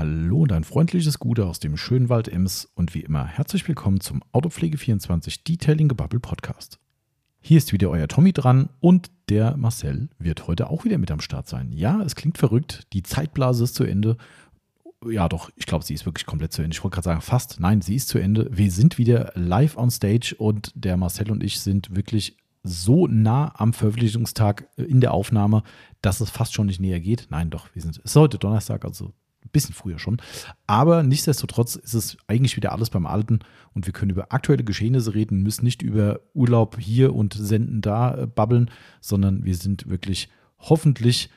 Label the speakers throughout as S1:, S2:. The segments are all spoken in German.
S1: Hallo und ein freundliches Gute aus dem schönen Wald Ems und wie immer herzlich willkommen zum Autopflege24 Detailing Gebubble Podcast. Hier ist wieder euer Tommy dran und der Marcel wird heute auch wieder mit am Start sein. Ja, es klingt verrückt, die Zeitblase ist zu Ende. Ja, doch, ich glaube, sie ist wirklich komplett zu Ende. Ich wollte gerade sagen, fast. Nein, sie ist zu Ende. Wir sind wieder live on stage und der Marcel und ich sind wirklich so nah am Veröffentlichungstag in der Aufnahme, dass es fast schon nicht näher geht. Nein, doch, wir sind, es ist heute Donnerstag, also ein bisschen früher schon. Aber nichtsdestotrotz ist es eigentlich wieder alles beim Alten und wir können über aktuelle Geschehnisse reden, müssen nicht über Urlaub hier und Senden da äh, babbeln, sondern wir sind wirklich hoffentlich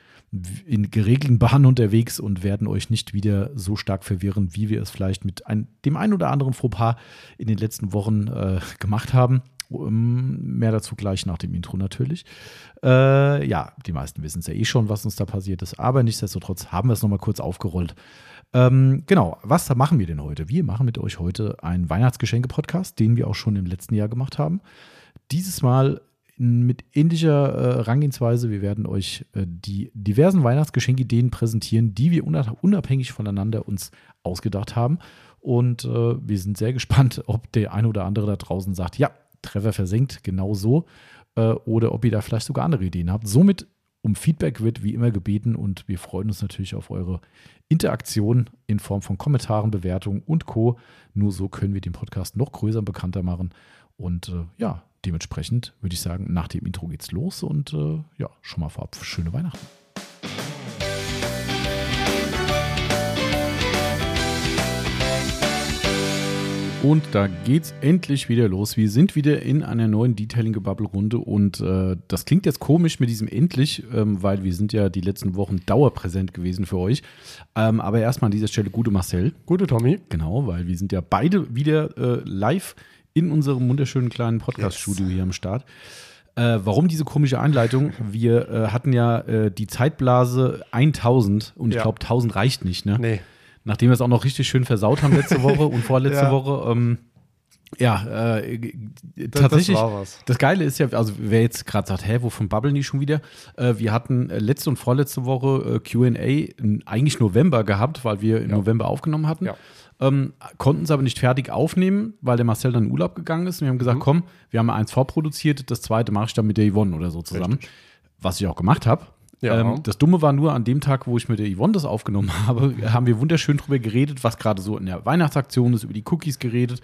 S1: in geregelten Bahnen unterwegs und werden euch nicht wieder so stark verwirren, wie wir es vielleicht mit ein, dem einen oder anderen Fauxpas in den letzten Wochen äh, gemacht haben. Um, mehr dazu gleich nach dem Intro natürlich. Äh, ja, die meisten wissen es ja eh schon, was uns da passiert ist, aber nichtsdestotrotz haben wir es nochmal kurz aufgerollt. Ähm, genau, was machen wir denn heute? Wir machen mit euch heute einen Weihnachtsgeschenke-Podcast, den wir auch schon im letzten Jahr gemacht haben. Dieses Mal mit ähnlicher äh, Rangehensweise. Wir werden euch äh, die diversen Weihnachtsgeschenkideen präsentieren, die wir unabhängig voneinander uns ausgedacht haben. Und äh, wir sind sehr gespannt, ob der eine oder andere da draußen sagt, ja, Treffer versenkt, genau so. Äh, oder ob ihr da vielleicht sogar andere Ideen habt. Somit um Feedback wird wie immer gebeten und wir freuen uns natürlich auf eure Interaktion in Form von Kommentaren, Bewertungen und Co. Nur so können wir den Podcast noch größer und bekannter machen. Und äh, ja, dementsprechend würde ich sagen, nach dem Intro geht's los und äh, ja, schon mal vorab schöne Weihnachten. Und da geht's endlich wieder los. Wir sind wieder in einer neuen Detailing-Gebubble-Runde und äh, das klingt jetzt komisch mit diesem endlich, ähm, weil wir sind ja die letzten Wochen dauerpräsent gewesen für euch. Ähm, aber erstmal an dieser Stelle gute Marcel.
S2: Gute Tommy.
S1: Genau, weil wir sind ja beide wieder äh, live in unserem wunderschönen kleinen Podcast-Studio yes. hier am Start. Äh, warum diese komische Einleitung? Wir äh, hatten ja äh, die Zeitblase 1000 und ich ja. glaube 1000 reicht nicht, ne?
S2: Nee
S1: nachdem wir es auch noch richtig schön versaut haben letzte Woche und vorletzte ja. Woche. Ähm, ja, äh, tatsächlich. Das, das, Geile ist ja, also wer jetzt gerade sagt, hä, wovon babbeln die schon wieder? Äh, wir hatten äh, letzte und vorletzte Woche äh, QA eigentlich November gehabt, weil wir im ja. November aufgenommen hatten. Ja. Ähm, konnten es aber nicht fertig aufnehmen, weil der Marcel dann in Urlaub gegangen ist. Und wir haben gesagt, mhm. komm, wir haben eins vorproduziert, das zweite mache ich dann mit der Yvonne oder so zusammen. Richtig. Was ich auch gemacht habe. Ja. Ähm, das Dumme war nur an dem Tag, wo ich mit der Yvonne das aufgenommen habe, haben wir wunderschön drüber geredet, was gerade so in der Weihnachtsaktion ist, über die Cookies geredet.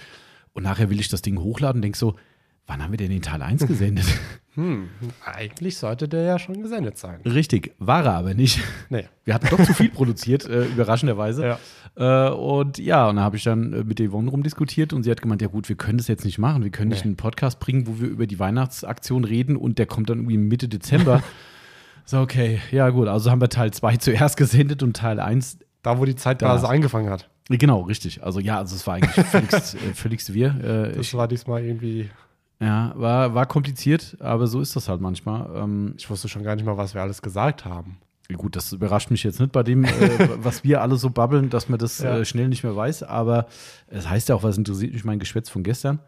S1: Und nachher will ich das Ding hochladen und denke so, wann haben wir denn den Teil 1 gesendet?
S2: Hm, eigentlich sollte der ja schon gesendet sein.
S1: Richtig, war er aber nicht.
S2: Nee.
S1: Wir hatten doch zu viel produziert, äh, überraschenderweise. Ja. Äh, und ja, und da habe ich dann äh, mit der Yvonne rumdiskutiert und sie hat gemeint, ja gut, wir können das jetzt nicht machen. Wir können nee. nicht einen Podcast bringen, wo wir über die Weihnachtsaktion reden und der kommt dann irgendwie Mitte Dezember. So, okay, ja gut, also haben wir Teil 2 zuerst gesendet und Teil 1.
S2: Da, wo die Zeitblase angefangen hat.
S1: Genau, richtig. Also ja, also es war eigentlich völligst, äh, völligst wir.
S2: Äh, das ich, war diesmal irgendwie.
S1: Ja, war, war kompliziert, aber so ist das halt manchmal. Ähm,
S2: ich wusste schon gar nicht mal, was wir alles gesagt haben.
S1: Gut, das überrascht mich jetzt nicht bei dem, äh, was wir alle so babbeln, dass man das ja. äh, schnell nicht mehr weiß. Aber es heißt ja auch, was interessiert mich mein Geschwätz von gestern.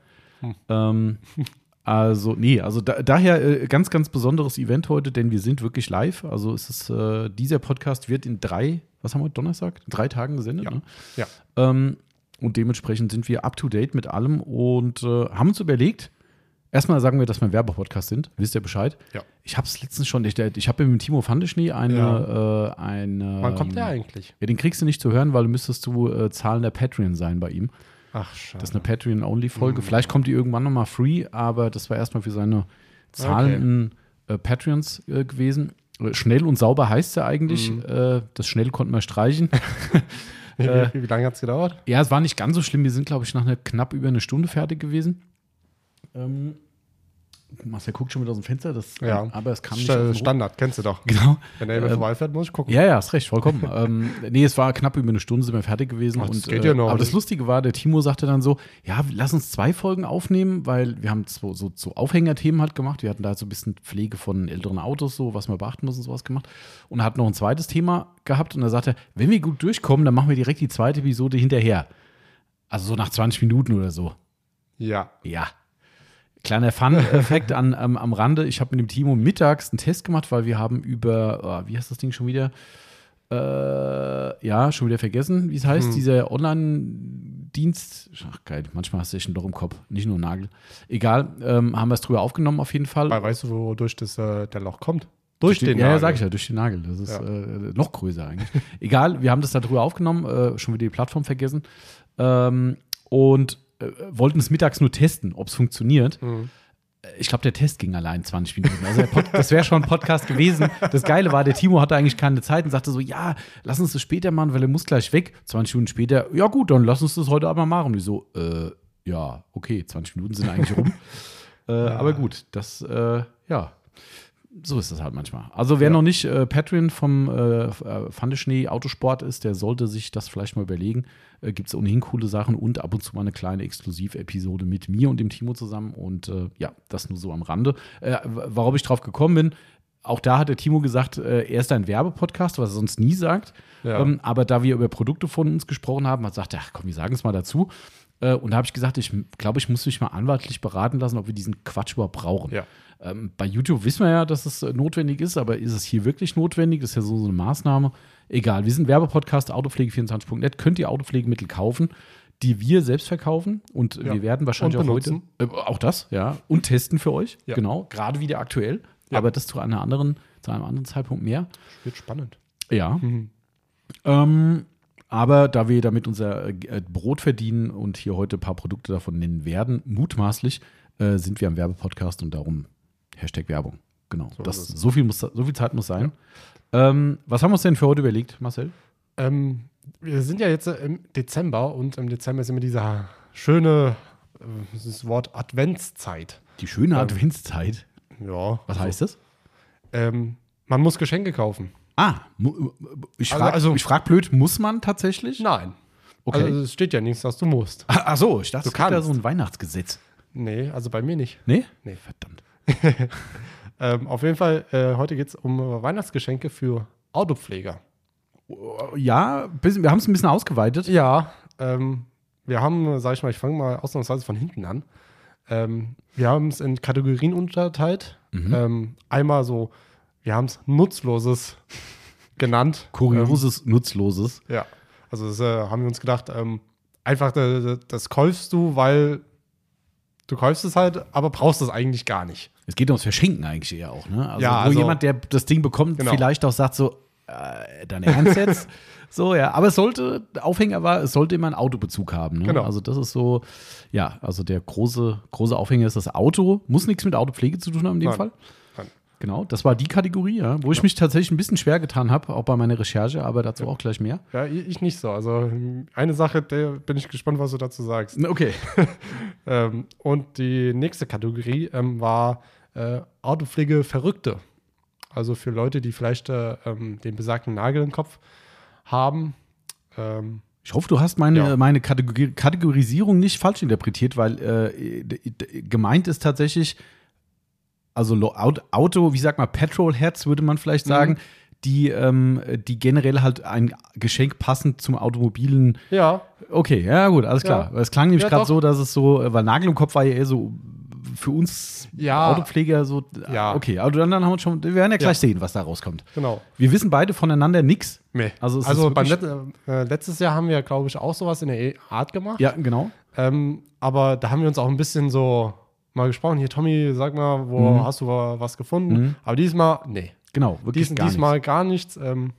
S1: Hm. Ähm, also, nee, also da, daher äh, ganz, ganz besonderes Event heute, denn wir sind wirklich live. Also es ist, äh, dieser Podcast wird in drei, was haben wir heute, Donnerstag? Drei Tagen gesendet,
S2: ja.
S1: ne?
S2: Ja.
S1: Ähm, und dementsprechend sind wir up to date mit allem und äh, haben uns überlegt, erstmal sagen wir, dass wir ein Werbepodcast sind, wisst ihr Bescheid?
S2: Ja.
S1: Ich habe es letztens schon, ich, ich habe mit Timo Fandeschnee eine, ja. äh, eine.
S2: Wann kommt der eigentlich?
S1: Ja, den kriegst du nicht zu hören, weil du müsstest du äh, zahlender Patreon sein bei ihm.
S2: Ach, schade.
S1: Das ist eine Patreon-Only-Folge. Mhm. Vielleicht kommt die irgendwann nochmal free, aber das war erstmal für seine zahlenden okay. äh, Patreons äh, gewesen. Äh, schnell und sauber heißt ja eigentlich. Mhm. Äh, das schnell konnten wir streichen.
S2: wie, wie, wie lange hat es gedauert?
S1: Ja, es war nicht ganz so schlimm. Wir sind, glaube ich, nach einer knapp über eine Stunde fertig gewesen. Ähm, Marcel guckt schon wieder aus dem Fenster, das,
S2: ja.
S1: aber es kam nicht.
S2: St Standard, kennst du doch.
S1: Genau.
S2: Wenn er immer ähm, vorbeifährt, muss ich gucken.
S1: Ja, ja, hast recht, vollkommen. ähm, nee, es war knapp über eine Stunde, sind wir fertig gewesen.
S2: Ach,
S1: das
S2: und, geht ja noch.
S1: aber das Lustige war, der Timo sagte dann so: Ja, lass uns zwei Folgen aufnehmen, weil wir haben so, so, so Aufhängerthemen halt gemacht. Wir hatten da so ein bisschen Pflege von älteren Autos, so was man beachten muss und sowas gemacht. Und er hat noch ein zweites Thema gehabt und er sagte: Wenn wir gut durchkommen, dann machen wir direkt die zweite Episode hinterher. Also so nach 20 Minuten oder so.
S2: Ja.
S1: Ja. Kleiner Fun-Effekt an, ähm, am Rande. Ich habe mit dem Timo mittags einen Test gemacht, weil wir haben über, oh, wie heißt das Ding schon wieder? Äh, ja, schon wieder vergessen, wie es heißt. Dieser Online-Dienst. Ach, geil. Manchmal hast du echt ein Loch im Kopf. Nicht nur Nagel. Egal. Ähm, haben wir es drüber aufgenommen, auf jeden Fall.
S2: Weil weißt du, wodurch das, äh, der Loch kommt? Durch
S1: Den,
S2: den
S1: ja, ja,
S2: Nagel.
S1: sag ich ja, durch den Nagel. Das ist
S2: Ja.
S1: äh, noch größer eigentlich. Egal, wir haben das da drüber aufgenommen, äh, schon wieder die Plattform vergessen. Ähm, und äh, wollten es mittags nur testen, ob es funktioniert.
S2: Mhm.
S1: Ich glaube, der Test ging allein 20 Minuten. Also das wäre schon ein Podcast gewesen. Das Geile war, der Timo hatte eigentlich keine Zeit und sagte so, ja, lass uns das später machen, weil er muss gleich weg. 20 Minuten später, ja gut, dann lass uns das heute aber machen. Und ich so, äh, ja, okay, 20 Minuten sind eigentlich rum. äh, Aber gut, das, äh, ja, so ist das halt manchmal. Also wer
S2: Ja.
S1: noch nicht äh, Patreon vom äh, äh, Pfandeschnee Autosport ist, der sollte sich das vielleicht mal überlegen. Äh, Gibt es ohnehin coole Sachen und ab und zu mal eine kleine Exklusivepisode mit mir und dem Timo zusammen. Und äh, ja, das nur so am Rande. Äh, warum ich drauf gekommen bin, auch da hat der Timo gesagt, äh, er ist ein Werbepodcast, was er sonst nie sagt.
S2: Ja.
S1: Ähm, aber da wir über Produkte von uns gesprochen haben, hat gesagt, ach komm, wir sagen es mal dazu. Äh, und da habe ich gesagt, ich glaube, ich muss mich mal anwaltlich beraten lassen, ob wir diesen Quatsch überhaupt brauchen.
S2: Ja.
S1: Ähm, bei YouTube wissen wir ja, dass es notwendig ist, aber ist es hier wirklich notwendig? Das ist ja so, so eine Maßnahme. Egal, wir sind Werbepodcast, Autopflege24.net, könnt ihr Autopflegemittel kaufen, die wir selbst verkaufen und
S2: Ja.
S1: wir werden wahrscheinlich auch heute, äh, auch das, ja, und testen für euch,
S2: Ja.
S1: genau, gerade wieder aktuell,
S2: Ja.
S1: aber das zu einer anderen, zu einem anderen Zeitpunkt mehr.
S2: Wird spannend.
S1: Ja.
S2: Mhm.
S1: Ähm, aber da wir damit unser äh, Brot verdienen und hier heute ein paar Produkte davon nennen werden, mutmaßlich äh, sind wir am Werbepodcast und darum Hashtag Werbung. Genau.
S2: So
S1: das, so, viel muss, so viel Zeit muss sein. Ähm, was haben wir uns denn für heute überlegt, Marcel?
S2: Ähm, wir sind ja jetzt äh, im Dezember und im Dezember ist immer dieser schöne, äh, das Wort Adventszeit.
S1: Die schöne
S2: Ähm,
S1: Adventszeit.
S2: Ja.
S1: Was heißt das?
S2: Ähm, man muss Geschenke kaufen.
S1: Ah, mu- ich
S2: Also-
S1: frage
S2: also-
S1: ich frag blöd, muss man tatsächlich?
S2: Nein.
S1: Okay.
S2: Also es steht ja nichts, dass du musst.
S1: Ach ach so, ich dachte,
S2: Du
S1: es gibt da so ein Weihnachtsgesetz.
S2: Nee, also bei mir nicht.
S1: Nee?
S2: Nee.
S1: Verdammt.
S2: Ähm, auf jeden Fall, äh, heute geht es um äh, Weihnachtsgeschenke für Autopfleger.
S1: Ja, bisschen, wir haben es ein bisschen ausgeweitet.
S2: Ja, ähm, wir haben, sag ich mal, ich fange mal ausnahmsweise von hinten an. Ähm, wir haben es in Kategorien unterteilt.
S1: Mhm.
S2: Ähm, einmal so, wir haben es Nutzloses genannt.
S1: Kurioses, Nutzloses.
S2: Ja, also das äh, haben wir uns gedacht, ähm, einfach äh, das kaufst du, weil du kaufst es halt, aber brauchst es eigentlich gar nicht.
S1: Es geht ums Verschenken eigentlich eher auch, ne? Also,
S2: Ja,
S1: wo
S2: also-
S1: jemand, der das Ding bekommt,
S2: Genau.
S1: vielleicht auch sagt so, äh, dein Ernst jetzt? so, ja. Aber es sollte, Aufhänger war, es sollte immer einen Autobezug haben, ne?
S2: Genau.
S1: Also das ist so, ja, also der große, große Aufhänger ist das Auto. Muss nichts mit Autopflege zu tun haben in dem
S2: Nein.
S1: Fall. Genau, das war die Kategorie, ja, wo ich mich tatsächlich ein bisschen schwer getan habe, auch bei meiner Recherche, aber dazu auch gleich mehr.
S2: Ja, ich ich nicht so. Also eine Sache, der bin ich gespannt, was du dazu sagst.
S1: Okay.
S2: Ähm, und die nächste Kategorie ähm, war äh, Autopflege Verrückte. Also für Leute, die vielleicht äh, ähm, den besagten Nagel im Kopf haben. Ähm,
S1: Ich hoffe, du hast meine,
S2: Ja.
S1: meine Kategori Kategorisierung nicht falsch interpretiert, weil äh, gemeint ist tatsächlich, also Auto, wie sagt man, Petrolheads würde man vielleicht sagen, die, ähm, die generell halt ein Geschenk passend zum automobilen.
S2: ja,
S1: Okay, ja, gut, alles klar.
S2: Ja.
S1: Es klang nämlich
S2: Ja,
S1: gerade so, dass es so, weil Nagel im Kopf war ja eher so für uns
S2: Ja.
S1: Autopfleger so.
S2: Ja.
S1: Okay, aber dann, dann haben wir schon, wir werden ja gleich
S2: Ja.
S1: sehen, was da rauskommt.
S2: genau.
S1: Wir wissen beide voneinander nichts.
S2: Nee.
S1: Also es
S2: Also,
S1: ist
S2: beim Let äh, letztes Jahr haben wir, glaube ich, auch sowas in der Art gemacht.
S1: Ja, genau.
S2: Ähm, aber da haben wir uns auch ein bisschen so mal gesprochen. Hier, Tommy, sag mal, wo
S1: Mhm.
S2: hast du wa- was gefunden?
S1: Mhm.
S2: Aber diesmal, nee.
S1: Genau, wirklich
S2: Dies,
S1: gar
S2: diesmal gar nichts. Ähm,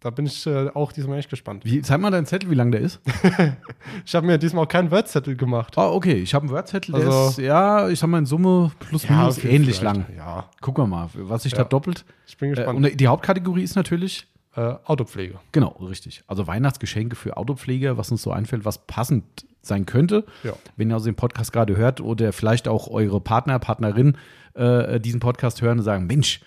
S2: da bin ich äh, auch diesmal echt gespannt.
S1: Wie, zeig mal deinen Zettel, wie lang der ist.
S2: Ich habe mir diesmal auch keinen Wordzettel gemacht.
S1: Oh, okay. Ich habe einen Wordzettel, der
S2: Also-
S1: ist, ja, ich mal in Summe plus minus
S2: viel
S1: ähnlich
S2: vielleicht.
S1: lang.
S2: Ja,
S1: Gucken wir mal, was sich
S2: Ja.
S1: da doppelt.
S2: ich bin
S1: Äh,
S2: gespannt.
S1: und die Hauptkategorie ist natürlich,
S2: äh, Autopflege.
S1: genau, richtig. Also Weihnachtsgeschenke für Autopfleger, was uns so einfällt, was passend sein könnte.
S2: Ja.
S1: Wenn ihr also den Podcast gerade hört oder vielleicht auch eure Partner, Partnerin äh, diesen Podcast hören und sagen, Mensch,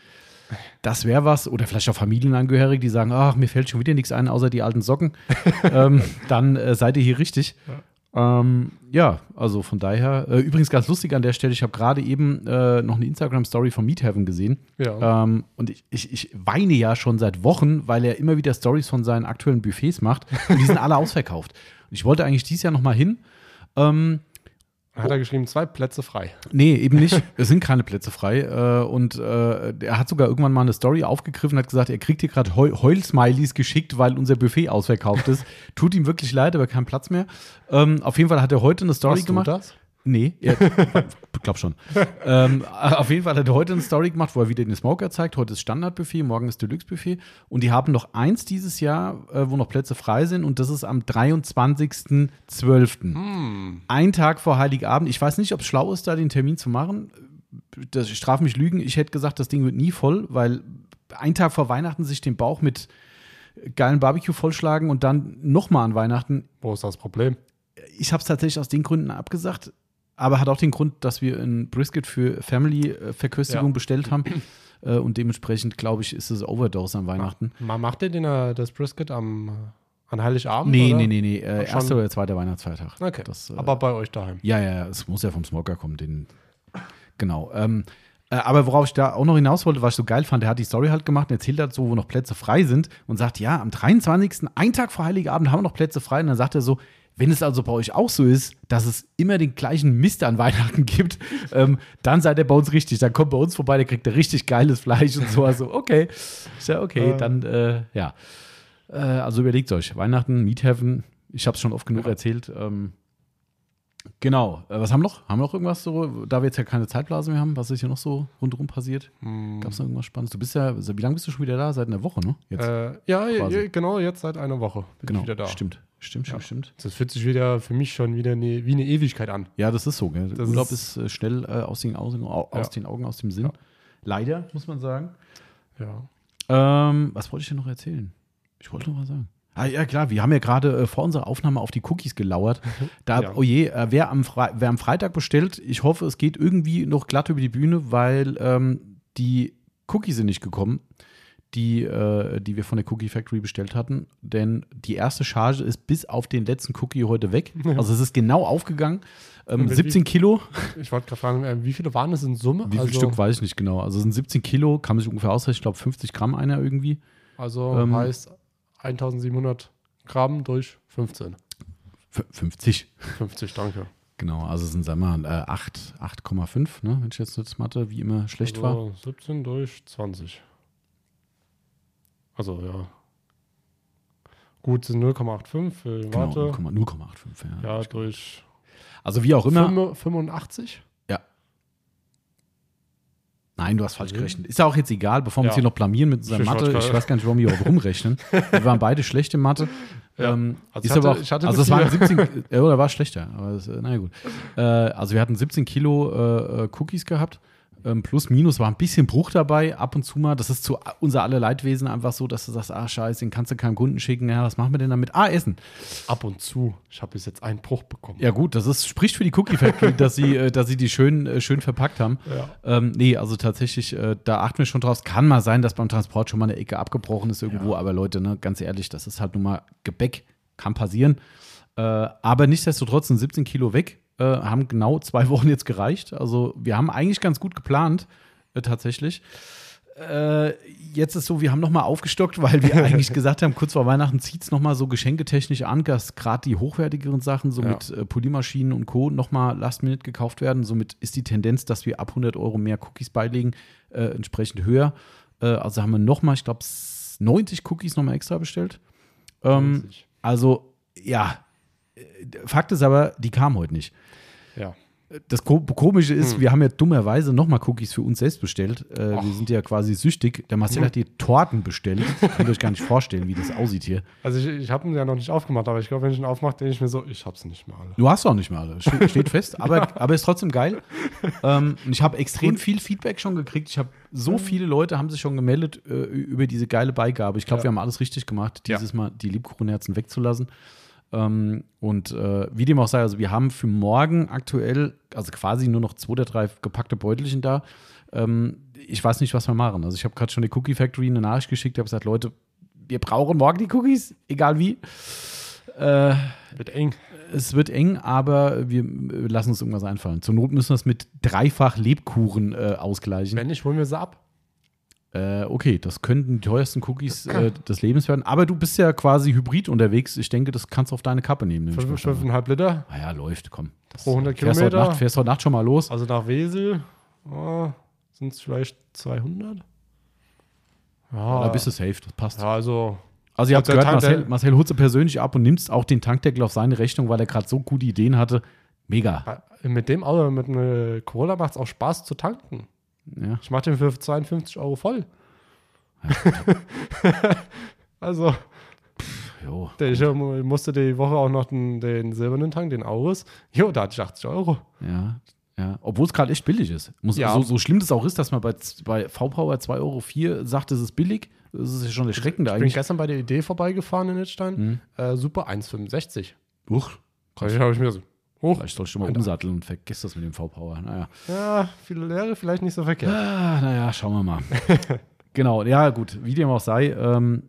S1: das wäre was. Oder vielleicht auch Familienangehörige, die sagen, ach, mir fällt schon wieder nichts ein, außer die alten Socken. ähm, dann äh, seid ihr hier richtig. Ja, ähm, ja also von daher. Äh, übrigens ganz lustig an der Stelle, ich habe gerade eben äh, noch eine Instagram-Story von Meat Heaven gesehen.
S2: Ja.
S1: Ähm, und ich, ich, ich weine ja schon seit Wochen, weil er immer wieder Stories von seinen aktuellen Buffets macht. Und die sind alle ausverkauft. Und ich wollte eigentlich dieses Jahr noch mal hin. Ähm,
S2: hat er geschrieben, zwei Plätze frei.
S1: Nee, eben nicht. es sind keine Plätze frei. Äh, und äh, er hat sogar irgendwann mal eine Story aufgegriffen und hat gesagt, er kriegt hier gerade Heu Heul-Smileys geschickt, weil unser Buffet ausverkauft ist. Tut ihm wirklich leid, aber kein Platz mehr. Ähm, auf jeden Fall hat er heute eine Story
S2: Hast
S1: gemacht.
S2: du das?
S1: Nee, ja, glaub schon. ähm, auf jeden Fall hat er heute eine Story gemacht, wo er wieder den Smoker zeigt. Heute ist Standardbuffet, morgen ist Deluxe-Buffet. Und die haben noch eins dieses Jahr, äh, wo noch Plätze frei sind. Und das ist am 23.12.
S2: Hm.
S1: Ein Tag vor Heiligabend. Ich weiß nicht, ob es schlau ist, da den Termin zu machen. Das straf mich Lügen. Ich hätte gesagt, das Ding wird nie voll, weil ein Tag vor Weihnachten sich den Bauch mit geilen Barbecue vollschlagen und dann nochmal an Weihnachten
S2: Wo ist das Problem?
S1: ich habe es tatsächlich aus den Gründen abgesagt, aber hat auch den Grund, dass wir ein Brisket für Family-Verköstigung
S2: Ja.
S1: bestellt haben. Äh, und dementsprechend, glaube ich, ist es Overdose an Weihnachten.
S2: Man macht ihr den, äh, das Brisket am, an Heiligabend?
S1: Nee,
S2: oder?
S1: nee, nee, nee. Äh, erster oder zweiter Weihnachtsfeiertag.
S2: Okay,
S1: Das, äh,
S2: aber bei euch daheim.
S1: Ja, ja, es muss ja vom Smoker kommen. Den, genau. Ähm, äh, aber worauf ich da auch noch hinaus wollte, was ich so geil fand, der hat die Story halt gemacht und erzählt hat so, wo noch Plätze frei sind und sagt, ja, am 23., einen Tag vor Heiligabend haben wir noch Plätze frei. Und dann sagt er so, wenn es also bei euch auch so ist, dass es immer den gleichen Mist an Weihnachten gibt, ähm, dann seid ihr bei uns richtig. Dann kommt bei uns vorbei, der kriegt da richtig geiles Fleisch und so. Also, okay. Ich sag, okay, dann, äh, ja. Äh, also überlegt euch, Weihnachten, Meat Heaven, ich habe es schon oft genug erzählt. Ähm, genau. Äh, was haben wir noch? Haben wir noch irgendwas so, da wir jetzt ja keine Zeitblase mehr haben, was ist hier noch so rundherum passiert?
S2: Hm.
S1: Gab es noch irgendwas Spannendes? Du bist ja, wie lange bist du schon wieder da? Seit einer Woche, ne? Jetzt.
S2: Äh, ja, ja, genau, jetzt seit einer Woche bin
S1: genau.
S2: ich wieder da.
S1: Stimmt. Stimmt, stimmt,
S2: Ja.
S1: stimmt.
S2: Das fühlt sich wieder für mich schon wieder ne, wie eine Ewigkeit an.
S1: Ja, das ist so, gell?
S2: Das
S1: Urlaub
S2: ist-
S1: ist, äh, schnell äh, aus, den Augen, au, aus
S2: Ja.
S1: den Augen, aus dem Sinn.
S2: Ja.
S1: Leider, muss man sagen.
S2: Ja.
S1: Ähm, was wollte ich denn noch erzählen? Ich wollte noch was sagen. Ah, ja, klar, wir haben ja gerade äh, vor unserer Aufnahme auf die Cookies gelauert. Da,
S2: Ja.
S1: oh je, äh, wer, am Fre wer am Freitag bestellt, ich hoffe, es geht irgendwie noch glatt über die Bühne, weil ähm, die Cookies sind nicht gekommen, die, äh, die wir von der Cookie Factory bestellt hatten. Denn die erste Charge ist bis auf den letzten Cookie heute weg. Also es ist genau aufgegangen. Ähm,
S2: Und wie-
S1: 17 Kilo.
S2: Ich wollte gerade fragen, äh, wie viele waren es in Summe?
S1: Wie viel
S2: also,
S1: Stück weiß ich nicht genau. Also es sind 17 Kilo, kann man sich ungefähr ausrechnen. Ich glaube 50 Gramm einer irgendwie.
S2: Also
S1: Ähm,
S2: heißt 1700 Gramm durch 15.
S1: F 50.
S2: 50, danke.
S1: Genau, also es sind, sagen wir mal, äh, 8, 8,5, ne, wenn ich jetzt das Mathe wie immer schlecht war.
S2: also 17 durch 20. Also ja. Gut, sind 0,85. Äh,
S1: Genau,
S2: warte.
S1: 0,- 0,85. Ja.
S2: Ja, durch
S1: Also wie auch immer.
S2: 85.
S1: Nein, du hast falsch gerechnet. Ist ja auch jetzt egal, bevor wir
S2: Ja.
S1: uns hier noch blamieren mit unserer Mathe. Ich weiß gar nicht, warum wir überhaupt rumrechnen. Wir waren beide schlechte Mathe.
S2: Ja.
S1: Ähm,
S2: Also
S1: ist
S2: hatte-
S1: aber auch, also es waren 17, ja, oder war schlechter, aber das, äh, naja gut. Äh, also wir hatten 17 Kilo äh, äh, Cookies gehabt. Ähm, plus, minus war ein bisschen Bruch dabei, ab und zu mal. Das ist zu unser aller Leidwesen einfach so, dass du sagst, ah, scheiße, den kannst du keinem Kunden schicken. Ja, was machen wir denn damit? Ah, Essen.
S2: Ab und zu. Ich habe bis jetzt einen Bruch bekommen.
S1: Ja, gut, das ist, spricht für die Cookie Factory, dass sie, äh, dass sie die schön, äh, schön verpackt haben.
S2: Ja.
S1: Ähm, nee, also tatsächlich, äh, da achten wir schon drauf. Es kann mal sein, dass beim Transport schon mal eine Ecke abgebrochen ist irgendwo, aber Leute, ne, ganz ehrlich, das ist halt nun mal Gebäck, kann passieren. Äh, aber nichtsdestotrotz sind 17 Kilo weg, äh, haben genau zwei Wochen jetzt gereicht. Also wir haben eigentlich ganz gut geplant, äh, tatsächlich. Äh, jetzt ist so, wir haben nochmal aufgestockt, weil wir eigentlich gesagt haben, kurz vor Weihnachten zieht es nochmal so geschenketechnisch an, dass gerade die hochwertigeren Sachen, so
S2: Ja.
S1: mit äh, Polymaschinen und Co. nochmal Last Minute gekauft werden. Somit ist die Tendenz, dass wir ab 100 Euro mehr Cookies beilegen, äh, entsprechend höher. Äh, also haben wir nochmal, ich glaube, 90 Cookies nochmal extra bestellt. Ähm,
S2: 90.
S1: also, ja, äh, Fakt ist aber, die kamen heute nicht.
S2: Ja.
S1: Das Ko Komische ist,
S2: Hm.
S1: wir haben ja dummerweise nochmal Cookies für uns selbst bestellt. Äh, wir sind ja quasi süchtig. Der Marcel
S2: Hm.
S1: hat die Torten bestellt. Könnt ihr euch gar nicht vorstellen, wie das aussieht hier.
S2: Also ich, ich habe ihn ja noch nicht aufgemacht, aber ich glaube, wenn ich ihn aufmache, denke ich mir so, ich hab's nicht mehr alle.
S1: Du hast auch nicht mal alle. Steht, steht fest, aber, aber ist trotzdem geil. Ähm, und ich habe extrem viel Feedback schon gekriegt. Ich habe so viele Leute haben sich schon gemeldet äh, über diese geile Beigabe. Ich glaube,
S2: Ja.
S1: wir haben alles richtig gemacht,
S2: Ja.
S1: dieses Mal die Lebkuchenherzen wegzulassen. Ähm, und äh, wie dem auch sei, also wir haben für morgen aktuell, also quasi nur noch zwei oder drei gepackte Beutelchen da. Ähm, ich weiß nicht, was wir machen. Also ich habe gerade schon der Cookie Factory eine Nachricht geschickt, habe gesagt, Leute, wir brauchen morgen die Cookies, egal wie. Äh,
S2: Wird eng.
S1: es wird eng, aber wir lassen uns irgendwas einfallen. Zur Not müssen wir es mit dreifach Lebkuchen äh, ausgleichen.
S2: Wenn nicht, holen wir sie ab.
S1: Äh, okay, das könnten die teuersten Cookies äh, des Lebens werden. Aber du bist ja quasi hybrid unterwegs. Ich denke, das kannst du auf deine Kappe nehmen.
S2: Fünf-. 5,5 Liter.
S1: Ah ja, läuft, komm. Das,
S2: Pro 100
S1: fährst heute
S2: Kilometer.
S1: Nacht, fährst heute Nacht schon mal los.
S2: Also nach Wesel oh, sind es vielleicht 200. Ja,
S1: Da bist du safe, das passt.
S2: ja also
S1: Also ihr habt
S2: Der
S1: gehört, Marcel, Marcel sie persönlich ab und nimmst auch den Tankdeckel auf seine Rechnung, weil er gerade so gute Ideen hatte. Mega.
S2: mit dem Auto, mit einer Corolla macht es auch Spaß zu tanken.
S1: Ja.
S2: Ich mache den für 52 Euro voll. also,
S1: Jo.
S2: ich musste die Woche auch noch den, den silbernen Tank, den Aurus. Jo, da hatte ich 80 Euro.
S1: Ja. Ja. Obwohl es gerade echt billig ist. Muss,
S2: Ja.
S1: so, so schlimm das auch ist, dass man bei, bei V-Power 2,04 Euro sagt, es ist billig. Das ist ja schon erschreckend
S2: Ich bin
S1: eigentlich.
S2: gestern bei der Idee vorbeigefahren in Littstein.
S1: Hm.
S2: Äh, super 1,65.
S1: Huch.
S2: Da habe ich mir so, hoch.
S1: Vielleicht sollst du mal umsatteln und vergiss das mit dem V-Power. Naja.
S2: Ja, viele Lehre, vielleicht nicht so verkehrt.
S1: Ah, naja, schauen wir mal. genau, ja, gut, wie dem auch sei. Ähm,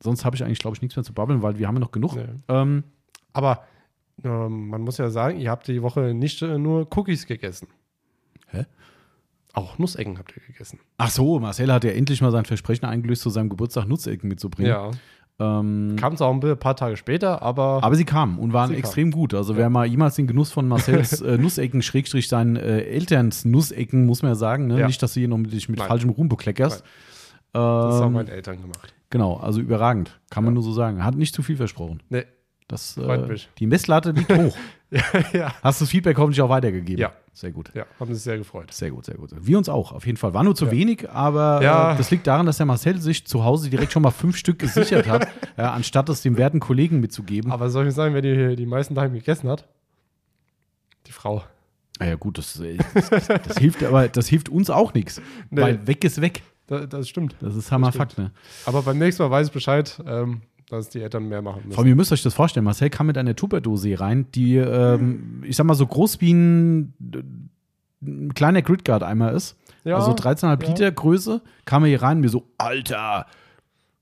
S1: sonst habe ich eigentlich, glaube ich, nichts mehr zu babbeln, weil wir haben ja noch genug.
S2: Nee.
S1: Ähm,
S2: Aber ähm, man muss ja sagen, ihr habt die Woche nicht äh, nur Cookies gegessen.
S1: Hä?
S2: Auch Nussecken habt ihr gegessen.
S1: ach so, Marcel hat ja endlich mal sein Versprechen eingelöst, zu seinem Geburtstag Nutzecken mitzubringen.
S2: Ja.
S1: Ähm,
S2: Kam es auch ein paar Tage später, aber,
S1: aber sie kamen und waren extrem gut. Also wer mal jemals den Genuss von Marcells äh, Nussecken, Schrägstrich seinen äh, Elterns Nussecken, muss man ja sagen, ne?
S2: Ja.
S1: nicht, dass du hier noch mit, dich mit
S2: Nein.
S1: falschem Ruhm bekleckerst.
S2: das ist auch
S1: Ähm,
S2: meinen Eltern gemacht.
S1: genau, also überragend, kann man nur so sagen. Hat nicht zu viel versprochen.
S2: Nee.
S1: Das,
S2: Freut
S1: äh,
S2: mich.
S1: Die Messlatte liegt hoch.
S2: ja.
S1: Hast du das Feedback hoffentlich auch weitergegeben?
S2: Ja.
S1: Sehr gut.
S2: Ja, haben sich sehr gefreut.
S1: Sehr gut, sehr gut. Wir uns auch, auf jeden Fall. War nur zu
S2: Ja.
S1: wenig, aber
S2: Ja.
S1: äh, das liegt daran, dass der Marcel sich zu Hause direkt schon mal fünf Stück gesichert hat, ja, anstatt es dem werten Kollegen mitzugeben.
S2: Aber soll ich sagen, wer die, die meisten daheim gegessen hat? Die Frau.
S1: Ah ja, gut, das, äh, das, das hilft aber das hilft uns auch nichts.
S2: Nee.
S1: Weil weg ist weg.
S2: Da, das stimmt.
S1: Das ist Hammer
S2: Das stimmt.
S1: Fakt, ne?
S2: Aber beim nächsten Mal weiß ich Bescheid, ähm, dass die Eltern mehr machen
S1: Vor
S2: müssen.
S1: allem, ihr müsst euch das vorstellen, Marcel kam mit einer Tupperdose rein, die, ähm, ich sag mal, so groß wie ein, äh, ein kleiner Gridguard-Eimer ist.
S2: Ja,
S1: also 13,5
S2: ja.
S1: Liter Größe, kam er hier rein und mir so, Alter!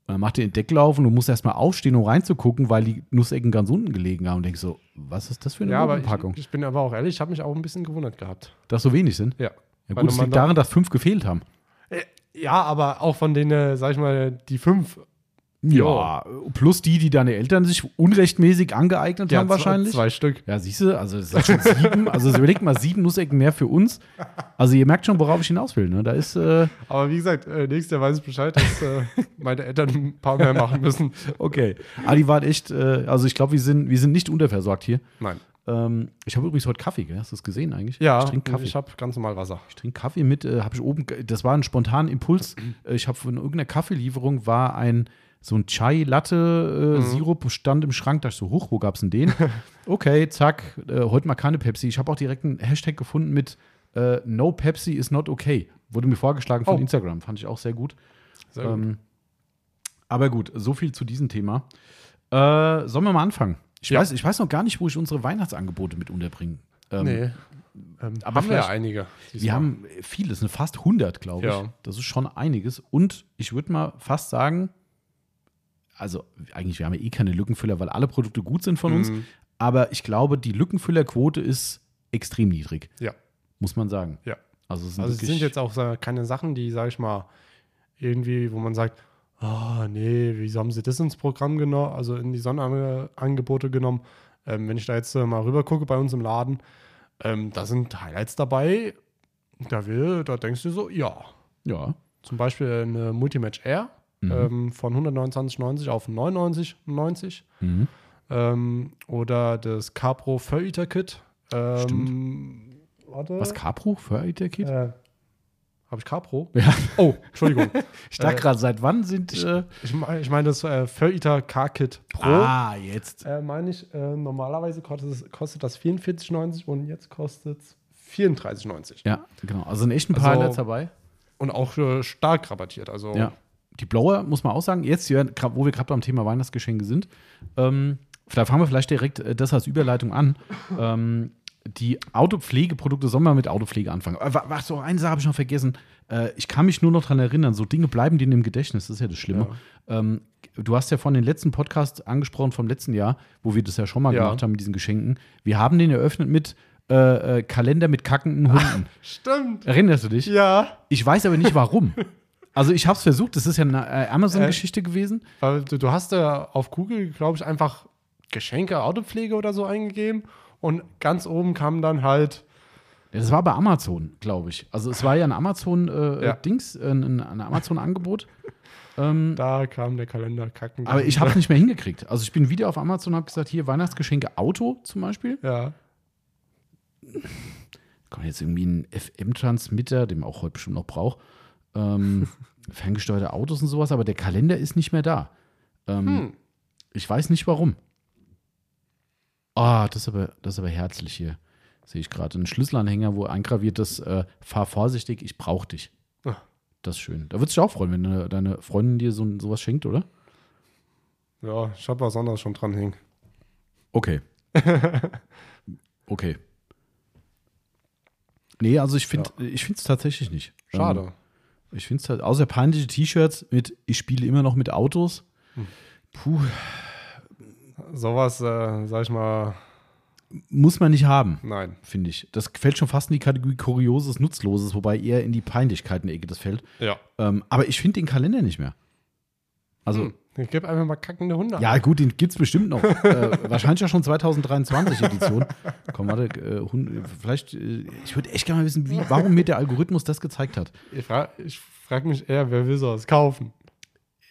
S1: Und dann macht er den Deckel auf und du musst erstmal aufstehen, um reinzugucken, weil die Nussecken ganz unten gelegen haben. Und denkst so, was ist das für eine
S2: Ja,
S1: Packung?
S2: ich, ich bin aber auch ehrlich, ich habe mich auch ein bisschen gewundert gehabt.
S1: Dass so wenig sind?
S2: Ja.
S1: Ja, gut, es liegt
S2: da-
S1: daran, dass fünf gefehlt haben.
S2: Ja, aber auch von denen, sag ich mal, die fünf.
S1: Ja, plus die, die deine Eltern sich unrechtmäßig angeeignet
S2: Ja,
S1: haben, wahrscheinlich.
S2: Zwei Stück.
S1: Ja, siehst du, also es sind schon sieben. Also überlegt mal, sieben Nussecken mehr für uns. Also ihr merkt schon, worauf ich hinaus will. Ne? Da ist, äh,
S2: Aber wie gesagt, äh, nächstes Jahr weiß ich Bescheid, dass äh, meine Eltern ein paar mehr machen müssen.
S1: okay. Aber die waren echt, äh, also ich glaube, wir sind, wir sind nicht unterversorgt hier.
S2: Nein.
S1: Ähm, ich habe übrigens heute Kaffee, gell? hast du das gesehen eigentlich?
S2: Ja,
S1: Ich trinke Kaffee.
S2: ich habe ganz normal Wasser.
S1: Ich trinke Kaffee mit, äh, habe ich oben, das war ein spontaner Impuls. Äh, ich habe von irgendeiner Kaffeelieferung war ein so ein Chai Latte äh, Sirup stand im Schrank, da ich so hoch, wo gab's denn den? okay, zack, äh, heute mal keine Pepsi. Ich habe auch direkt einen Hashtag gefunden mit äh, No Pepsi is not okay. Wurde mir vorgeschlagen von
S2: Oh.
S1: Instagram, fand ich auch sehr gut.
S2: Sehr gut.
S1: Ähm, aber gut, so viel zu diesem Thema. Äh, sollen wir mal anfangen? Ich,
S2: Ja.
S1: weiß, ich weiß noch gar nicht, wo ich unsere Weihnachtsangebote mit unterbringe. Ähm,
S2: nee. Ähm,
S1: aber
S2: haben wir ja einige.
S1: wir
S2: diesmal.
S1: haben vieles, ne, fast 100, glaube ich.
S2: Ja.
S1: Das ist schon einiges. Und ich würde mal fast sagen, also eigentlich, wir haben ja eh keine Lückenfüller, weil alle Produkte gut sind von uns.
S2: Mhm.
S1: Aber ich glaube, die Lückenfüllerquote ist extrem niedrig,
S2: Ja.
S1: muss man sagen.
S2: Ja.
S1: Also es sind,
S2: Also es sind jetzt auch keine Sachen, die, sag ich mal, irgendwie, wo man sagt, ah nee, wieso haben sie das ins Programm genommen, also in die Sonderangebote genommen. Ähm, wenn ich da jetzt äh, mal rüber gucke bei uns im Laden, ähm, da sind Highlights dabei, da will, da denkst du so, ja.
S1: ja.
S2: Zum Beispiel eine Multimatch Air
S1: Mhm.
S2: ähm, von 129,90 auf 99,90
S1: Mhm.
S2: ähm, oder das Capro Fur Kit. Ähm, warte.
S1: Was Capro für Kit?
S2: Äh, Habe ich Capro?
S1: ja.
S2: Oh, Entschuldigung.
S1: Ich dachte
S2: äh,
S1: gerade, seit wann sind. Äh,
S2: Ich meine ich mein das äh, Fur Car-Kit Pro.
S1: ah, jetzt.
S2: Äh, meine ich, äh, normalerweise kostet, es, kostet das 44,90 und jetzt kostet es 34,90.
S1: Ja, genau. Also sind echt ein
S2: Also-
S1: paar Highlights dabei.
S2: Und auch äh, stark rabattiert. Also
S1: Ja. Die Blower, muss man auch sagen, jetzt, wo wir gerade beim Thema Weihnachtsgeschenke sind, ähm, da fangen wir vielleicht direkt äh, das als Überleitung an. Ähm, die Autopflegeprodukte, sollen wir mit Autopflege anfangen? Äh, wa- Warte, so eine Sache habe ich noch vergessen. Äh, ich kann mich nur noch daran erinnern, so Dinge bleiben denen im Gedächtnis, das ist ja das Schlimme. Ähm, du hast ja von den letzten Podcast angesprochen vom letzten Jahr, wo wir das ja schon mal
S2: Ja.
S1: gemacht haben mit diesen Geschenken. Wir haben den eröffnet mit äh, äh, Kalender mit kackenden Hunden.
S2: Stimmt.
S1: Erinnerst du dich?
S2: Ja.
S1: Ich weiß aber nicht warum. Also ich habe es versucht, das ist ja eine äh, Amazon-Geschichte gewesen.
S2: Weil du, du hast ja auf Google, glaube ich, einfach Geschenke, Autopflege oder so eingegeben und ganz oben kam dann halt
S1: Das war bei Amazon, glaube ich. Also es war ja ein Amazon-Dings,
S2: Ja.
S1: ein, ein Amazon-Angebot. ähm,
S2: Da kam der Kalender kacken.
S1: aber ich habe es nicht mehr hingekriegt. Also ich bin wieder auf Amazon und habe gesagt, hier Weihnachtsgeschenke Auto zum Beispiel.
S2: Ja.
S1: Kommt jetzt irgendwie ein FM-Transmitter, den man auch heute bestimmt noch braucht. Ähm, ferngesteuerte Autos und sowas, aber der Kalender ist nicht mehr da. Ähm,
S2: Hm.
S1: Ich weiß nicht warum. Ah, das, ist aber, das ist aber herzlich hier. Sehe ich gerade. Ein Schlüsselanhänger, wo eingraviert ist, äh, fahr vorsichtig, ich brauch dich.
S2: Ah.
S1: Das ist schön. Da würdest du dich auch freuen, wenn deine, deine Freundin dir so, sowas schenkt, oder?
S2: Ja, ich habe was anderes schon dran hängen.
S1: Okay. okay. Nee, also ich finde es tatsächlich nicht.
S2: Schade.
S1: Ähm, ich finde es halt, außer peinliche T-Shirts mit, ich spiele immer noch mit Autos.
S2: Hm.
S1: Puh,
S2: Sowas, äh, sag ich mal,
S1: muss man nicht haben,
S2: nein.
S1: finde ich. Das fällt schon fast in die Kategorie Kurioses, Nutzloses, wobei eher in die Peinlichkeiten-Ecke das fällt.
S2: Ja.
S1: Ähm, aber ich finde den Kalender nicht mehr. Also,
S2: Hm. Ich gebe einfach mal kackende Hunde.
S1: ja, gut, den gibt es bestimmt noch. äh, wahrscheinlich ja schon 2023 Edition. Komm, warte, äh, Hund, vielleicht, äh, ich würde echt gerne mal wissen, wie, warum mir der Algorithmus das gezeigt hat.
S2: Ich frage frag mich eher, wer will sowas kaufen?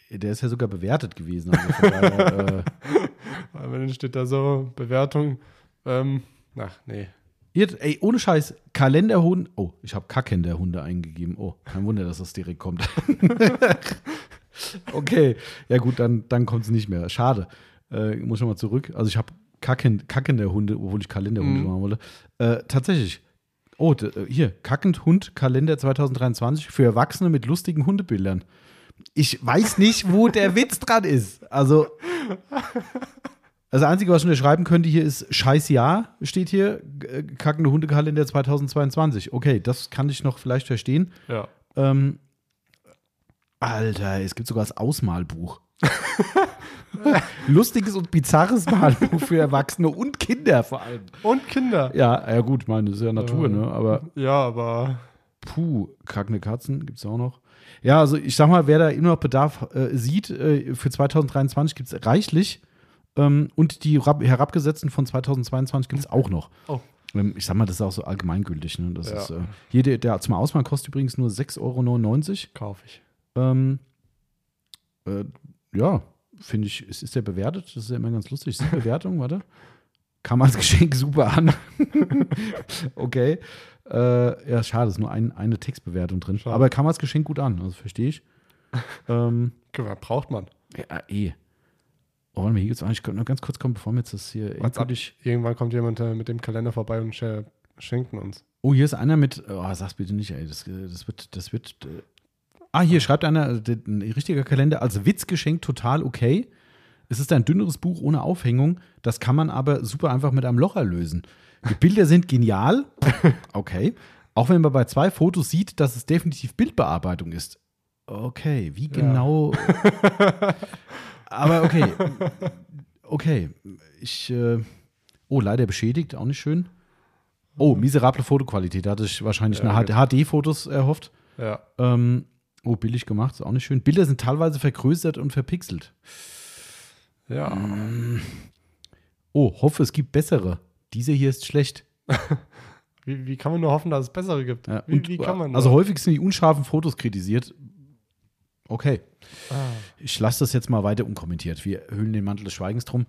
S1: Der ist ja sogar bewertet gewesen. Also von daher, äh,
S2: dann steht da so Bewertung. Ähm, ach, nee.
S1: Hier, ey, ohne Scheiß, Kalenderhund. Oh, ich habe Kackenderhunde eingegeben. Oh, kein Wunder, dass das direkt kommt. okay, ja gut, dann, dann kommt es nicht mehr. Schade. Äh, ich muss schon mal zurück. Also ich habe Kacken, Kackenderhunde, obwohl ich Kalenderhunde
S2: Mhm.
S1: machen wollte. Äh, tatsächlich. Oh, äh, hier, Kackend-Hund Kalender 2023 für Erwachsene mit lustigen Hundebildern. Ich weiß nicht, wo der Witz dran ist. Also, also das Einzige, was ich unterschreiben könnte hier ist Scheiß Jahr, steht hier. Äh, Kackende Hundekalender 2022. Okay, das kann ich noch vielleicht verstehen.
S2: Ja.
S1: Ähm, Alter, es gibt sogar das Ausmalbuch. Lustiges und bizarres Malbuch für Erwachsene und Kinder vor allem.
S2: Und Kinder.
S1: Ja, ja gut, meine, das ist ja Natur,
S2: Äh.
S1: ne? Aber
S2: Ja, aber
S1: puh, kackende Katzen gibt es auch noch. Ja, also ich sag mal, wer da immer noch Bedarf äh, sieht, äh, für 2023 gibt es reichlich. Ähm, und die rab- herabgesetzten von 2022 gibt es auch noch.
S2: Oh.
S1: Ähm, ich sag mal, das ist auch so allgemeingültig. Ne? Das
S2: Ja.
S1: ist, äh, hier, der, der zum Ausmalen kostet übrigens nur 6,99 Euro.
S2: kaufe ich.
S1: Ähm, äh, ja, finde ich, es ist ja bewertet. Das ist ja immer ganz lustig. Ist die Bewertung, warte. Kam als Geschenk super an. okay. Äh, ja, schade, ist nur ein, eine Textbewertung drin.
S2: Schade.
S1: Aber kam als Geschenk gut an, also verstehe ich. ähm,
S2: braucht man?
S1: ja, eh. Oh, gibt es eigentlich, ich könnte noch ganz kurz kommen, bevor wir jetzt das hier endgültig.
S2: Irgendwann kommt jemand äh, mit dem Kalender vorbei und sch- schenkt ihn uns.
S1: Oh, hier ist einer mit, oh, sag's bitte nicht, ey, das, das wird, das wird. Ah, hier schreibt einer, äh, ein richtiger Kalender, als Witzgeschenk total okay. Es ist ein dünneres Buch ohne Aufhängung, das kann man aber super einfach mit einem Locher lösen. Die Bilder sind genial, okay. Auch wenn man bei zwei Fotos sieht, dass es definitiv Bildbearbeitung ist. Okay, wie genau. aber okay. Okay, ich. Äh, oh, leider beschädigt, auch nicht schön. Oh, miserable Fotoqualität. Da hatte ich wahrscheinlich
S2: Ja,
S1: eine HD-Fotos erhofft.
S2: Ja.
S1: Ähm, oh, billig gemacht, ist auch nicht schön. Bilder sind teilweise vergrößert und verpixelt.
S2: Ja.
S1: Oh, hoffe, es gibt bessere. Diese hier ist schlecht.
S2: Wie, wie kann man nur hoffen, dass es bessere gibt?
S1: Ja,
S2: wie,
S1: und,
S2: wie kann man
S1: also häufig sind die unscharfen Fotos kritisiert. Okay,
S2: Ah.
S1: ich lasse das jetzt mal weiter unkommentiert. Wir hüllen den Mantel des Schweigens drum.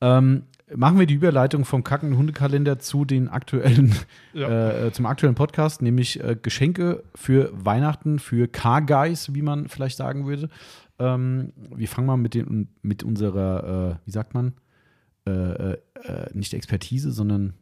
S1: Ähm, machen wir die Überleitung vom kackenden Hundekalender zu den aktuellen,
S2: Ja.
S1: äh, zum aktuellen Podcast, nämlich äh, Geschenke für Weihnachten, für Car-Guys, wie man vielleicht sagen würde. Ähm, wir fangen mal mit, den, mit unserer, äh, wie sagt man, äh, äh, äh, nicht Expertise, sondern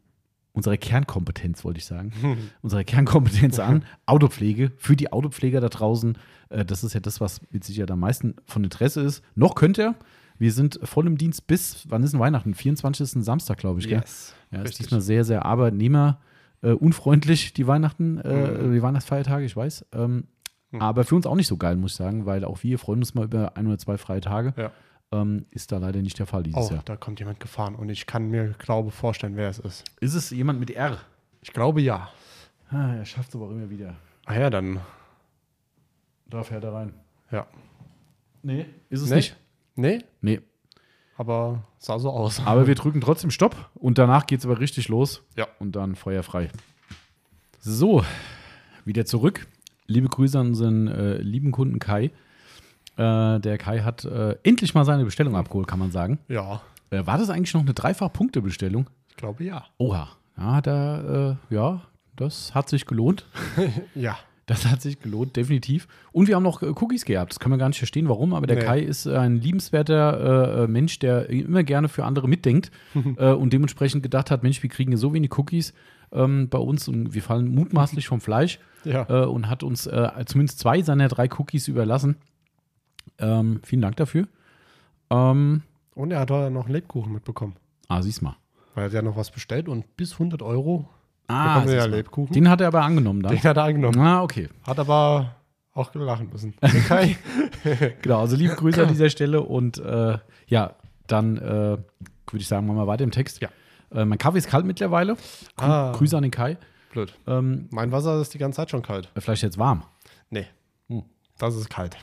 S1: unserer Kernkompetenz, wollte ich sagen. Unsere Kernkompetenz an. Autopflege für die Autopfleger da draußen. Äh, das ist ja das, was mit Sicherheit am meisten von Interesse ist. Noch könnt ihr. Wir sind voll im Dienst bis, wann ist denn Weihnachten? 24. Samstag, glaube ich. Gell?
S2: Yes.
S1: Ja, ist
S2: Richtig.
S1: diesmal sehr, sehr arbeitnehmer äh, unfreundlich, die Weihnachten, äh,
S2: Mhm.
S1: die Weihnachtsfeiertage, ich weiß. Ähm,
S2: Mhm.
S1: Aber für uns auch nicht so geil, muss ich sagen, weil auch wir freuen uns mal über ein oder zwei freie Tage.
S2: Ja.
S1: Ähm, ist da leider nicht der Fall dieses
S2: Oh,
S1: Jahr.
S2: da kommt jemand gefahren und ich kann mir, glaube vorstellen, wer es ist.
S1: Ist es jemand mit R?
S2: Ich glaube ja.
S1: Ah, er schafft es aber auch immer wieder.
S2: Ah ja, dann
S1: Da fährt er rein.
S2: Ja.
S1: Nee, ist es
S2: Nee.
S1: nicht.
S2: Nee,
S1: Nee.
S2: aber sah so aus.
S1: Aber wir drücken trotzdem Stopp und danach geht es aber richtig los.
S2: Ja.
S1: Und dann feuerfrei. So, wieder zurück. Liebe Grüße an unseren äh, lieben Kunden Kai. Äh, der Kai hat äh, endlich mal seine Bestellung abgeholt, kann man sagen.
S2: Ja,
S1: Äh, war das eigentlich noch eine Dreifach-Punkte-Bestellung?
S2: ich glaube ja.
S1: Oha. Ja, da, äh, ja, das hat sich gelohnt.
S2: Ja.
S1: Das hat sich gelohnt, definitiv. Und wir haben noch äh, Cookies gehabt. Das können wir gar nicht verstehen, warum. Aber der
S2: Nee.
S1: Kai ist äh, ein liebenswerter äh, äh, Mensch, der immer gerne für andere mitdenkt äh, und dementsprechend gedacht hat: Mensch, wir kriegen so wenig Cookies ähm, bei uns und wir fallen mutmaßlich vom Fleisch
S2: Ja.
S1: äh, und hat uns zumindest zwei seiner drei Cookies überlassen. Ähm, vielen Dank dafür. Ähm,
S2: Und er hat heute noch einen Lebkuchen mitbekommen.
S1: ah, siehst mal.
S2: Weil er hat ja noch was bestellt und bis 100 Euro
S1: Ah,
S2: ja. Lebkuchen.
S1: Den hat er aber angenommen dann.
S2: Den hat er angenommen.
S1: Ah, okay.
S2: Hat aber auch lachen müssen. Okay.
S1: Genau, also liebe Grüße an dieser Stelle und äh, ja, dann äh, würde ich sagen, machen wir weiter im Text.
S2: Ja.
S1: Äh, mein Kaffee ist kalt mittlerweile.
S2: Ah.
S1: Grüße an den Kai.
S2: Blöd.
S1: Ähm,
S2: Mein Wasser ist die ganze Zeit schon kalt.
S1: vielleicht jetzt warm.
S2: Nee.
S1: Hm.
S2: Das ist kalt.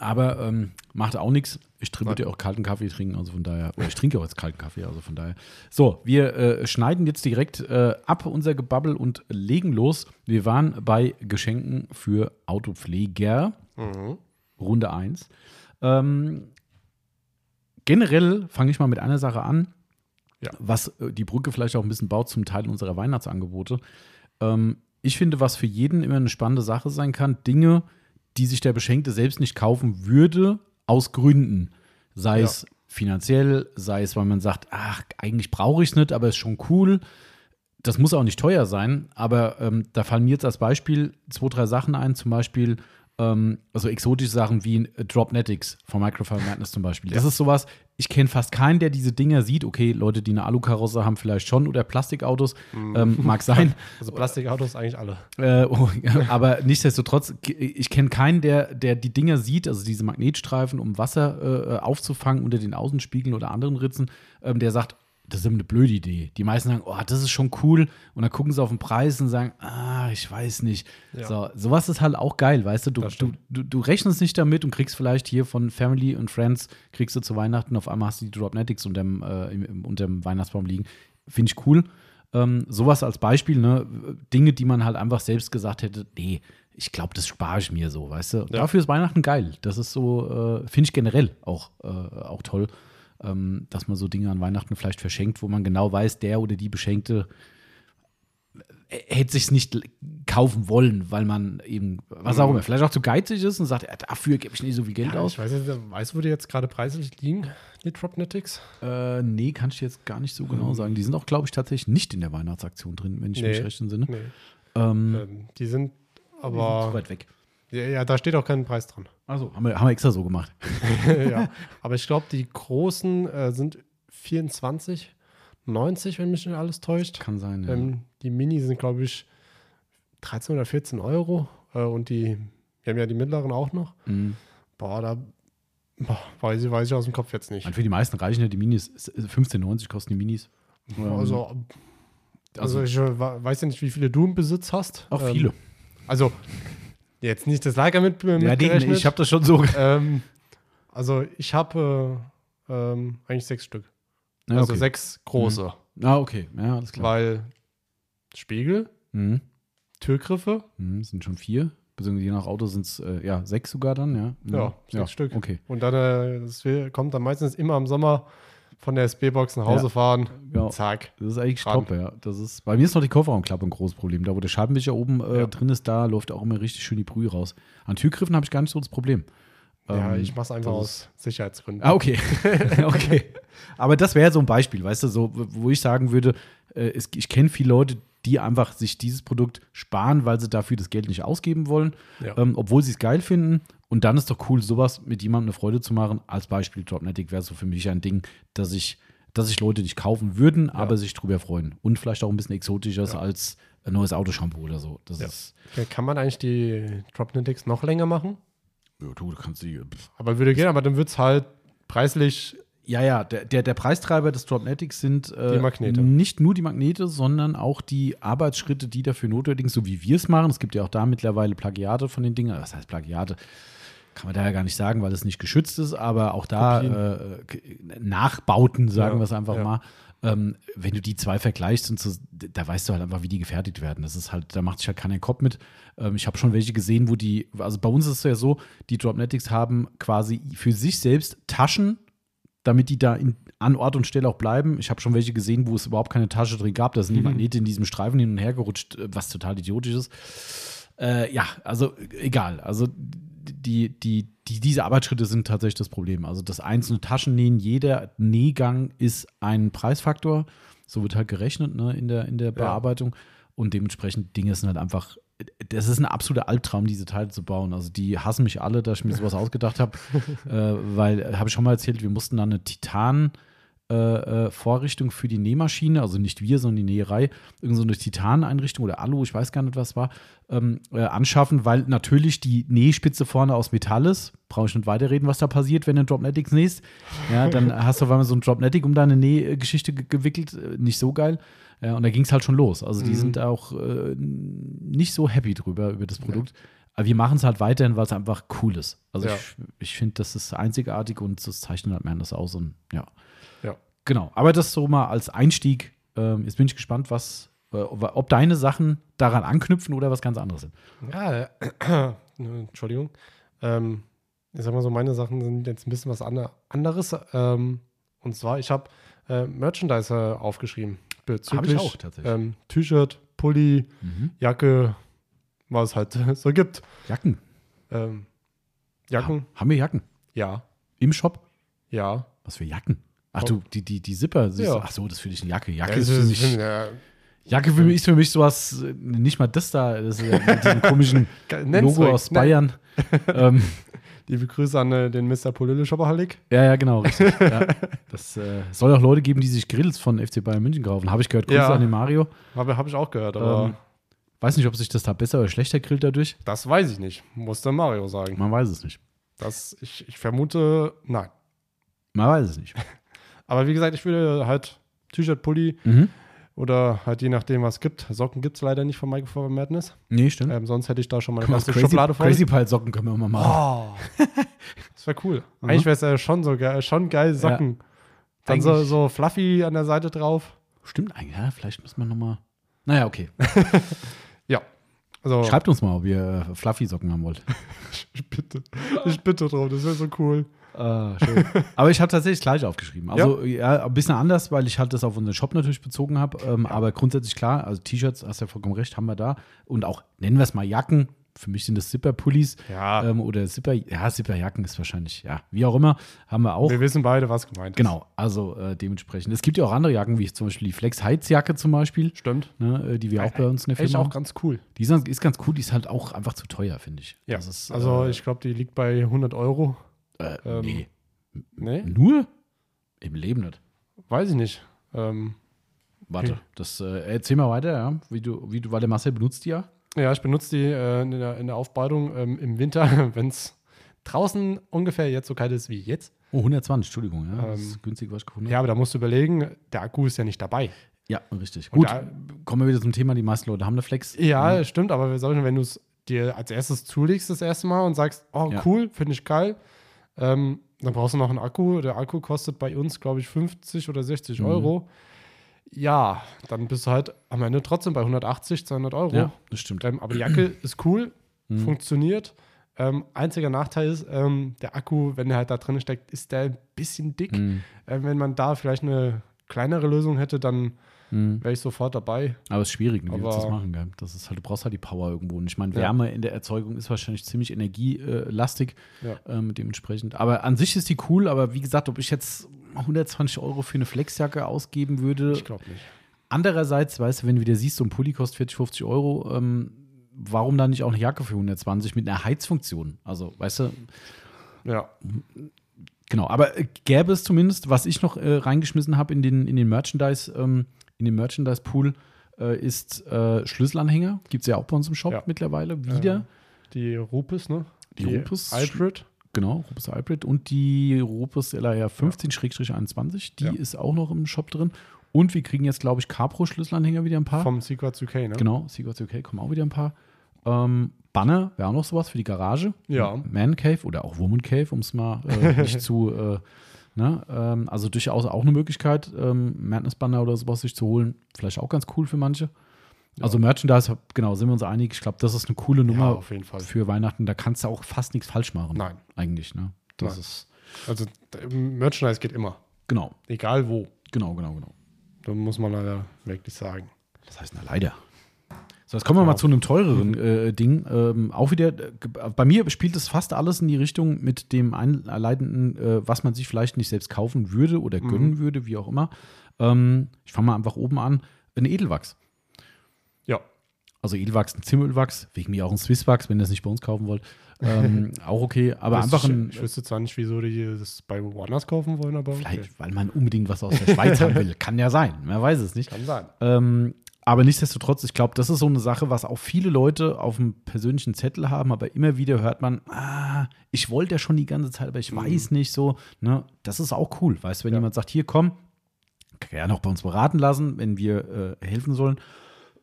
S1: Aber ähm, macht auch nichts. Ich tr- würde ja auch kalten Kaffee trinken, also von daher. Oder ich trinke auch jetzt kalten Kaffee, also von daher. So, wir äh, schneiden jetzt direkt äh, ab unser Gebabbel und legen los. Wir waren bei Geschenken für Autopfleger.
S2: Mhm.
S1: Runde 1. Ähm, generell fange ich mal mit einer Sache an,
S2: Ja.
S1: was äh, die Brücke vielleicht auch ein bisschen baut zum Teil unserer Weihnachtsangebote. Ähm, ich finde, was für jeden immer eine spannende Sache sein kann, Dinge, die sich der Beschenkte selbst nicht kaufen würde, aus Gründen. Sei
S2: Ja.
S1: es finanziell, sei es, weil man sagt, ach, eigentlich brauche ich es nicht, aber ist schon cool. Das muss auch nicht teuer sein, aber ähm, da fallen mir jetzt als Beispiel zwei, drei Sachen ein, zum Beispiel ähm, also exotische Sachen wie Dropnetics von Microphone Madness zum Beispiel. Das ist sowas, ich kenne fast keinen, der diese Dinger sieht. Okay, Leute, die eine Alukarosse haben, vielleicht schon oder Plastikautos, ähm, mag sein.
S2: Also Plastikautos eigentlich alle.
S1: Äh, oh, aber nichtsdestotrotz, ich kenne keinen, der, der die Dinger sieht, also diese Magnetstreifen, um Wasser äh, aufzufangen unter den Außenspiegeln oder anderen Ritzen, ähm, der sagt, das ist eine blöde Idee. Die meisten sagen, oh, das ist schon cool. Und dann gucken sie auf den Preis und sagen, ah, ich weiß nicht.
S2: Ja.
S1: So, sowas ist halt auch geil, weißt du? Du, du, du, du rechnest nicht damit und kriegst vielleicht hier von Family und Friends, kriegst du zu Weihnachten, auf einmal hast du die Dropnetics unterm, äh, im, im, unterm Weihnachtsbaum liegen. Finde ich cool. Ähm, sowas als Beispiel, ne? Dinge, die man halt einfach selbst gesagt hätte, nee, ich glaube, das spare ich mir so, weißt du?
S2: Ja.
S1: Dafür ist Weihnachten geil. Das ist so, äh, finde ich generell auch, äh, auch toll, ähm, dass man so Dinge an Weihnachten vielleicht verschenkt, wo man genau weiß, der oder die Beschenkte äh, hätte sich nicht kaufen wollen, weil man eben, was auch immer, vielleicht auch zu geizig ist und sagt, ja, dafür gebe ich nicht so viel Geld
S2: Ja,
S1: aus.
S2: ich weiß jetzt, weißt du, wo die jetzt gerade preislich liegen, die Dropnetics?
S1: Äh, nee, kann ich jetzt gar nicht so genau sagen. Die sind auch, glaube ich, tatsächlich nicht in der Weihnachtsaktion drin, wenn ich mich
S2: Nee.
S1: recht entsinne.
S2: Nee.
S1: Ähm,
S2: Ähm, die sind
S1: zu
S2: aber.
S1: weit weg.
S2: Ja, ja, da steht auch kein Preis dran.
S1: Also, haben wir, haben wir extra so gemacht.
S2: ja. Aber ich glaube, die großen äh, sind 24, 90, wenn mich nicht alles täuscht.
S1: Kann sein, ja.
S2: Ähm, die Mini sind, glaube ich, 13 oder 14 Euro. Äh, und die, wir haben ja die mittleren auch noch.
S1: Mhm.
S2: Boah, da boah, weiß, ich, weiß ich aus dem Kopf jetzt nicht.
S1: Und für die meisten reichen ja die Minis. 15,90 kosten die Minis. Ähm,
S2: Also, also ich äh, weiß ja nicht, wie viele du im Besitz hast.
S1: auch
S2: Ähm,
S1: viele.
S2: Also, jetzt nicht das Lager mit, mit
S1: ja, den, ich habe das schon so.
S2: ähm, also, ich habe äh, ähm, eigentlich sechs Stück.
S1: Ja,
S2: Also
S1: okay.
S2: sechs große.
S1: Ah, okay. Ja, alles klar.
S2: Weil Spiegel,
S1: Mhm.
S2: Türgriffe,
S1: Mhm, sind schon vier. Beziehungsweise je nach Auto sind es äh, ja, sechs sogar dann, ja. Mhm.
S2: Ja, sechs Stück.
S1: Okay.
S2: und dann äh, kommt dann meistens immer im Sommer von der SB-Box nach Hause
S1: Ja.
S2: fahren.
S1: Ja.
S2: Zack.
S1: Das ist eigentlich
S2: Ran.
S1: top, ja. Das ist, bei mir ist noch die Kofferraumklappe ein großes Problem. Da, wo der Scheibenwischer oben äh,
S2: Ja.
S1: drin ist, da läuft auch immer richtig schön die Brühe raus. An Türgriffen habe ich gar nicht so das Problem.
S2: Ja,
S1: Ähm,
S2: ich mache es einfach aus Sicherheitsgründen.
S1: Ah, okay. okay. Aber das wäre so ein Beispiel, weißt du, so, wo ich sagen würde, äh, es, ich kenne viele Leute, die einfach sich dieses Produkt sparen, weil sie dafür das Geld nicht ausgeben wollen,
S2: Ja.
S1: ähm, obwohl sie es geil finden. Und dann ist doch cool, sowas mit jemandem eine Freude zu machen. Als Beispiel Dropnetic wäre so für mich ein Ding, dass ich, dass sich Leute nicht kaufen würden, aber sich drüber freuen. Und vielleicht auch ein bisschen exotisches
S2: Ja.
S1: als ein neues Autoshampoo oder so. Das
S2: Ja.
S1: ist,
S2: Okay, Kann man eigentlich die Dropnetics noch länger machen?
S1: ja, du, du kannst die, pff,
S2: Aber würde gehen, aber dann wird es halt preislich
S1: Ja, ja, der, der, der Preistreiber des Dropnetics sind äh, nicht nur die Magnete, sondern auch die Arbeitsschritte, die dafür notwendig sind, so wie wir es machen. Es gibt ja auch da mittlerweile Plagiate von den Dingen. Was heißt Plagiate? Kann man da ja gar nicht sagen, weil es nicht geschützt ist, aber auch da äh, Nachbauten, sagen
S2: Ja,
S1: wir es einfach
S2: ja.
S1: mal. Ähm, wenn du die zwei vergleichst, und so, da weißt du halt einfach, wie die gefertigt werden. Das ist halt, da macht sich halt keiner Kopf mit. Ähm, ich habe schon welche gesehen, wo die, also bei uns ist es ja so, die Dropnetics haben quasi für sich selbst Taschen, damit die da in, an Ort und Stelle auch bleiben. Ich habe schon welche gesehen, wo es überhaupt keine Tasche drin gab. Da sind die Magnete in diesem Streifen hin und her gerutscht, äh, was total idiotisch ist. Äh, ja, also äh, egal. Also die, die, die, diese Arbeitsschritte sind tatsächlich das Problem. Also das einzelne Taschennähen, jeder Nähgang ist ein Preisfaktor. So wird halt gerechnet ne, in, der, in der Bearbeitung. Und dementsprechend Dinge sind halt einfach, das ist ein absoluter Albtraum, diese Teile zu bauen. Also die hassen mich alle, dass ich mir sowas ausgedacht habe. äh, weil, äh, habe ich schon mal erzählt, wir mussten dann eine Titan äh, äh, Vorrichtung für die Nähmaschine, also nicht wir, sondern die Näherei, irgendeine so eine Titaneinrichtung oder Alu, ich weiß gar nicht, was war, ähm, äh, anschaffen, weil natürlich die Nähspitze vorne aus Metall ist. Brauche ich nicht weiterreden, was da passiert, wenn du Dropnetics nähst. Ja, dann hast du auf einmal so ein Dropnetic um deine Nähgeschichte ge gewickelt. Äh, Nicht so geil. Ja, und da ging es halt schon los. Also die sind auch äh, nicht so happy drüber, über das Produkt. Aber wir machen es halt weiterhin, weil es einfach cool ist. Also
S2: Ja.
S1: ich, ich finde, das ist einzigartig und das zeichnet halt mehr das aus. Und ja.
S2: Ja.
S1: Genau, aber das so mal als Einstieg. Ähm, jetzt bin ich gespannt, was, äh, ob deine Sachen daran anknüpfen oder was ganz anderes sind.
S2: Ja, äh, Entschuldigung. Ähm, ich sag mal so, meine Sachen sind jetzt ein bisschen was ander anderes. Ähm, und zwar, ich habe äh, Merchandise äh, aufgeschrieben. Bezüglich
S1: ich auch, tatsächlich.
S2: Ähm, T-Shirt, Pulli, Jacke, was es halt so gibt.
S1: Jacken.
S2: Ähm, Jacken,
S1: Haben wir Jacken?
S2: ja,
S1: Im Shop?
S2: ja.
S1: Was für Jacken? Ach du, die, die, die Zipper.
S2: Ja.
S1: Ach so, das für dich eine Jacke. Jacke
S2: Ja,
S1: ist für mich.
S2: ja,
S1: Jacke für mich ist für mich sowas, äh, nicht mal das da, das ist ja mit diesem komischen Logo aus
S2: Nenn-
S1: Bayern. ähm,
S2: Liebe Grüße an äh, den Mr. Polille Shopaholic.
S1: ja, ja, genau, richtig. ja. Das äh, soll auch Leute geben, die sich Grills von FC Bayern München kaufen. Habe ich gehört, Grüße
S2: Ja.
S1: an den Mario.
S2: Habe hab ich auch gehört, aber
S1: Ähm, weiß nicht, ob sich das da besser oder schlechter grillt dadurch.
S2: das weiß ich nicht. Muss der Mario sagen.
S1: Man weiß es nicht.
S2: Das, ich, ich vermute, nein.
S1: Man weiß es nicht.
S2: Aber wie gesagt, ich würde halt T-Shirt, Pulli
S1: Mhm.
S2: Oder halt je nachdem, was gibt. Socken gibt es leider nicht von Michael for Madness.
S1: Nee, stimmt.
S2: Ähm, sonst hätte ich da schon mal eine ganze
S1: Crazy,
S2: Schublade voll.
S1: Crazy Pile Socken können wir mal machen.
S2: Oh. das wäre cool. Eigentlich wäre es ja schon so geil, schon geil Socken. Dann so, so fluffy an der Seite drauf.
S1: Stimmt eigentlich, ja, vielleicht müssen wir nochmal. Naja, okay.
S2: Ja. Also,
S1: Schreibt uns mal, ob ihr äh, Fluffy Socken haben wollt.
S2: ich bitte. Ich bitte drum, das wäre so cool.
S1: Ah, schön. Aber ich habe tatsächlich gleich aufgeschrieben. Also ja. ein bisschen anders, weil ich halt das auf unseren Shop natürlich bezogen habe. Ähm, Aber grundsätzlich klar, also T-Shirts, hast ja vollkommen recht, haben wir da. Und auch, nennen wir es mal Jacken. Für mich sind das Zipper-Pullis
S2: Ja.
S1: ähm, oder Zipper, ja, Zipperjacken ist wahrscheinlich, ja, wie auch immer, haben wir auch.
S2: Wir wissen beide, was gemeint ist.
S1: Genau, also äh, dementsprechend. Es gibt ja auch andere Jacken, wie zum Beispiel die Flex Heizjacke zum Beispiel,
S2: Stimmt.
S1: ne, äh, die wir auch bei uns in der Firma
S2: auch
S1: haben.
S2: ganz cool.
S1: Die ist, ist ganz cool, die ist halt auch einfach zu teuer, finde ich.
S2: Ja.
S1: Ist,
S2: also,
S1: äh,
S2: ich glaube, die liegt bei 100 Euro.
S1: Äh,
S2: ähm,
S1: nee,
S2: Nee,
S1: nur? Im Leben nicht.
S2: weiß ich nicht. Ähm,
S1: Warte,
S2: Okay.
S1: das äh, erzähl mal weiter, ja. Wie du, wie du, weil der Marcel benutzt die ja.
S2: ja, ich benutze die äh, in, der, in der Aufbereitung ähm, im Winter, wenn es draußen ungefähr jetzt so kalt ist wie jetzt.
S1: Oh, 120, Entschuldigung, ja. das
S2: Ähm,
S1: ist günstig, was gefunden
S2: Ja, aber da musst du überlegen, der Akku ist ja nicht dabei.
S1: Ja, richtig.
S2: Und
S1: Gut,
S2: da-
S1: kommen wir wieder zum Thema, die meisten Leute haben eine Flex.
S2: Ja, stimmt, aber wir sollten, wenn du es dir als erstes zulegst das erste Mal und sagst, oh
S1: Ja.
S2: cool, finde ich geil, ähm, dann brauchst du noch einen Akku. Der Akku kostet bei uns, glaube ich, 50 oder 60
S1: Mhm.
S2: Euro. Ja, dann bist du halt am Ende trotzdem bei 180, 200 Euro.
S1: Ja, das stimmt.
S2: Ähm, aber die Jacke ist cool,
S1: Mhm.
S2: funktioniert. Ähm, einziger Nachteil ist, ähm, der Akku, wenn der halt da drin steckt, ist der ein bisschen dick.
S1: Mhm.
S2: Ähm, wenn man da vielleicht eine kleinere Lösung hätte, dann
S1: Mhm.
S2: wäre ich sofort dabei.
S1: Aber es ist schwierig, wie willst du das machen, gell? Das ist halt, du brauchst halt die Power irgendwo. Und ich meine,
S2: Ja.
S1: Wärme in der Erzeugung ist wahrscheinlich ziemlich energielastig,
S2: Ja.
S1: ähm, dementsprechend. Aber an sich ist die cool, aber wie gesagt, ob ich jetzt 120 Euro für eine Flexjacke ausgeben würde.
S2: Ich glaube nicht.
S1: Andererseits, weißt du, wenn du wieder siehst, so ein Pulli kostet 40, 50 Euro, ähm, warum dann nicht auch eine Jacke für 120 mit einer Heizfunktion? Also, weißt du,
S2: Ja.
S1: Genau, aber gäbe es zumindest, was ich noch äh, reingeschmissen habe in den, in den Merchandise, ähm, in den Merchandise-Pool, äh, ist äh, Schlüsselanhänger. Gibt es ja auch bei uns im Shop
S2: Ja.
S1: mittlerweile wieder.
S2: Die Rupes, ne?
S1: Die Rupes.
S2: Hybrid.
S1: Genau, Rupes Hybrid und die Rupes LR 15-21, die ist auch noch im Shop drin. Und wir kriegen jetzt, glaube ich, Capro-Schlüsselanhänger wieder ein paar.
S2: Vom Sequats UK, ne?
S1: Genau, Seagulls UK kommen auch wieder ein paar. Ähm, Banner wäre auch noch sowas für die Garage.
S2: Ja.
S1: Man Cave oder auch Woman Cave, um es mal äh, nicht zu. Äh, ne? ähm, also durchaus auch eine Möglichkeit, ähm, Madness Banner oder sowas sich zu holen. Vielleicht auch ganz cool für manche. Also Merchandise, genau, sind wir uns einig. Ich glaube, das ist eine coole
S2: Ja,
S1: Nummer
S2: Fall.
S1: für Weihnachten. Da kannst du auch fast nichts falsch machen.
S2: Nein.
S1: Eigentlich, ne? Das
S2: Nein.
S1: ist.
S2: Also d- Merchandise geht immer.
S1: Genau,
S2: Egal wo.
S1: genau, genau, genau.
S2: Da muss man leider wirklich sagen.
S1: Das heißt, na leider. So, jetzt kommen wir
S2: Ja.
S1: mal zu einem teureren äh, Ding. Ähm, auch wieder, äh, bei mir spielt es fast alles in die Richtung mit dem Einleitenden, äh, was man sich vielleicht nicht selbst kaufen würde oder gönnen würde, wie auch immer. Ähm, ich fange mal einfach oben an. Ein Edelwachs.
S2: Ja.
S1: Also Edelwachs, ein Zimmelwachs, wegen mir auch ein Swisswachs, wenn ihr es nicht bei uns kaufen wollt. Ähm, auch okay, aber einfach ein.
S2: Ich wüsste zwar nicht, wieso die das bei Woanders kaufen wollen, aber okay.
S1: Vielleicht, weil man unbedingt was aus der Schweiz haben will. Kann ja sein, man weiß es nicht.
S2: kann sein.
S1: Ähm, aber nichtsdestotrotz, ich glaube, das ist so eine Sache, was auch viele Leute auf dem persönlichen Zettel haben, aber immer wieder hört man, ah, ich wollte ja schon die ganze Zeit, aber ich weiß nicht so. Ne? Das ist auch cool, weißt du, wenn
S2: Ja.
S1: jemand sagt, hier komm, kann gerne auch bei uns beraten lassen, wenn wir äh, helfen sollen.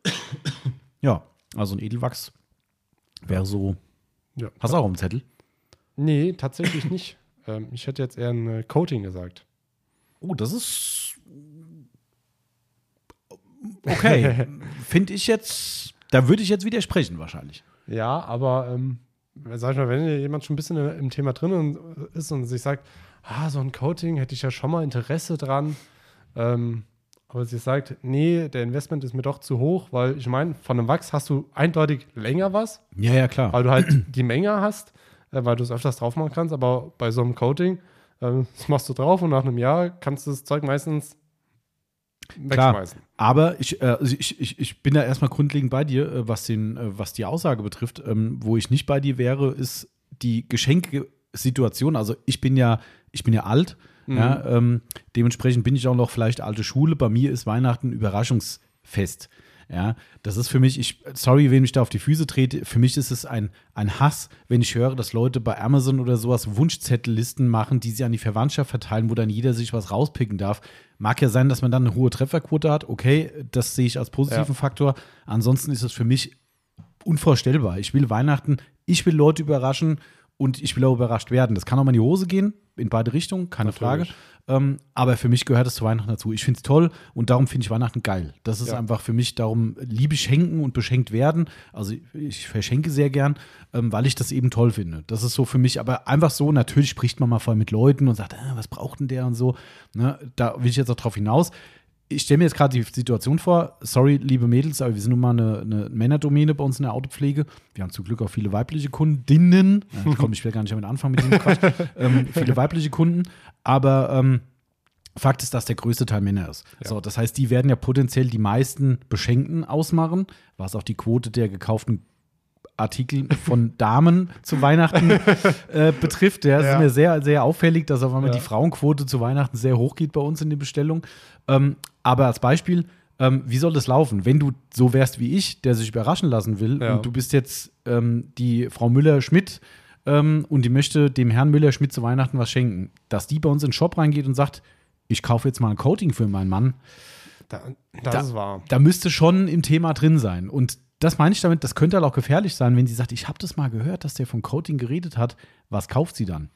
S1: ja, also ein Edelwachs wäre so.
S2: Ja.
S1: Hast du auch einen Zettel?
S2: Nee, tatsächlich nicht. Ähm, ich hätte jetzt eher ein äh, Coating gesagt.
S1: Oh, das ist. Okay. Finde ich jetzt. Da würde ich jetzt widersprechen, wahrscheinlich.
S2: Ja, aber ähm, sag ich mal, wenn jemand schon ein bisschen im Thema drin ist und sich sagt, ah, so ein Coating hätte ich ja schon mal Interesse dran, ähm, aber sie sagt, nee, der Investment ist mir doch zu hoch, weil ich meine, von einem Wachs hast du eindeutig länger was,
S1: Ja, ja, klar.
S2: weil du halt die Menge hast, äh, weil du es öfters drauf machen kannst, aber bei so einem Coating, äh, das machst du drauf und nach einem Jahr kannst du das Zeug meistens
S1: Klar. Aber ich, äh, also ich, ich, ich bin da erstmal grundlegend bei dir, äh, was, den, äh, was die Aussage betrifft. Ähm, wo ich nicht bei dir wäre, ist die Geschenkesituation. Also ich bin ja, ich bin ja alt. Ja, ähm, dementsprechend bin ich auch noch vielleicht alte Schule. Bei mir ist Weihnachten ein Überraschungsfest. Ja, das ist für mich, ich, sorry, wen ich da auf die Füße trete, für mich ist es ein, ein Hass, wenn ich höre, dass Leute bei Amazon oder sowas Wunschzettellisten machen, die sie an die Verwandtschaft verteilen, wo dann jeder sich was rauspicken darf. Mag ja sein, dass man dann eine hohe Trefferquote hat, okay, das sehe ich als positiven
S2: Ja.
S1: Faktor. Ansonsten ist es für mich unvorstellbar. Ich will Weihnachten, ich will Leute überraschen und ich will auch überrascht werden. Das kann auch mal in die Hose gehen, in beide Richtungen, keine
S2: Natürlich.
S1: Frage. Ähm, aber für mich gehört es zu Weihnachten dazu. Ich finde es toll und darum finde ich Weihnachten geil. Das ist
S2: Ja.
S1: einfach für mich, darum liebe ich schenken und beschenkt werden. Also ich verschenke sehr gern, ähm, weil ich das eben toll finde. Das ist so für mich, aber einfach so, natürlich spricht man mal voll mit Leuten und sagt, ah, was braucht denn der und so. Ne? Da will ich jetzt auch drauf hinaus. Ich stelle mir jetzt gerade die Situation vor, sorry, liebe Mädels, aber wir sind nun mal eine, eine Männerdomäne bei uns in der Autopflege. Wir haben zum Glück auch viele weibliche Kundinnen. Ja, komm, ich will gar nicht damit anfangen mit diesem Quatsch. ähm, viele weibliche Kunden, aber ähm, Fakt ist, dass der größte Teil Männer ist. So, das heißt, die werden ja potenziell die meisten Beschenkten ausmachen, was auch die Quote der gekauften Artikel von Damen zu Weihnachten äh, betrifft. Ja, es
S2: Ja.
S1: ist mir sehr, sehr auffällig, dass auf einmal
S2: Ja.
S1: die Frauenquote zu Weihnachten sehr hoch geht bei uns in den Bestellungen. Ähm, aber als Beispiel, ähm, wie soll das laufen? Wenn du so wärst wie ich, der sich überraschen lassen will
S2: Ja.
S1: und du bist jetzt ähm, die Frau Müller-Schmidt ähm, und die möchte dem Herrn Müller-Schmidt zu Weihnachten was schenken, dass die bei uns in den Shop reingeht und sagt, ich kaufe jetzt mal ein Coating für meinen Mann,
S2: Da, das
S1: Da-
S2: ist wahr.
S1: da müsste schon im Thema drin sein. Und das meine ich damit, das könnte halt auch gefährlich sein, wenn sie sagt, ich habe das mal gehört, dass der von Coating geredet hat. Was kauft sie dann?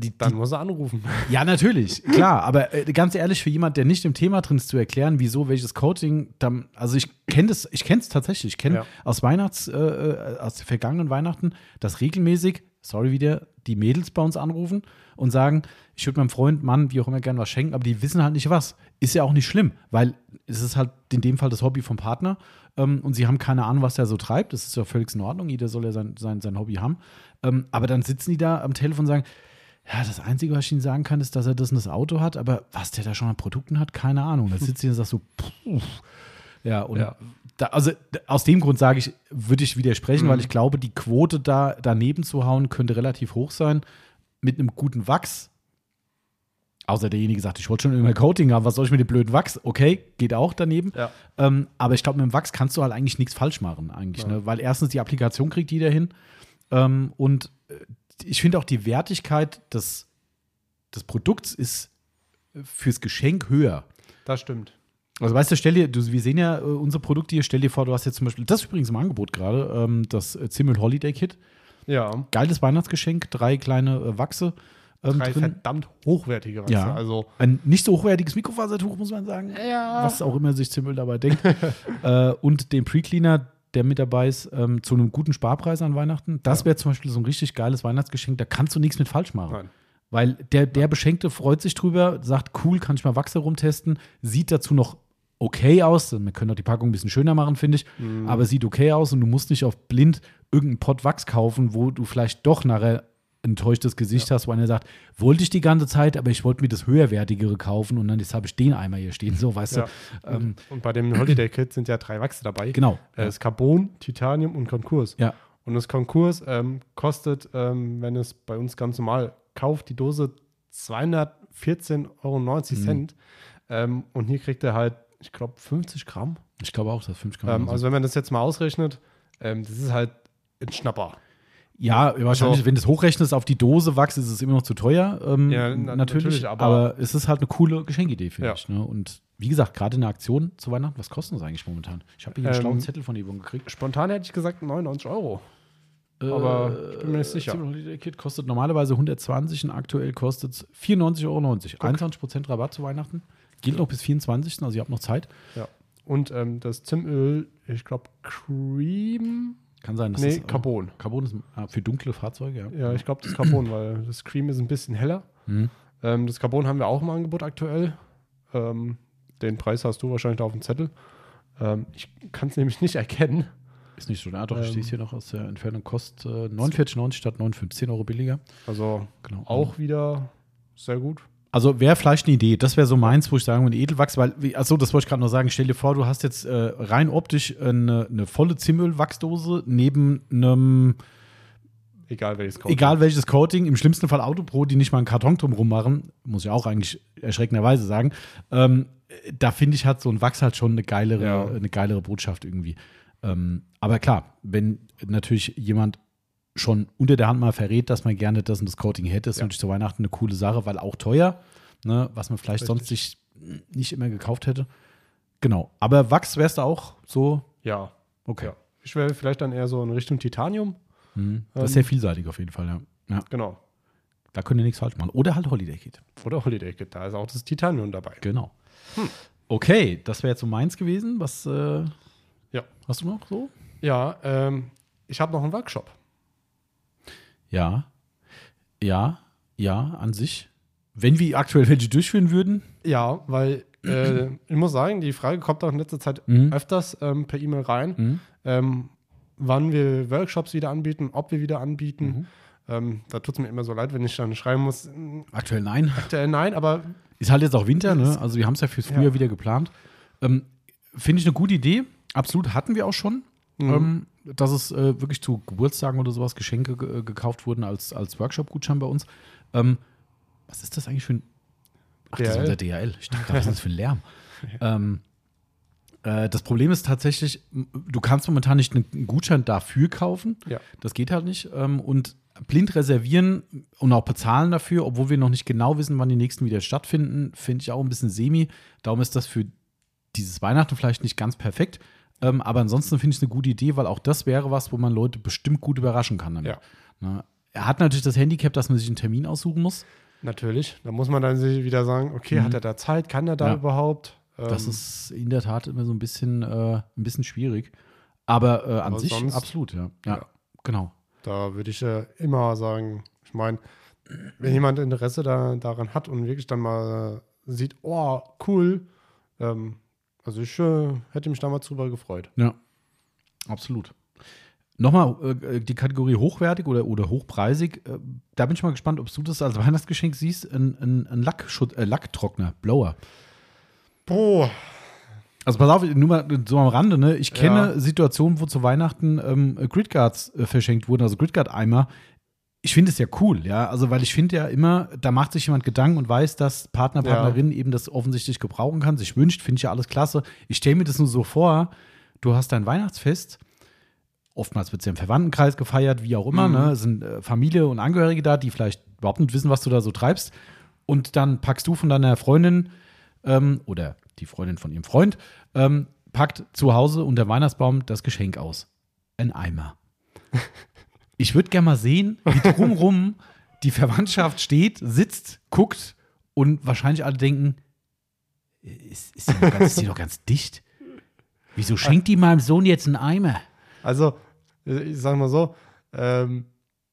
S1: Die,
S2: Dann
S1: die,
S2: muss er anrufen.
S1: ja, natürlich, klar. Aber äh, ganz ehrlich, für jemand, der nicht im Thema drin ist, zu erklären, wieso welches Coating, dann, also ich kenne das, ich kenne es tatsächlich. Ich kenne
S2: Ja.
S1: aus Weihnachts, äh, äh, aus den vergangenen Weihnachten, dass regelmäßig, sorry wieder, die Mädels bei uns anrufen und sagen, ich würde meinem Freund, Mann, wie auch immer, gerne was schenken, aber die wissen halt nicht was. Ist ja auch nicht schlimm, weil es ist halt in dem Fall das Hobby vom Partner ähm, und sie haben keine Ahnung, was der so treibt. Das ist ja völlig in Ordnung, jeder soll ja sein, sein, sein Hobby haben. Ähm, aber dann sitzen die da am Telefon und sagen, ja, das Einzige, was ich Ihnen sagen kann, ist, dass er das und das Auto hat, aber was der da schon an Produkten hat, keine Ahnung. Dann sitzt ihr und sagt so, puh. Ja, und
S2: Ja.
S1: Da, also aus dem Grund sage ich, würde ich widersprechen,
S2: Mhm.
S1: weil ich glaube, die Quote da daneben zu hauen, könnte relativ hoch sein. Mit einem guten Wachs. Außer derjenige sagt, ich wollte schon irgendein Coating haben, was soll ich mit dem blöden Wachs? Okay, geht auch daneben.
S2: Ja.
S1: Ähm, aber ich glaube, mit dem Wachs kannst du halt eigentlich nichts falsch machen, eigentlich,
S2: Ja.
S1: ne? Weil erstens die Applikation kriegt jeder hin ähm, und äh, ich finde auch die Wertigkeit des, des Produkts ist fürs Geschenk höher.
S2: Das stimmt.
S1: Also weißt du, stell dir, du, wir sehen ja äh, unser Produkt hier, stell dir vor, du hast jetzt zum Beispiel, das ist übrigens im Angebot gerade, ähm, das äh, Zimmel Holiday Kit.
S2: Ja.
S1: Geiles Weihnachtsgeschenk, drei kleine äh, Wachse ähm,
S2: Drei
S1: drin.
S2: verdammt hochwertige Wachse.
S1: Ja.
S2: Also,
S1: Ein nicht so hochwertiges Mikrofasertuch, muss man sagen.
S2: ja.
S1: Was auch immer sich Zimmel dabei denkt. äh, und den Pre-Cleaner, der mit dabei ist, ähm, zu einem guten Sparpreis an Weihnachten. Das
S2: Ja.
S1: wäre zum Beispiel so ein richtig geiles Weihnachtsgeschenk, da kannst du nichts mit falsch machen.
S2: Nein.
S1: Weil der, der Beschenkte freut sich drüber, sagt, cool, kann ich mal Wachse rumtesten, sieht dazu noch okay aus. Wir können auch die Packung ein bisschen schöner machen, finde ich,
S2: Mhm.
S1: aber sieht okay aus und du musst nicht auf blind irgendeinen Pott Wachs kaufen, wo du vielleicht doch nachher enttäuschtes Gesicht hast, wo einer sagt, wollte ich die ganze Zeit, aber ich wollte mir das höherwertigere kaufen und dann jetzt habe ich den Eimer hier stehen, so, weißt
S2: Ja.
S1: du. Ähm,
S2: Und bei dem Holiday Kit sind ja drei Wachse dabei.
S1: genau.
S2: Äh, Das Carbon, Titanium und Konkurs.
S1: Ja.
S2: Und das Konkurs ähm, kostet, ähm, wenn es bei uns ganz normal kauft, die Dose 214,90 Euro. Ähm, und hier kriegt er halt, ich glaube, 50 Gramm.
S1: Ich glaube auch, dass 5 Gramm.
S2: Ähm, also wenn man das jetzt mal ausrechnet, ähm, das ist halt ein Schnapper.
S1: Ja, wahrscheinlich,
S2: also-
S1: wenn du es hochrechnest auf die Dose Wachs, ist es immer noch zu teuer. Ähm,
S2: Ja, na-
S1: natürlich,
S2: natürlich,
S1: aber,
S2: aber-
S1: es ist halt eine coole Geschenkidee, finde
S2: Ja.
S1: ich. Ne? Und wie gesagt, gerade in der Aktion zu Weihnachten, was kostet das eigentlich momentan? Ich habe hier einen
S2: Ähm,
S1: schlauen Zettel von Yvonne gekriegt.
S2: Spontan hätte ich gesagt 99 Euro. aber ich bin mir nicht sicher.
S1: Holiday Kit kostet normalerweise 120 und aktuell kostet es 94,90 Euro. 21% Rabatt zu Weihnachten. Gilt noch bis 24. Also ihr habt noch Zeit.
S2: Ja. Und ähm, das Zimtöl, ich glaube, Cream.
S1: Kann sein, dass
S2: Nee,
S1: das,
S2: Carbon.
S1: Carbon ist ah, für dunkle Fahrzeuge, ja.
S2: Ja, ich glaube, das Carbon, weil das Cream ist ein bisschen heller.
S1: Mhm.
S2: Ähm, das Carbon haben wir auch im Angebot aktuell. Ähm, den Preis hast du wahrscheinlich da auf dem Zettel. Ähm, ich kann es nämlich nicht erkennen.
S1: Ist nicht so. Ah, doch, ich
S2: Ähm,
S1: sehe es hier noch aus der Entfernung. Kostet äh, 49,90 statt 9,15 Euro billiger.
S2: Also
S1: Genau.
S2: auch wieder sehr gut.
S1: Also wäre vielleicht eine Idee. Das wäre so meins, wo ich sagen würde, Edelwachs, weil, achso, das wollte ich gerade noch sagen. Stell dir vor, du hast jetzt äh, rein optisch eine, eine volle Zimmöl-Wachsdose neben einem,
S2: Egal welches Coating.
S1: egal welches Coating, im schlimmsten Fall Autopro, die nicht mal einen Karton drumrum machen, muss ich auch eigentlich erschreckenderweise sagen. Ähm, da finde ich, hat so ein Wachs halt schon eine geilere,
S2: Ja.
S1: eine geilere Botschaft irgendwie. Ähm, aber klar, wenn natürlich jemand schon unter der Hand mal verrät, dass man gerne das und das Coating hätte, ist
S2: Ja.
S1: natürlich zu Weihnachten eine coole Sache, weil auch teuer, ne, was man vielleicht
S2: Richtig.
S1: sonst sich nicht immer gekauft hätte. Genau. Aber Wachs wärst du auch so,
S2: Ja.
S1: okay.
S2: ja. Ich wäre vielleicht dann eher so in Richtung Titanium.
S1: Mhm. Das ist
S2: Ähm,
S1: sehr vielseitig auf jeden Fall, ja. ja.
S2: Genau.
S1: Da könnt ihr nichts falsch machen. Oder halt Holiday Kit.
S2: Oder Holiday Kit. Da ist auch das Titanium dabei.
S1: Genau. Okay, das wäre jetzt so meins gewesen. Was äh,
S2: Ja.
S1: hast du noch so?
S2: Ja, ähm, ich habe noch einen Workshop.
S1: Ja. Ja, ja, an sich. Wenn wir aktuell welche durchführen würden,
S2: Ja, weil äh, ich muss sagen, die Frage kommt auch in letzter Zeit
S1: Mhm.
S2: öfters ähm, per E-Mail rein,
S1: Mhm.
S2: ähm, wann wir Workshops wieder anbieten, ob wir wieder anbieten.
S1: Mhm.
S2: Ähm, da tut es mir immer so leid, wenn ich dann schreiben muss, mm,
S1: aktuell nein.
S2: aktuell nein, aber
S1: Ist halt jetzt auch Winter, ne? Also wir haben es ja fürs Frühjahr
S2: Ja.
S1: wieder geplant. Ähm, Finde ich eine gute Idee. Absolut hatten wir auch schon.
S2: Mhm.
S1: Ähm, dass es äh, wirklich zu Geburtstagen oder sowas Geschenke ge äh, gekauft wurden als, als Workshop-Gutschein bei uns. Ähm, was ist das eigentlich für ein. Ach, das ist
S2: DHL?
S1: unser DHL. Ich dachte, was ist das für ein Lärm? ähm, äh, das Problem ist tatsächlich, du kannst momentan nicht einen Gutschein dafür kaufen.
S2: ja.
S1: Das geht halt nicht. Ähm, und blind reservieren und auch bezahlen dafür, obwohl wir noch nicht genau wissen, wann die nächsten wieder stattfinden, finde ich auch ein bisschen semi. Darum ist das für dieses Weihnachten vielleicht nicht ganz perfekt. Ähm, aber ansonsten finde ich es eine gute Idee, weil auch das wäre was, wo man Leute bestimmt gut überraschen kann damit.
S2: Ja.
S1: Ne? Er hat natürlich das Handicap, dass man sich einen Termin aussuchen muss.
S2: Natürlich. Da muss man dann sich wieder sagen, okay,
S1: Mhm.
S2: hat er da Zeit, kann er da
S1: Ja.
S2: überhaupt? Ähm,
S1: Das ist in der Tat immer so ein bisschen, äh, ein bisschen schwierig. Aber äh, an
S2: Aber
S1: sich
S2: sonst-
S1: absolut, ja. ja.
S2: Ja.
S1: Genau.
S2: Da würde ich äh, immer sagen, ich meine, wenn jemand Interesse da, daran hat und wirklich dann mal sieht, oh, cool, ähm, also ich äh, hätte mich damals drüber gefreut.
S1: Ja, absolut. Nochmal äh, die Kategorie hochwertig oder, oder hochpreisig. Äh, da bin ich mal gespannt, ob du das als Weihnachtsgeschenk siehst. Ein, ein, ein Lackschut äh, Lacktrockner, Blower.
S2: Boah,
S1: Also pass auf, nur mal so am Rande, ne? Ich kenne
S2: Ja.
S1: Situationen, wo zu Weihnachten ähm, Gridguards äh, verschenkt wurden, also Gridguard-Eimer. Ich finde es ja cool, ja. Also, weil ich finde ja immer, da macht sich jemand Gedanken und weiß, dass Partner,
S2: Ja.
S1: Partnerin eben das offensichtlich gebrauchen kann, sich wünscht, finde ich ja alles klasse. Ich stelle mir das nur so vor, du hast dein Weihnachtsfest oftmals wird es ja im Verwandtenkreis gefeiert, wie auch immer.
S2: Mhm.
S1: Ne? Es sind äh, Familie und Angehörige da, die vielleicht überhaupt nicht wissen, was du da so treibst. Und dann packst du von deiner Freundin ähm, oder die Freundin von ihrem Freund, ähm, packt zu Hause unter Weihnachtsbaum das Geschenk aus. Ein Eimer. Ich würde gerne mal sehen, wie drumrum die Verwandtschaft steht, sitzt, guckt und wahrscheinlich alle denken, ist, ist, die, doch ganz, ist die doch ganz dicht? Wieso schenkt die meinem Sohn jetzt einen Eimer?
S2: Also, ich sag mal so, ähm,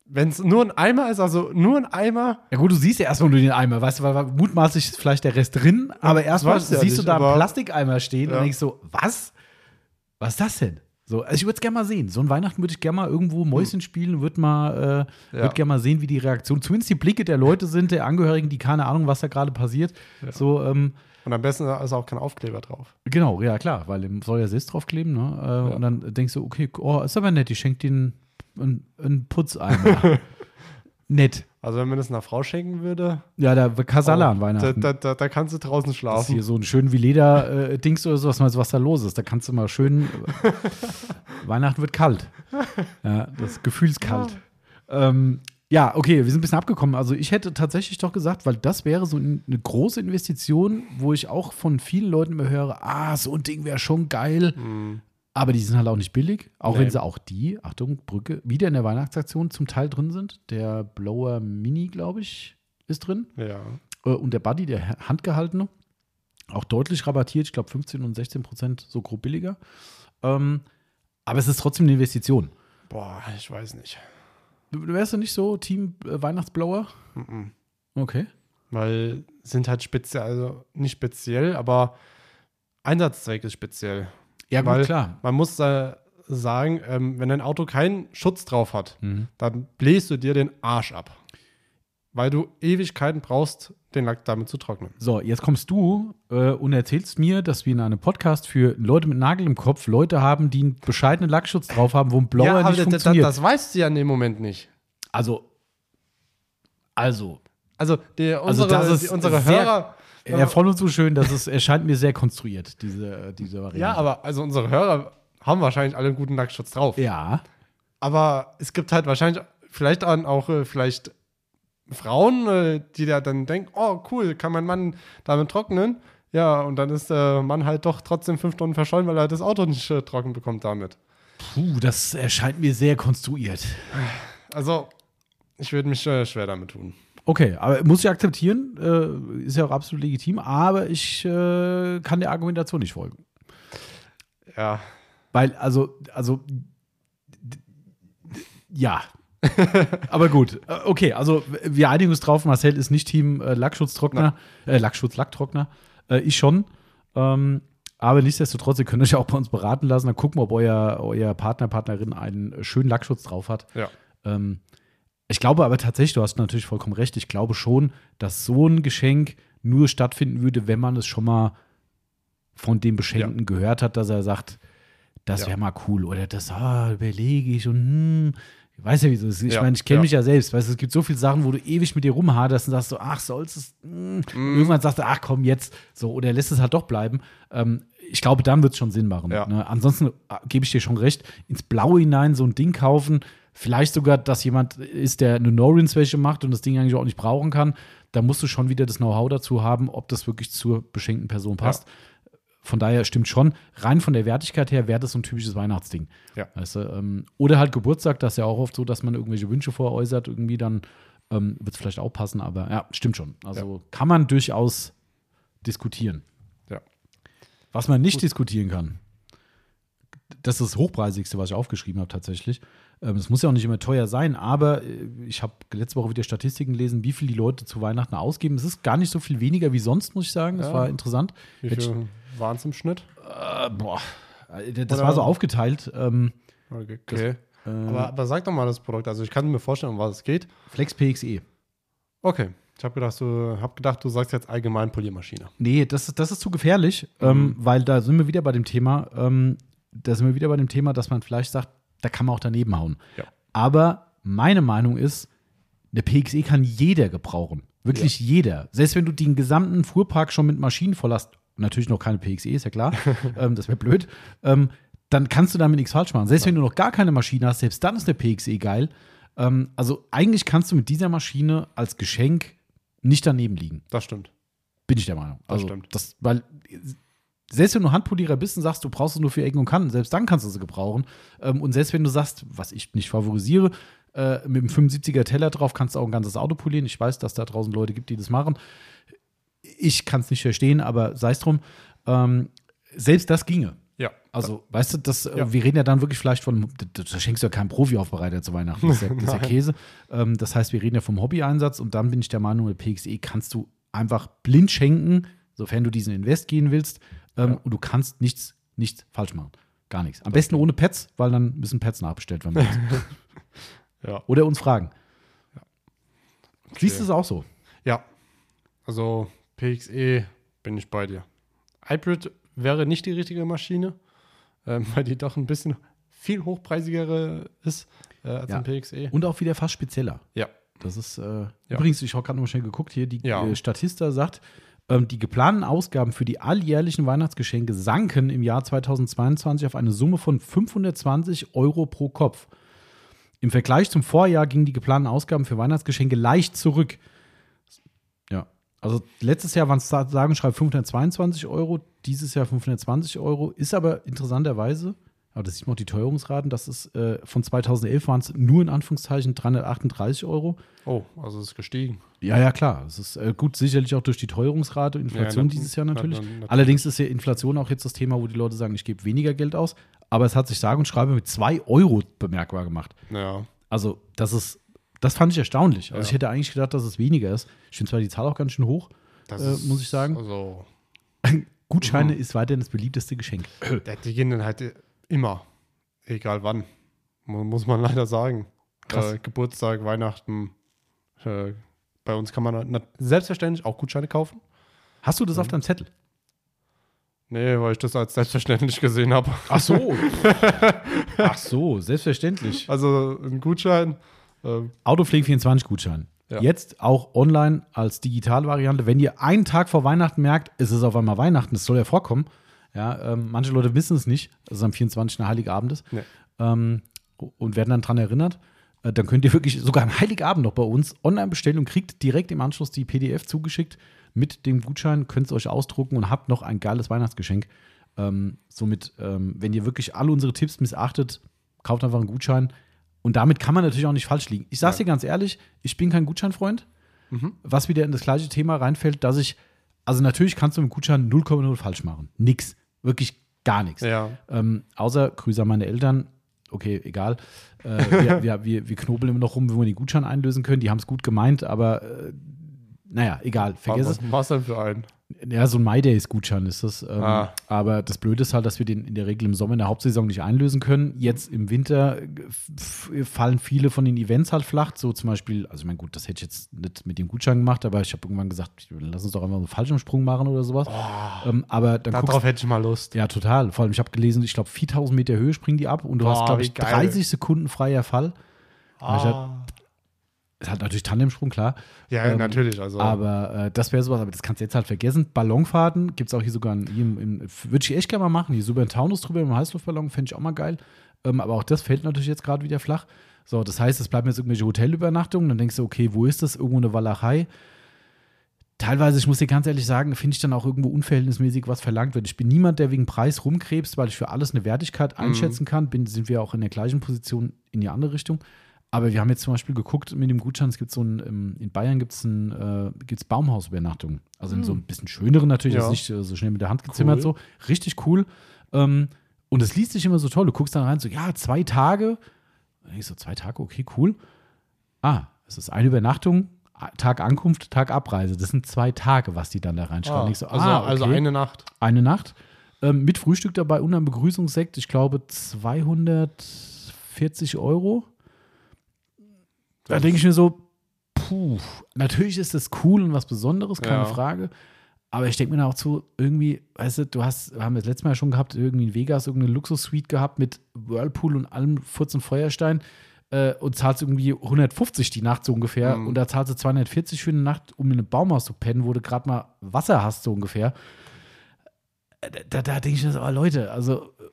S2: wenn es nur ein Eimer ist, also nur ein Eimer,
S1: Ja gut, du siehst ja erstmal nur den Eimer, weißt du, weil mutmaßlich ist vielleicht der Rest drin, aber erstmal
S2: du ja
S1: siehst du
S2: nicht,
S1: da einen Plastikeimer stehen
S2: Ja.
S1: und denkst so, was? Was ist das denn? So, also ich würde es gerne mal sehen. So ein Weihnachten würde ich gerne mal irgendwo Mäuschen spielen, würde mal, äh,
S2: Ja.
S1: würde gerne mal sehen, wie die Reaktion, zumindest die Blicke der Leute sind, der Angehörigen, die keine Ahnung, was da gerade passiert. So, ähm,
S2: und am besten ist auch kein Aufkleber drauf.
S1: genau, ja klar, weil soll ja selbst draufkleben, ne? Äh, Und dann denkst du, okay, oh, ist aber nett, ich schenke den einen, einen Putzeimer. nett.
S2: Also, wenn man das einer Frau schenken würde,
S1: Ja, da Kasala an
S2: da,
S1: Weihnachten.
S2: da, da, da kannst du draußen
S1: Das ist
S2: schlafen.
S1: hier so ein schön wie Leder-Dings oder sowas, was da los ist. Da kannst du mal schön. Weihnachten wird kalt. Ja, das gefühlskalt. Ja. Ähm, ja, okay, wir sind ein bisschen abgekommen. Also ich hätte tatsächlich doch gesagt, weil das wäre so eine große Investition, wo ich auch von vielen Leuten immer höre, ah, so ein Ding wäre schon geil. Aber die sind halt auch nicht billig, auch
S2: Nee.
S1: wenn sie auch die, Achtung, Brücke, wieder in der Weihnachtsaktion zum Teil drin sind. Der Blower Mini, glaube ich, ist drin.
S2: Ja.
S1: Äh, und der Buddy, der handgehaltene, auch deutlich rabattiert, ich glaube 15 und 16 Prozent so grob billiger. Ähm, aber es ist trotzdem eine Investition.
S2: Boah, ich weiß nicht.
S1: Du wärst du nicht so Team äh, Weihnachtsblower?
S2: Mhm.
S1: Okay.
S2: Weil sind halt speziell, also nicht speziell, aber Einsatzzweck ist speziell.
S1: Ja, gut,
S2: Weil
S1: klar.
S2: Man muss äh, sagen, ähm, wenn dein Auto keinen Schutz drauf hat,
S1: Mhm.
S2: dann bläst du dir den Arsch ab. Weil du Ewigkeiten brauchst, den Lack damit zu trocknen.
S1: So, jetzt kommst du äh, und erzählst mir, dass wir in einem Podcast für Leute mit Nagel im Kopf Leute haben, die einen bescheidenen Lackschutz drauf haben, wo ein Blower nicht
S2: das,
S1: funktioniert.
S2: das weißt du ja in dem Moment nicht.
S1: also, also,
S2: Also, die,
S1: Also
S2: unsere,
S1: das ist
S2: die, unsere Hörer.
S1: Ja, voll und so schön, dass es erscheint mir sehr konstruiert, diese, diese Variante.
S2: Ja, aber also unsere Hörer haben wahrscheinlich alle einen guten Lackschutz drauf.
S1: Ja.
S2: Aber es gibt halt wahrscheinlich vielleicht auch äh, vielleicht Frauen, äh, die da dann denken, oh cool, kann mein Mann damit trocknen. Ja, und dann ist der Mann halt doch trotzdem fünf Stunden verschollen, weil er das Auto nicht äh, trocken bekommt damit.
S1: Puh, das erscheint mir sehr konstruiert.
S2: Also, ich würde mich äh, schwer damit tun.
S1: Okay, aber muss ich akzeptieren, äh, ist ja auch absolut legitim, aber ich äh, kann der Argumentation nicht folgen.
S2: Ja,
S1: Weil, also, also, ja. aber gut, Äh, okay, also wir einigen uns drauf, Marcel ist nicht Team äh, Lackschutztrockner, äh, Lackschutz, Lacktrockner. Äh, ich schon. Ähm, aber nichtsdestotrotz, ihr könnt euch auch bei uns beraten lassen, dann gucken wir, ob euer, euer Partner, Partnerin einen schönen Lackschutz drauf hat.
S2: ja.
S1: Ähm, ich glaube aber tatsächlich, du hast natürlich vollkommen recht, ich glaube schon, dass so ein Geschenk nur stattfinden würde, wenn man es schon mal von dem Beschenkten gehört hat, dass er sagt, das
S2: Ja.
S1: wäre mal cool oder das ah, überlege ich und hm, ich weiß ja, wie es ist. Ich
S2: Ja,
S1: meine, ich kenne
S2: ja.
S1: mich ja selbst. Weißt, es gibt so viele Sachen, wo du ewig mit dir rumhaderst und sagst so, ach, sollst es. hm. Und Irgendwann sagst du, ach komm, jetzt. So, oder lässt es halt doch bleiben. Ähm, ich glaube, dann wird es schon Sinn machen.
S2: Ja.
S1: Ne? Ansonsten äh, gebe ich dir schon recht, ins Blaue hinein so ein Ding kaufen, vielleicht sogar, dass jemand ist, der eine No-Rinse-Wäsche macht und das Ding eigentlich auch nicht brauchen kann, da musst du schon wieder das Know-how dazu haben, ob das wirklich zur beschenkten Person passt. Von daher stimmt schon, rein von der Wertigkeit her wäre das so ein typisches Weihnachtsding.
S2: Ja.
S1: Weißt du, ähm, oder halt Geburtstag, das ist ja auch oft so, dass man irgendwelche Wünsche voräußert, irgendwie dann ähm, wird es vielleicht auch passen, aber ja, stimmt schon. Also kann man durchaus diskutieren.
S2: Ja.
S1: Was man nicht diskutieren kann, das ist das Hochpreisigste, was ich aufgeschrieben habe tatsächlich. Ähm, Es muss ja auch nicht immer teuer sein, aber äh, ich habe letzte Woche wieder Statistiken gelesen, wie viel die Leute zu Weihnachten ausgeben. Es ist gar nicht so viel weniger wie sonst, muss ich sagen. Das
S2: Ja.
S1: war interessant.
S2: Wie viel waren es im Schnitt?
S1: Äh, boah, Äh, das
S2: Oder-
S1: war so aufgeteilt. Ähm,
S2: Okay.
S1: äh,
S2: aber, aber sag doch mal das Produkt. Also ich kann mir vorstellen, um was es geht.
S1: Flex PXE.
S2: Okay. Ich habe gedacht, du, hab gedacht, du sagst jetzt allgemein Poliermaschine.
S1: Nee, das, ist- das ist zu gefährlich, ähm, weil da sind wir wieder bei dem Thema, ähm, da sind wir wieder bei dem Thema, dass man vielleicht sagt, da kann man auch daneben hauen.
S2: Ja.
S1: Aber meine Meinung ist, eine PXE kann jeder gebrauchen. Wirklich jeder. Selbst wenn du den gesamten Fuhrpark schon mit Maschinen voll hast, natürlich noch keine PXE, ist ja klar, ähm, das wäre blöd, ähm, dann kannst du damit nichts falsch machen. Selbst wenn du noch gar keine Maschine hast, selbst dann ist der PXE geil. Ähm, also eigentlich kannst du mit dieser Maschine als Geschenk nicht daneben liegen.
S2: Das stimmt.
S1: Bin ich der Meinung.
S2: Das
S1: Also,
S2: stimmt.
S1: Das, weil, selbst wenn du Handpolierer bist und sagst, du brauchst es nur für Ecken und Kanten, selbst dann kannst du sie gebrauchen. Ähm, und selbst wenn du sagst, was ich nicht favorisiere, äh, mit dem 75er Teller drauf kannst du auch ein ganzes Auto polieren. Ich weiß, dass da draußen Leute gibt, die das machen. Ich kann es nicht verstehen, aber sei es drum. Ähm, selbst das ginge.
S2: Ja.
S1: Also, weißt du, das, äh,
S2: Ja.
S1: wir reden ja dann wirklich vielleicht von, da, schenkst du ja keinen Profi-Aufbereiter zu Weihnachten, das ist ja, das ist ja. Käse. Ähm, das heißt, wir reden ja vom Hobby-Einsatz und dann bin ich der Meinung, mit PXE kannst du einfach blind schenken, sofern du diesen Invest gehen willst ähm,
S2: Ja.
S1: und du kannst nichts, nichts falsch machen. Gar nichts. Am besten ohne Pets, weil dann müssen Pets nachbestellt werden.
S2: Ja.
S1: Oder uns fragen. Siehst du
S2: Okay.
S1: es auch so?
S2: Ja. Also PXE bin ich bei dir. Hybrid wäre nicht die richtige Maschine, ähm, weil die doch ein bisschen viel hochpreisigere ist äh, als
S1: Ja.
S2: ein PXE.
S1: Und auch wieder fast spezieller.
S2: Ja.
S1: Das ist äh, übrigens, ich habe gerade noch mal schnell geguckt hier, die
S2: Ja.
S1: äh, Statista sagt, ähm, die geplanten Ausgaben für die alljährlichen Weihnachtsgeschenke sanken im Jahr 2022 auf eine Summe von 520 Euro pro Kopf. Im Vergleich zum Vorjahr gingen die geplanten Ausgaben für Weihnachtsgeschenke leicht zurück. Ja, also letztes Jahr waren es sagen und schreiben 522 Euro, dieses Jahr 520 Euro. Ist aber interessanterweise, aber das sieht man auch die Teuerungsraten, dass es äh, von 2011 waren es nur in Anführungszeichen 338 Euro.
S2: Oh, also es ist gestiegen.
S1: Ja, ja, klar. Es ist äh, gut, sicherlich auch durch die Teuerungsrate, Inflation
S2: Ja,
S1: dieses Jahr natürlich.
S2: nat- nat-
S1: Allerdings ist ja Inflation auch jetzt das Thema, wo die Leute sagen, ich gebe weniger Geld aus. Aber es hat sich sage und schreibe mit 2 Euro bemerkbar gemacht.
S2: Ja.
S1: Also, das ist, das fand ich erstaunlich. Also,
S2: Ja.
S1: ich hätte eigentlich gedacht, dass es weniger ist. Ich finde zwar die Zahl auch ganz schön hoch.
S2: Das
S1: Äh,
S2: ist,
S1: muss ich sagen.
S2: Also,
S1: Gutscheine ist weiterhin das beliebteste Geschenk.
S2: der- die gehen dann halt immer. Egal wann. Mu- Muss man leider sagen. Äh, Geburtstag, Weihnachten. Äh, bei uns kann man selbstverständlich auch Gutscheine kaufen.
S1: Hast du das auf deinem Zettel?
S2: Nee, weil ich das als selbstverständlich gesehen habe.
S1: Ach so. Ach so, selbstverständlich.
S2: Also ein Gutschein. Äh,
S1: Autopflege24-Gutschein.
S2: Ja.
S1: Jetzt auch online als Digitalvariante. Wenn ihr einen Tag vor Weihnachten merkt, es ist auf einmal Weihnachten, das soll ja vorkommen. Ja, ähm, manche Leute wissen es nicht, dass es am 24. ein Heiligabend ist.
S2: Nee.
S1: Ähm, und werden dann dran erinnert. Äh, dann könnt ihr wirklich sogar am Heiligabend noch bei uns online bestellen und kriegt direkt im Anschluss die PDF zugeschickt mit dem Gutschein, könnt es euch ausdrucken und habt noch ein geiles Weihnachtsgeschenk. Ähm, somit, ähm, wenn ihr wirklich alle unsere Tipps missachtet, kauft einfach einen Gutschein. Und damit kann man natürlich auch nicht falsch liegen. Ich sag's
S2: Ja.
S1: dir ganz ehrlich, ich bin kein Gutscheinfreund. Was wieder in das gleiche Thema reinfällt, dass ich, also natürlich kannst du mit Gutschein 0,0 falsch machen. Nix. Wirklich gar nichts.
S2: ja.
S1: Ähm, außer Grüße an meine Eltern. Okay, egal. Äh, wir, wir, wir, wir knobeln immer noch rum, wenn wir den Gutschein einlösen können. Die haben es gut gemeint, aber äh, naja, egal. Vergiss es.
S2: Was es denn für einen?
S1: Ja, so ein My Days Gutschein ist das. Ähm,
S2: Ah.
S1: Aber das Blöde ist halt, dass wir den in der Regel im Sommer in der Hauptsaison nicht einlösen können. Jetzt im Winter äh, fallen viele von den Events halt flach. So zum Beispiel, also ich meine, gut, das hätte ich jetzt nicht mit dem Gutschein gemacht, aber ich habe irgendwann gesagt, lass uns doch einfach einen Fallschirmsprung machen oder sowas. ähm, aber dann guckst
S2: Darauf hätte ich mal Lust.
S1: ja, total. Vor allem, ich habe gelesen, ich glaube, 4000 Meter Höhe springen die ab und du
S2: Boah,
S1: hast, glaube ich,
S2: geil.
S1: 30 Sekunden freier Fall.
S2: Ah.
S1: Es hat natürlich Tandemsprung, klar.
S2: Ja,
S1: Ähm,
S2: natürlich. Also,
S1: Aber äh, das wäre sowas, aber das kannst du jetzt halt vergessen. Ballonfahrten gibt es auch hier sogar, in, würde ich echt gerne mal machen. Hier so über den Taunus drüber im Heißluftballon, fände ich auch mal geil. Ähm, aber auch das fällt natürlich jetzt gerade wieder flach. So, das heißt, es bleiben jetzt irgendwelche Hotelübernachtungen. Dann denkst du, okay, wo ist das? Irgendwo eine Walachei. Teilweise, ich muss dir ganz ehrlich sagen, finde ich dann auch irgendwo unverhältnismäßig, was verlangt wird. Ich bin niemand, der wegen Preis rumkrebst, weil ich für alles eine Wertigkeit einschätzen kann. Bin, sind wir auch in der gleichen Position in die andere Richtung. Aber wir haben jetzt zum Beispiel geguckt mit dem Gutschein, es gibt so ein, ähm, in Bayern gibt es ein, äh, gibt's Baumhausübernachtungen. Also in so ein bisschen schöneren natürlich,
S2: Ja.
S1: das ist nicht äh, so schnell mit der Hand gezimmert,
S2: Cool.
S1: so. Richtig cool. Ähm, und es liest sich immer so toll. Du guckst dann rein, so, ja, zwei Tage. Ich so, zwei Tage, okay, cool. Ah, es ist eine Übernachtung, Tag Ankunft, Tag Abreise. Das sind zwei Tage, was die dann da reinschreiben.
S2: ah,
S1: so,
S2: also,
S1: ah,
S2: also
S1: okay.
S2: eine Nacht.
S1: Eine Nacht. Ähm, mit Frühstück dabei und einem Begrüßungssekt. Ich glaube 240 Euro. Da denke ich mir so, puh, natürlich ist das cool und was Besonderes, keine
S2: Ja.
S1: Frage. Aber ich denke mir da auch zu, irgendwie, weißt du, du hast, wir haben das letzte Mal schon gehabt, irgendwie in Vegas irgendeine Luxussuite gehabt mit Whirlpool und allem Furz und Feuerstein äh, und zahlst irgendwie 150 die Nacht so ungefähr
S2: Mhm.
S1: und da zahlst du 240 für eine Nacht, um in einem Baumhaus zu pennen, wo du gerade mal Wasser hast so ungefähr. Äh, Da, da denke ich mir so, oh Leute, also äh,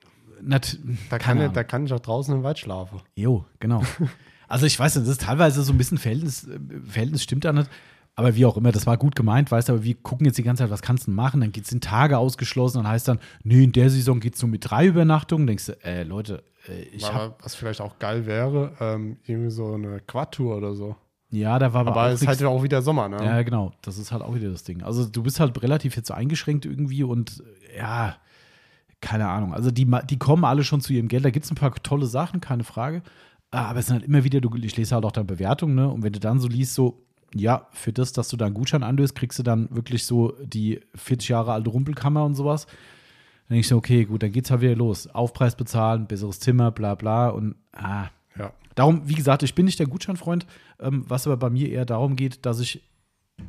S1: nat,
S2: Da kann,
S1: Ahnung.
S2: da kann ich auch draußen im Wald schlafen.
S1: Jo, genau. Also ich weiß nicht, das ist teilweise so ein bisschen Verhältnis, äh, Verhältnis stimmt da nicht. Aber wie auch immer, das war gut gemeint, weißt du, aber wir gucken jetzt die ganze Zeit, was kannst du machen? Dann geht es in Tage ausgeschlossen und heißt dann, nee, in der Saison geht es nur mit drei Übernachtungen. Denkst du, äh, Leute, äh, ich habe,
S2: Aber was vielleicht auch geil wäre, ähm, irgendwie so eine Quad-Tour oder so.
S1: ja, da war aber,
S2: Aber es ist halt auch wieder Sommer, ne?
S1: Ja, genau. Das ist halt auch wieder das Ding. Also du bist halt relativ jetzt eingeschränkt irgendwie und äh, ja, keine Ahnung. Also die, die kommen alle schon zu ihrem Geld. Da gibt es ein paar tolle Sachen, keine Frage. Ah, Aber es sind halt immer wieder, du, ich lese halt auch dann Bewertungen, ne? Und wenn du dann so liest, so, ja, für das, dass du da einen Gutschein anlöst, kriegst du dann wirklich so die 40 Jahre alte Rumpelkammer und sowas. Dann denke ich so, okay, gut, dann geht's halt wieder los. Aufpreis bezahlen, besseres Zimmer, bla bla. Und ah,
S2: Ja.
S1: Darum, wie gesagt, ich bin nicht der Gutscheinfreund, ähm, was aber bei mir eher darum geht, dass ich, äh,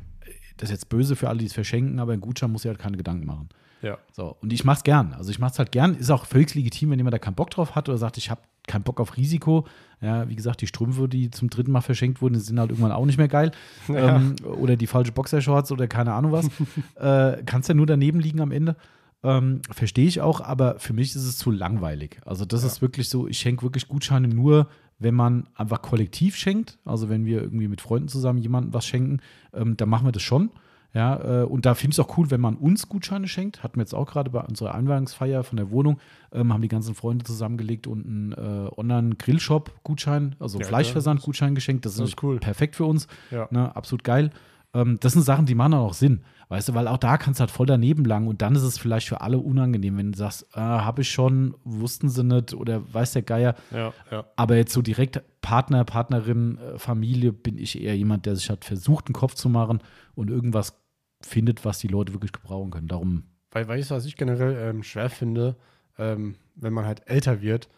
S1: das ist jetzt böse für alle, die es verschenken, aber ein Gutschein muss ja halt keine Gedanken machen.
S2: Ja.
S1: So, und ich mach's gern. Also ich mach's halt gern. Ist auch völlig legitim, wenn jemand da keinen Bock drauf hat oder sagt, ich habe keinen Bock auf Risiko. Ja, wie gesagt, die Strümpfe, die zum dritten Mal verschenkt wurden, sind halt irgendwann auch nicht mehr geil.
S2: Ja.
S1: Ähm, oder die falsche Boxershorts oder keine Ahnung was. äh, kannst ja nur daneben liegen am Ende. Ähm, Verstehe ich auch, aber für mich ist es zu langweilig. Also das ist wirklich so, ich schenke wirklich Gutscheine nur, wenn man einfach kollektiv schenkt. Also wenn wir irgendwie mit Freunden zusammen jemandem was schenken, ähm, dann machen wir das schon. Ja, äh, und da finde ich es auch cool, wenn man uns Gutscheine schenkt. Hatten wir jetzt auch gerade bei unserer Einweihungsfeier von der Wohnung, ähm, haben die ganzen Freunde zusammengelegt und einen äh, Online-Grillshop-Gutschein, also
S2: Ja,
S1: Fleischversand-Gutschein geschenkt. Das,
S2: das
S1: ist
S2: cool.
S1: perfekt für uns.
S2: Ja.
S1: Ne, absolut geil. Ähm, das sind Sachen, die machen auch Sinn. Weißt du, weil auch da kannst du halt voll daneben langen und dann ist es vielleicht für alle unangenehm, wenn du sagst, äh, habe ich schon, wussten sie nicht oder weiß der Geier.
S2: Ja, ja.
S1: Aber jetzt so direkt Partner, Partnerin, äh, Familie bin ich eher jemand, der sich hat versucht, einen Kopf zu machen und irgendwas findet, was die Leute wirklich gebrauchen können. Darum,
S2: Weil, weißt du, was ich generell ähm, schwer finde, ähm, wenn man halt älter wird,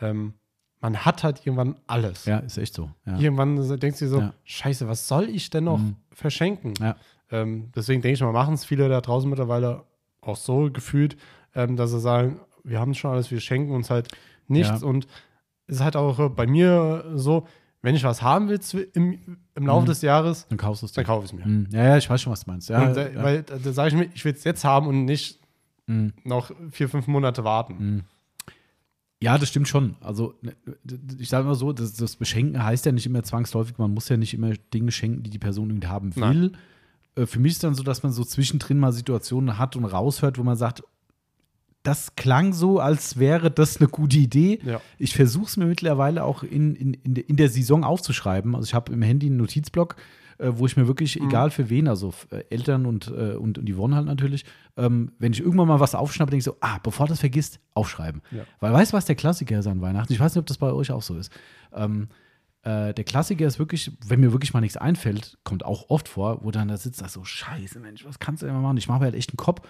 S2: ähm, man hat halt irgendwann alles.
S1: ja, ist echt so. Ja.
S2: Irgendwann denkst du dir so,
S1: Ja.
S2: scheiße, was soll ich denn noch
S1: Mhm.
S2: verschenken?
S1: Ja.
S2: Ähm, deswegen denke ich mal, machen es viele da draußen mittlerweile auch so gefühlt, ähm, dass sie sagen, wir haben schon alles, wir schenken uns halt nichts. Und es ist halt auch bei mir so, wenn ich was haben will im, im Laufe
S1: Mhm.
S2: des Jahres,
S1: Dann kaufst du es
S2: dann kaufe ich es mir.
S1: Hm, Ja, ja, ich weiß schon, was du meinst. Ja,
S2: und, äh,
S1: ja.
S2: Weil da, da sage ich mir, ich will es jetzt haben und nicht
S1: Hm.
S2: noch vier, fünf Monate warten.
S1: Hm. Ja, das stimmt schon. Also, ne, ich sage mal so, das, das Beschenken heißt ja nicht immer zwangsläufig, man muss ja nicht immer Dinge schenken, die die Person irgendwie haben will. Äh, Für mich ist dann so, dass man so zwischendrin mal Situationen hat und raushört, wo man sagt, das klang so, als wäre das eine gute Idee.
S2: Ja.
S1: Ich versuche es mir mittlerweile auch in, in, in, der- in der Saison aufzuschreiben. Also ich habe im Handy einen Notizblock, äh, wo ich mir wirklich,
S2: Mhm.
S1: egal für wen, also äh, Eltern und, äh, und, und Yvonne halt natürlich, ähm, wenn ich irgendwann mal was aufschnappe, denke ich so, ah, bevor du das vergisst, aufschreiben.
S2: Ja.
S1: Weil weißt du, was der Klassiker ist an Weihnachten? Ich weiß nicht, ob das bei euch auch so ist. Ähm, äh, der Klassiker ist wirklich, wenn mir wirklich mal nichts einfällt, kommt auch oft vor, wo dann da sitzt, da so, scheiße, Mensch, was kannst du denn mal machen? Ich mache mir halt echt einen Kopf.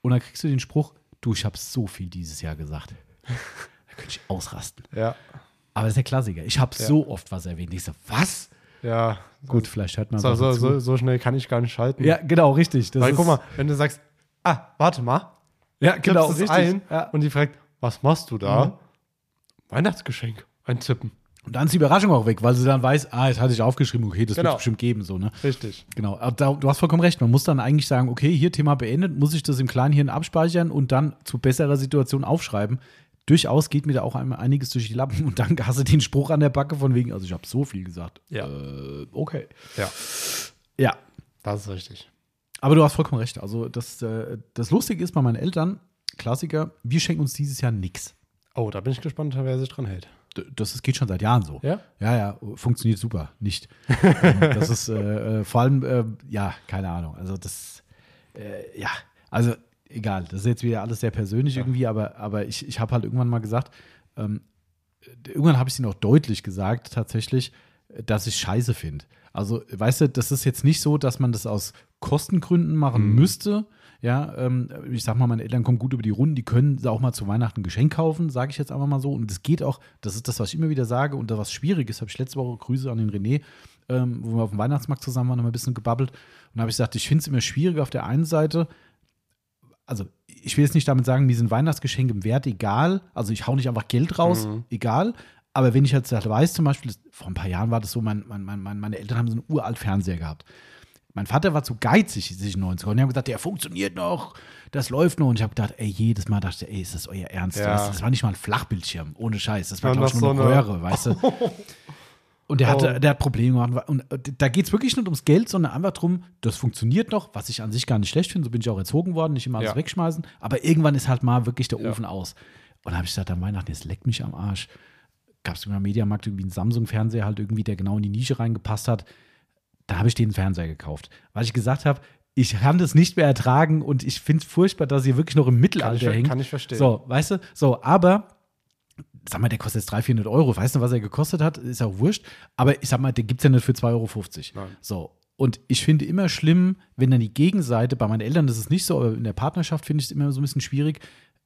S1: Und dann kriegst du den Spruch, du, ich habe so viel dieses Jahr gesagt. da könnte ich ausrasten.
S2: Ja.
S1: Aber das ist der Klassiker. Ich habe
S2: Ja.
S1: so oft was erwähnt. Ich so, was?
S2: Ja.
S1: Gut, vielleicht hört man
S2: So, so, so, so schnell kann ich gar nicht schalten.
S1: Ja, genau, richtig. Das
S2: Weil guck mal, wenn du sagst, ah, warte mal,
S1: ja, genau, richtig.
S2: ein
S1: Ja.
S2: und die fragt, was machst du da?
S1: Mhm.
S2: Weihnachtsgeschenk, eintippen.
S1: Und dann ist die Überraschung auch weg, weil sie dann weiß, ah, jetzt hatte ich aufgeschrieben, okay, das wird
S2: Genau.
S1: es bestimmt geben, so, ne?
S2: Richtig.
S1: Genau, da, du hast vollkommen recht. Man muss dann eigentlich sagen, okay, hier Thema beendet, muss ich das im Kleinhirn abspeichern und dann zu besserer Situation aufschreiben. Durchaus geht mir da auch einmal einiges durch die Lappen und dann hast du den Spruch an der Backe von wegen, also ich habe so viel gesagt.
S2: Ja.
S1: Äh, okay.
S2: Ja,
S1: Ja,
S2: das ist richtig.
S1: aber du hast vollkommen recht. Also das, äh, das Lustige ist bei meinen Eltern, Klassiker, wir schenken uns dieses Jahr nichts.
S2: Oh, da bin ich gespannt, wer sich dran hält.
S1: Das ist, geht schon seit Jahren so.
S2: Ja?
S1: Ja, ja, funktioniert super. Nicht. Ähm, das ist äh, äh, vor allem, äh, ja, keine Ahnung. Also das, äh, ja, also egal. Das ist jetzt wieder alles sehr persönlich irgendwie, aber, aber ich, ich habe halt irgendwann mal gesagt, ähm, irgendwann habe ich sie noch deutlich gesagt, tatsächlich, dass ich scheiße finde. Also, weißt du, das ist jetzt nicht so, dass man das aus Kostengründen machen
S2: Mhm.
S1: müsste. Ja, ähm, ich sag mal, meine Eltern kommen gut über die Runden, die können auch mal zu Weihnachten ein Geschenk kaufen, sage ich jetzt einfach mal so. Und das geht auch, das ist das, was ich immer wieder sage. Und da was schwierig ist, habe ich letzte Woche Grüße an den René, ähm, wo wir auf dem Weihnachtsmarkt zusammen waren, haben wir ein bisschen gebabbelt. Und da habe ich gesagt, ich finde es immer schwierig auf der einen Seite, also ich will jetzt nicht damit sagen, mir sind Weihnachtsgeschenke im Wert egal. Also ich hau nicht einfach Geld raus,
S2: Mhm.
S1: egal. Aber wenn ich jetzt halt weiß, zum Beispiel, vor ein paar Jahren war das so, mein, mein, mein- meine Eltern haben so einen uralt Fernseher gehabt. Mein Vater war zu geizig, sich neuen zu kaufen. Die haben gesagt, der funktioniert noch, das läuft noch. Und ich habe gedacht, ey, jedes Mal dachte ich, ey, ist das euer Ernst?
S2: Ja.
S1: Das, das war nicht mal ein Flachbildschirm, ohne Scheiß. Das war, glaube ich, nur
S2: so
S1: eine Röhre, weißt du? Und der, hatte,
S2: Oh.
S1: der hat Probleme gemacht. Und da geht es wirklich nicht ums Geld, sondern einfach darum, das funktioniert noch, was ich an sich gar nicht schlecht finde. So bin ich auch erzogen worden, nicht immer alles
S2: Ja.
S1: wegschmeißen. Aber irgendwann ist halt mal wirklich der
S2: Ja.
S1: Ofen aus. Und da habe ich gesagt, an Weihnachten, jetzt leckt mich am Arsch. Gab es im Mediamarkt irgendwie einen Samsung-Fernseher, halt irgendwie, der genau in die Nische reingepasst hat. Da habe ich den Fernseher gekauft. Weil ich gesagt habe, ich kann das nicht mehr ertragen und ich finde es furchtbar, dass ihr wirklich noch im Mittelalter
S2: ich-
S1: hängt.
S2: kann ich verstehen.
S1: So, weißt du? So, aber sag mal, der kostet jetzt 300, 400 Euro. Weißt du, was er gekostet hat? Ist ja auch wurscht. Aber ich sag mal, den gibt es ja nicht für 2,50 Euro.
S2: Nein.
S1: So. Und ich finde immer schlimm, wenn dann die Gegenseite, bei meinen Eltern ist es nicht so, aber in der Partnerschaft finde ich es immer so ein bisschen schwierig,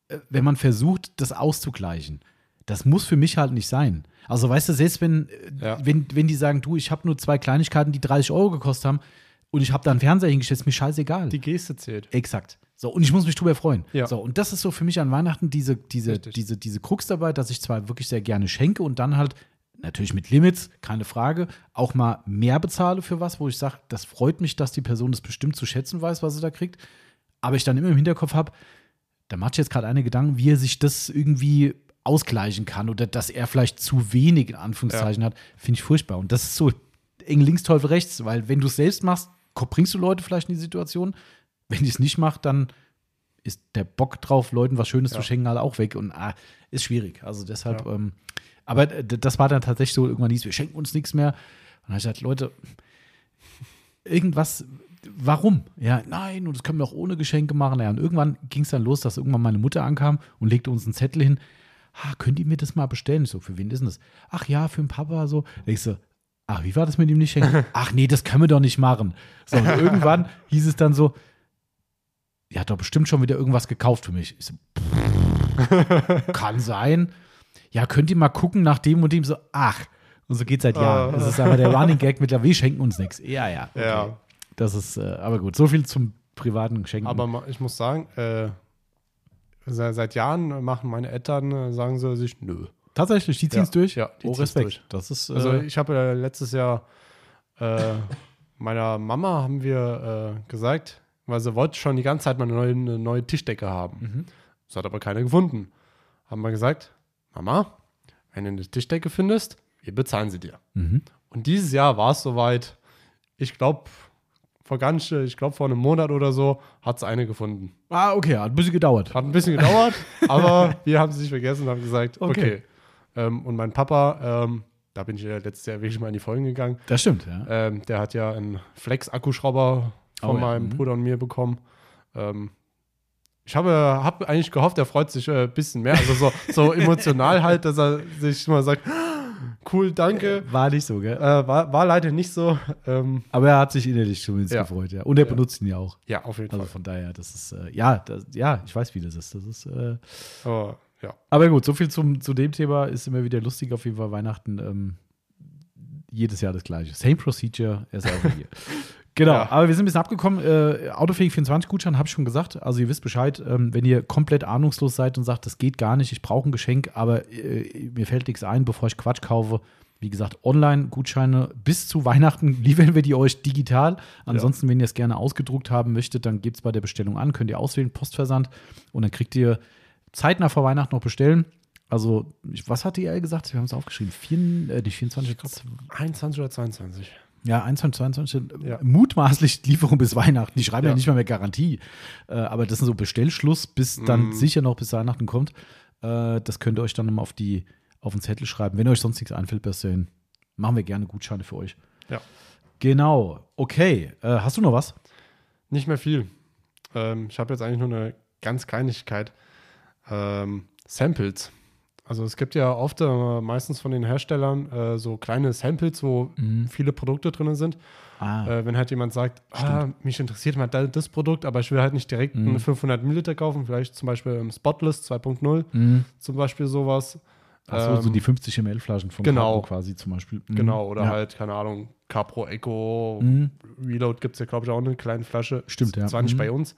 S1: äh, wenn man versucht, das auszugleichen. Das muss für mich halt nicht sein. Also, weißt du, selbst wenn, äh,
S2: Ja.
S1: wenn, wenn die sagen, du, ich habe nur zwei Kleinigkeiten, die 30 Euro gekostet haben und ich habe da einen Fernseher hingestellt, ist mir scheißegal.
S2: Die Geste zählt.
S1: Exakt. So, und ich muss mich drüber freuen.
S2: Ja.
S1: So, und das ist so für mich an Weihnachten diese, diese,
S2: Richtig.
S1: diese, diese Krux dabei, dass ich zwar wirklich sehr gerne schenke und dann halt natürlich mit Limits, keine Frage, auch mal mehr bezahle für was, wo ich sage, das freut mich, dass die Person das bestimmt zu schätzen weiß, was sie da kriegt. Aber ich dann immer im Hinterkopf habe, da macht jetzt gerade eine Gedanken, wie er sich das irgendwie ausgleichen kann oder dass er vielleicht zu wenig in Anführungszeichen hat, finde ich furchtbar. Und das ist so eng links, Teufel rechts, weil wenn du es selbst machst, bringst du Leute vielleicht in die Situation. Wenn die es nicht macht, dann ist der Bock drauf, Leuten was Schönes
S2: Ja.
S1: zu schenken, halt auch weg. Und ah, ist schwierig. Also deshalb,
S2: Ja.
S1: ähm, aber das war dann tatsächlich so, irgendwann hieß, wir schenken uns nichts mehr. Und dann habe ich gesagt, Leute, irgendwas, warum? Ja, nein, und das können wir auch ohne Geschenke machen. Ja, und irgendwann ging es dann los, dass irgendwann meine Mutter ankam und legte uns einen Zettel hin. Ah, könnt ihr mir das mal bestellen? Ich so, für wen ist denn das? Ach ja, für den Papa so. Ich so, ach, wie war das mit ihm nicht schenken? ach nee, das können wir doch nicht machen. So, und irgendwann hieß es dann so, ihr hat doch bestimmt schon wieder irgendwas gekauft für mich. Ich so, kann sein. Ja, könnt ihr mal gucken nach dem und dem so, ach. Und so geht seit Jahren.
S2: Ah.
S1: Das ist aber der Running Gag mittlerweile, wir schenken uns nichts. Ja, ja. Okay.
S2: Ja.
S1: Das ist, äh, aber gut, so viel zum privaten Geschenken.
S2: Aber ich muss sagen, äh, seit, Jahren machen meine Eltern, äh, sagen sie sich, nö.
S1: tatsächlich, die ziehen es
S2: Ja,
S1: durch.
S2: ja, die
S1: oh, Respekt.
S2: durch.
S1: Das ist, äh,
S2: Also ich habe äh, letztes Jahr äh, meiner Mama haben wir äh, gesagt, weil sie wollte schon die ganze Zeit mal eine neue, eine neue Tischdecke haben.
S1: Mhm.
S2: Das hat aber keiner gefunden. Haben wir gesagt, Mama, wenn du eine Tischdecke findest, wir bezahlen sie dir.
S1: mhm.
S2: Und dieses Jahr war es soweit. Ich glaube, vor ganz, ich glaube vor einem Monat oder so hat es eine gefunden.
S1: Ah, okay, hat ein bisschen gedauert.
S2: Hat ein bisschen gedauert, aber wir haben sie nicht vergessen und haben gesagt,
S1: Okay.
S2: okay. Ähm, und mein Papa, ähm, da bin ich ja letztes Jahr wirklich mal in die Folgen gegangen,
S1: Das stimmt, ja.
S2: ähm, der hat ja einen Flex-Akkuschrauber von
S1: Oh ja,
S2: meinem
S1: mhm.
S2: Bruder und mir bekommen. Ähm, ich habe hab eigentlich gehofft, er freut sich äh, ein bisschen mehr. Also so, so emotional halt, dass er sich mal sagt, cool, danke.
S1: War nicht so, gell?
S2: Äh, war, war leider nicht so. Ähm,
S1: Aber er hat sich innerlich zumindest
S2: Ja.
S1: gefreut, ja. Und er
S2: Ja.
S1: benutzt ihn ja auch.
S2: ja, auf jeden
S1: Also
S2: Fall.
S1: von daher, das ist, äh, ja, das, ja, ich weiß, wie das ist. Das ist, äh,
S2: Aber ja,
S1: aber gut, so viel zum, zu dem Thema ist immer wieder lustig, auf jeden Fall Weihnachten. Ähm, jedes Jahr das gleiche. Same procedure as every year. Genau,
S2: Ja.
S1: aber wir sind ein bisschen abgekommen. Äh, Autofähig 24 Gutschein habe ich schon gesagt. Also ihr wisst Bescheid, ähm, wenn ihr komplett ahnungslos seid und sagt, das geht gar nicht, ich brauche ein Geschenk, aber äh, mir fällt nichts ein, bevor ich Quatsch kaufe. Wie gesagt, Online-Gutscheine bis zu Weihnachten liefern wir die euch digital. Ansonsten, wenn ihr es gerne ausgedruckt haben möchtet, dann gebt es bei der Bestellung an, könnt ihr auswählen, Postversand und dann kriegt ihr zeitnah vor Weihnachten noch bestellen. Also, ich, was hat die EL gesagt? Wir haben es aufgeschrieben. Vier, äh, die 24,
S2: 21 oder 22.
S1: ja, 21, 22,
S2: Ja.
S1: mutmaßlich Lieferung bis Weihnachten. Die schreiben ja,
S2: Ja.
S1: nicht mal mehr Garantie. Äh, aber das ist so Bestellschluss, bis dann
S2: Mm.
S1: sicher noch bis Weihnachten kommt. Äh, das könnt ihr euch dann nochmal auf, die, auf den Zettel schreiben. Wenn euch sonst nichts einfällt, bis machen wir gerne Gutscheine für euch.
S2: Ja.
S1: Genau. Okay. Äh, hast du noch was?
S2: Nicht mehr viel. Ähm, ich habe jetzt eigentlich nur eine ganz Kleinigkeit. Ähm, Samples. Also es gibt ja oft äh, meistens von den Herstellern äh, so kleine Samples, wo
S1: Mhm.
S2: viele Produkte drin sind.
S1: Ah,
S2: Äh, wenn halt jemand sagt, ah, mich interessiert mal da- das Produkt, aber ich will halt nicht direkt
S1: Mhm.
S2: einen 500 Milliliter kaufen, vielleicht zum Beispiel im Spotless 2.0,
S1: mhm.
S2: zum Beispiel sowas.
S1: Achso, so
S2: Ähm,
S1: die 50 ml Flaschen vom
S2: genau.
S1: Carbo quasi zum Beispiel. Mhm.
S2: Genau, oder
S1: ja.
S2: halt, keine Ahnung, Capro Echo,
S1: Mhm.
S2: Reload gibt es ja, glaube ich, auch eine kleine Flasche.
S1: Stimmt, ja.
S2: Zwar nicht
S1: Mhm.
S2: bei uns,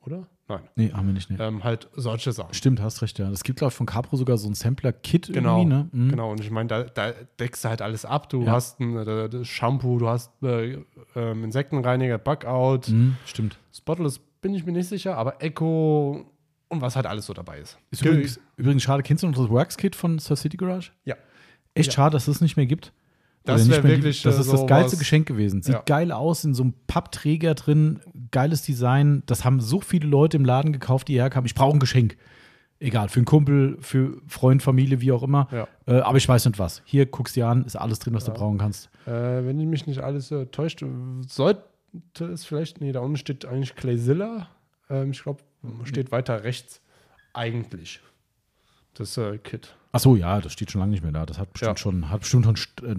S2: oder? Nein.
S1: Nee, haben wir nicht. Nee.
S2: Ähm, halt solche Sachen.
S1: Stimmt, hast recht, ja. Es gibt, glaube ich, von Capro sogar so ein Sampler-Kit
S2: Genau,
S1: irgendwie, ne? Mhm.
S2: genau. Und ich meine, da, da deckst du halt alles ab. Du
S1: Ja.
S2: hast ein äh, das Shampoo, du hast äh, ähm, Insektenreiniger, Bugout,
S1: Mhm, stimmt.
S2: Spotless bin ich mir nicht sicher, aber Echo und was halt alles so dabei ist.
S1: Ist übrigens, übrigens schade, kennst du noch das Works-Kit von Sir City Garage?
S2: Ja.
S1: Echt
S2: Ja.
S1: schade, dass es das nicht mehr gibt.
S2: Das
S1: Oder nicht
S2: wär
S1: mehr
S2: wirklich.
S1: Das
S2: äh,
S1: ist das geilste Geschenk gewesen. Sieht
S2: Ja.
S1: geil aus, in so einem Pappträger drin, geiles Design. Das haben so viele Leute im Laden gekauft, die hierher kamen. Ich brauche ein Geschenk. Egal, für einen Kumpel, für Freund, Familie, wie auch immer.
S2: Ja.
S1: Äh, aber ich weiß nicht was. Hier guckst dir an, ist alles drin, was du brauchen kannst.
S2: Äh, wenn ich mich nicht alles äh, täuscht, sollte es vielleicht, nee, da unten steht eigentlich Clayzilla. Ähm, ich glaube, steht weiter rechts eigentlich. Das äh, Kit.
S1: Ach so, ja, das steht schon lange nicht mehr da. Das hat bestimmt
S2: Ja.
S1: schon, hat bestimmt schon äh,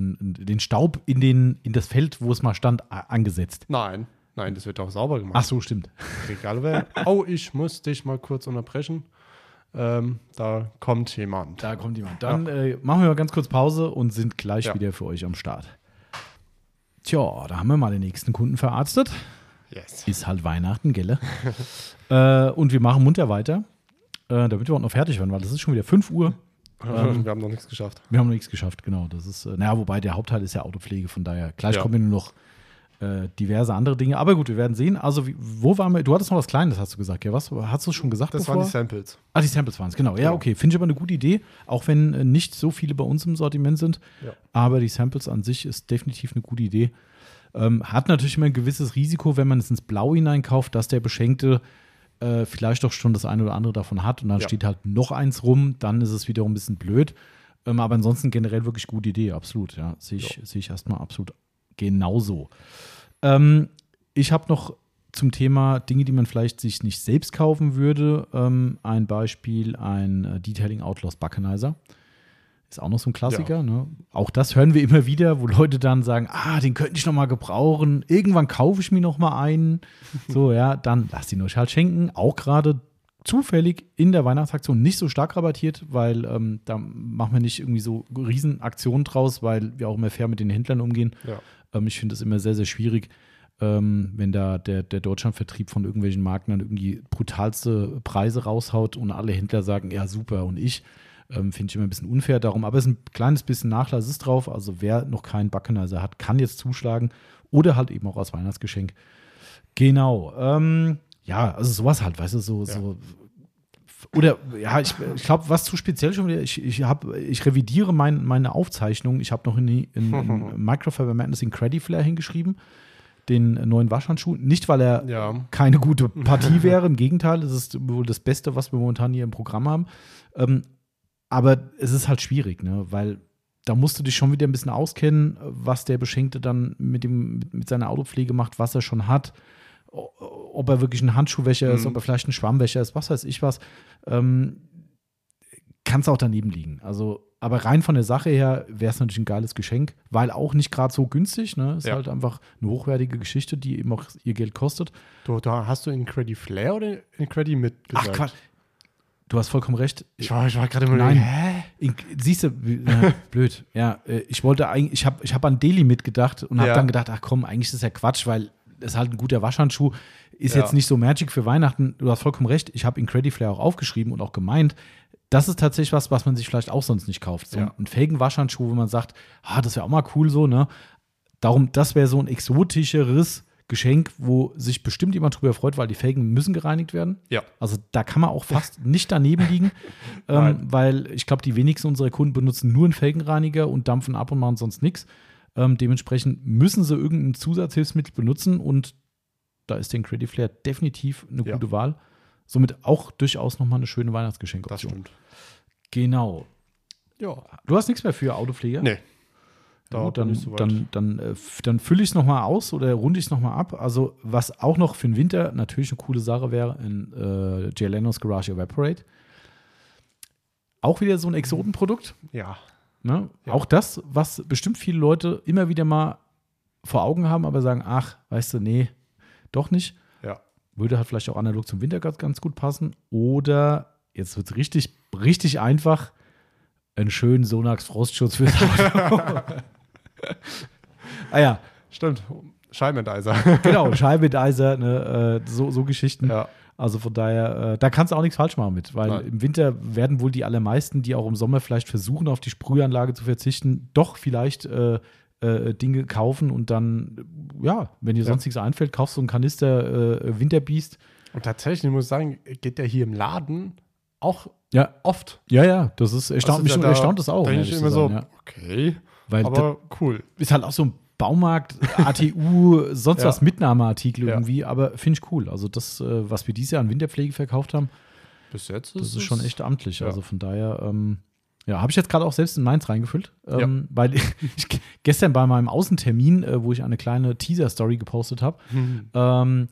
S1: den Staub in, den, in das Feld, wo es mal stand, angesetzt.
S2: Nein, nein, das wird auch sauber gemacht.
S1: Ach so, stimmt.
S2: Egal wer. Oh, ich muss dich mal kurz unterbrechen. Ähm, da kommt jemand.
S1: Da kommt jemand. Dann äh, machen wir mal ganz kurz Pause und sind gleich
S2: Ja.
S1: wieder für euch am Start. Tja, da haben wir mal den nächsten Kunden verarztet.
S2: Yes.
S1: Ist halt Weihnachten, gelle. äh, und wir machen munter weiter, äh, damit wir auch noch fertig werden, weil das ist schon wieder 5 Uhr. Ähm.
S2: Wir haben noch nichts geschafft.
S1: Wir haben noch nichts geschafft, genau. Das ist, äh, naja, wobei der Hauptteil ist ja Autopflege, von daher gleich
S2: Ja.
S1: kommen nur noch äh, diverse andere Dinge. Aber gut, wir werden sehen. Also, wie, wo waren wir? Du hattest noch was Kleines, hast du gesagt. Ja, was? Hast du es schon gesagt?
S2: Das
S1: bevor?
S2: waren die Samples.
S1: Ah, die Samples waren es, genau. Ja,
S2: Genau.
S1: okay. Finde ich aber eine gute Idee, auch wenn äh, nicht so viele bei uns im Sortiment sind.
S2: Ja.
S1: Aber die Samples an sich ist definitiv eine gute Idee. Ähm, hat natürlich immer ein gewisses Risiko, wenn man es ins Blau hineinkauft, dass der Beschenkte äh, vielleicht doch schon das eine oder andere davon hat und dann
S2: Ja.
S1: steht halt noch eins rum, dann ist es wiederum ein bisschen blöd. Ähm, aber ansonsten generell wirklich gute Idee, absolut. Ja, sehe ich, sehe ich erstmal absolut genauso. Ähm, ich habe noch zum Thema Dinge, die man vielleicht sich nicht selbst kaufen würde. Ähm, ein Beispiel, ein äh, Detailing Outlaws Buckenizer. Ist auch noch so ein Klassiker. Ne? Auch das hören wir immer wieder, wo Leute dann sagen, ah, den könnte ich noch mal gebrauchen. Irgendwann kaufe ich mir noch mal einen. So, ja, dann lasst ihn euch halt schenken. Auch gerade zufällig in der Weihnachtsaktion nicht so stark rabattiert, weil ähm, da machen wir nicht irgendwie so Riesenaktionen draus, weil wir auch immer fair mit den Händlern umgehen.
S2: Ja.
S1: Ähm, ich finde es immer sehr, sehr schwierig, ähm, wenn da der, der Deutschlandvertrieb von irgendwelchen Marken dann irgendwie brutalste Preise raushaut und alle Händler sagen, ja, super, und ich. Ähm, finde ich immer ein bisschen unfair darum. Aber es ist ein kleines bisschen Nachlass ist drauf. Also wer noch keinen Backenizer hat, kann jetzt zuschlagen. Oder halt eben auch als Weihnachtsgeschenk. Genau. Ähm, ja, also sowas halt, weißt du, so,
S2: Ja.
S1: so oder ja, ich, ich glaube, was zu speziell schon wieder, ich, ich, hab, ich revidiere mein, meine Aufzeichnung. Ich habe noch in, in, in Microfiber Madness in Crediflare hingeschrieben, den neuen Waschhandschuh. Nicht, weil er
S2: Ja.
S1: keine gute Partie wäre, im Gegenteil, es ist wohl das Beste, was wir momentan hier im Programm haben. Ähm, aber es ist halt schwierig, ne? weil da musst du dich schon wieder ein bisschen auskennen, was der Beschenkte dann mit, dem, mit, seiner Autopflege macht, was er schon hat, ob er wirklich ein Handschuhwäscher ist,
S2: Mhm.
S1: ob er vielleicht ein Schwammwäscher ist, was weiß ich was. Ähm, Kann es auch daneben liegen. Also, aber rein von der Sache her wäre es natürlich ein geiles Geschenk, weil auch nicht gerade so günstig. Ne? Ist
S2: Ja.
S1: halt einfach eine hochwertige Geschichte, die eben auch ihr Geld kostet.
S2: Du, da hast du in Credit Flair oder in Credit mit gesagt?
S1: Ach Quatsch. Du hast vollkommen recht.
S2: Ich war, ich war gerade immer
S1: Nein.
S2: hä?
S1: In, siehst du, äh, blöd. Ja, äh, ich wollte eigentlich, ich habe ich hab an Deli mitgedacht und habe
S2: Ja.
S1: dann gedacht, ach komm, eigentlich ist das ja Quatsch, weil es ist halt ein guter Waschhandschuh. Ist
S2: Ja.
S1: jetzt nicht so magic für Weihnachten. Du hast vollkommen recht. Ich habe in Crediflare auch aufgeschrieben und auch gemeint, das ist tatsächlich was, was man sich vielleicht auch sonst nicht kauft. So
S2: Ja.
S1: ein Felgen-Waschhandschuh, wo man sagt, ah, das wäre auch mal cool so, ne? Darum, das wäre so ein exotischeres Geschenk, wo sich bestimmt jemand drüber freut, weil die Felgen müssen gereinigt werden.
S2: Ja.
S1: Also da kann man auch fast nicht daneben liegen, ähm, weil ich glaube, die wenigsten unserer Kunden benutzen nur einen Felgenreiniger und dampfen ab und machen sonst nichts. Ähm, dementsprechend müssen sie irgendein Zusatzhilfsmittel benutzen und da ist der Credit Flair definitiv eine
S2: Ja.
S1: gute Wahl. Somit auch durchaus nochmal eine schöne
S2: Das
S1: Weihnachtsgeschenkoption.
S2: stimmt.
S1: Genau.
S2: Ja.
S1: Du hast nichts mehr für Autopflege?
S2: Nee.
S1: Ja, dann,
S2: so weit.
S1: dann, dann, äh, dann fülle ich es nochmal aus oder runde ich es nochmal ab. Also, was auch noch für den Winter natürlich eine coole Sache wäre, ein äh, Jay Leno's Garage Evaporate. Auch wieder so ein Exotenprodukt.
S2: Ja.
S1: Ne?
S2: Ja.
S1: Auch das, was bestimmt viele Leute immer wieder mal vor Augen haben, aber sagen, ach, weißt du, nee, doch nicht.
S2: Ja.
S1: Würde halt vielleicht auch analog zum Winter ganz, gut passen. Oder, jetzt wird es richtig, richtig einfach, einen schönen Sonax Frostschutz fürs Auto. ah ja,
S2: Stimmt. Scheibenenteiser.
S1: genau, Scheibeneiser, ne, äh, so, so Geschichten.
S2: ja.
S1: Also von daher, äh, da kannst du auch nichts falsch machen mit, weil
S2: Nein.
S1: im Winter werden wohl die allermeisten, die auch im Sommer vielleicht versuchen, auf die Sprühanlage zu verzichten, doch vielleicht äh, äh, Dinge kaufen und dann, ja, wenn dir
S2: Ja.
S1: sonst nichts einfällt, kaufst du einen Kanister äh, Winterbeast.
S2: Und tatsächlich, ich muss sagen, geht der hier im Laden auch
S1: Ja,
S2: oft.
S1: ja, ja, das ist erstaunt, mich
S2: da-
S1: erstaunt das auch.
S2: Denke ich immer so,
S1: ja.
S2: okay,
S1: Weil das
S2: aber cool.
S1: ist halt auch so ein Baumarkt, ATU, sonst
S2: Ja.
S1: was Mitnahmeartikel
S2: Ja.
S1: irgendwie, aber finde ich cool. Also das, äh, was wir dieses Jahr an Winterpflege verkauft haben,
S2: Bis jetzt
S1: Das ist schon echt amtlich.
S2: ja.
S1: Also von daher, ähm, ja, habe ich jetzt gerade auch selbst in Mainz reingefüllt. Ähm, Weil ich, gestern bei meinem Außentermin, äh, wo ich eine kleine Teaser-Story gepostet habe,
S2: Hm.
S1: ähm,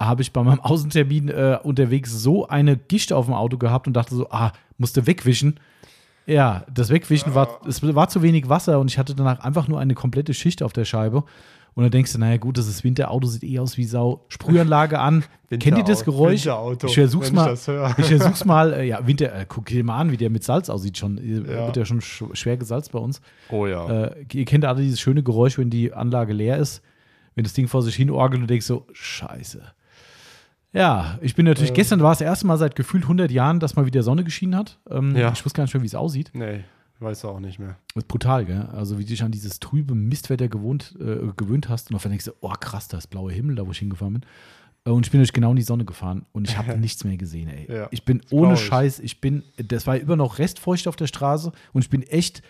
S1: habe ich bei meinem Außentermin äh, unterwegs so eine Gischt auf dem Auto gehabt und dachte so, ah, musste wegwischen. Ja, das Wegwischen war, es war zu wenig Wasser und ich hatte danach einfach nur eine komplette Schicht auf der Scheibe. Und dann denkst du, naja, gut, das ist Winter, Auto sieht eh aus wie Sau. Sprühanlage an. Kennt ihr das Geräusch?
S2: Winterauto,
S1: Ich versuch's mal.
S2: Ich
S1: versuch's mal, äh, ja, Winter, äh, guck dir mal an, wie der mit Salz aussieht schon.
S2: Ja.
S1: Wird ja schon sch schwer gesalzt bei uns.
S2: Oh ja.
S1: Äh, ihr kennt alle dieses schöne Geräusch, wenn die Anlage leer ist, wenn das Ding vor sich hin orgelt und denkst so, scheiße. Ja, ich bin natürlich,
S2: Äh.
S1: gestern war es das erste Mal seit gefühlt 100 Jahren, dass mal wieder Sonne geschienen hat. Ähm,
S2: Ja.
S1: Ich wusste gar nicht mehr, wie es aussieht.
S2: nee, weißt du auch nicht mehr.
S1: Das ist brutal, gell? Also wie du dich an dieses trübe Mistwetter gewohnt, äh, gewöhnt hast und auf einmal denkst du, oh krass, da ist blauer Himmel, da wo ich hingefahren bin. Äh, Und ich bin durch genau in die Sonne gefahren und ich habe nichts mehr gesehen, ey.
S2: Ja,
S1: ich bin
S2: das
S1: ohne
S2: ich.
S1: Scheiß, ich bin, das war immer noch restfeucht auf der Straße und ich bin echt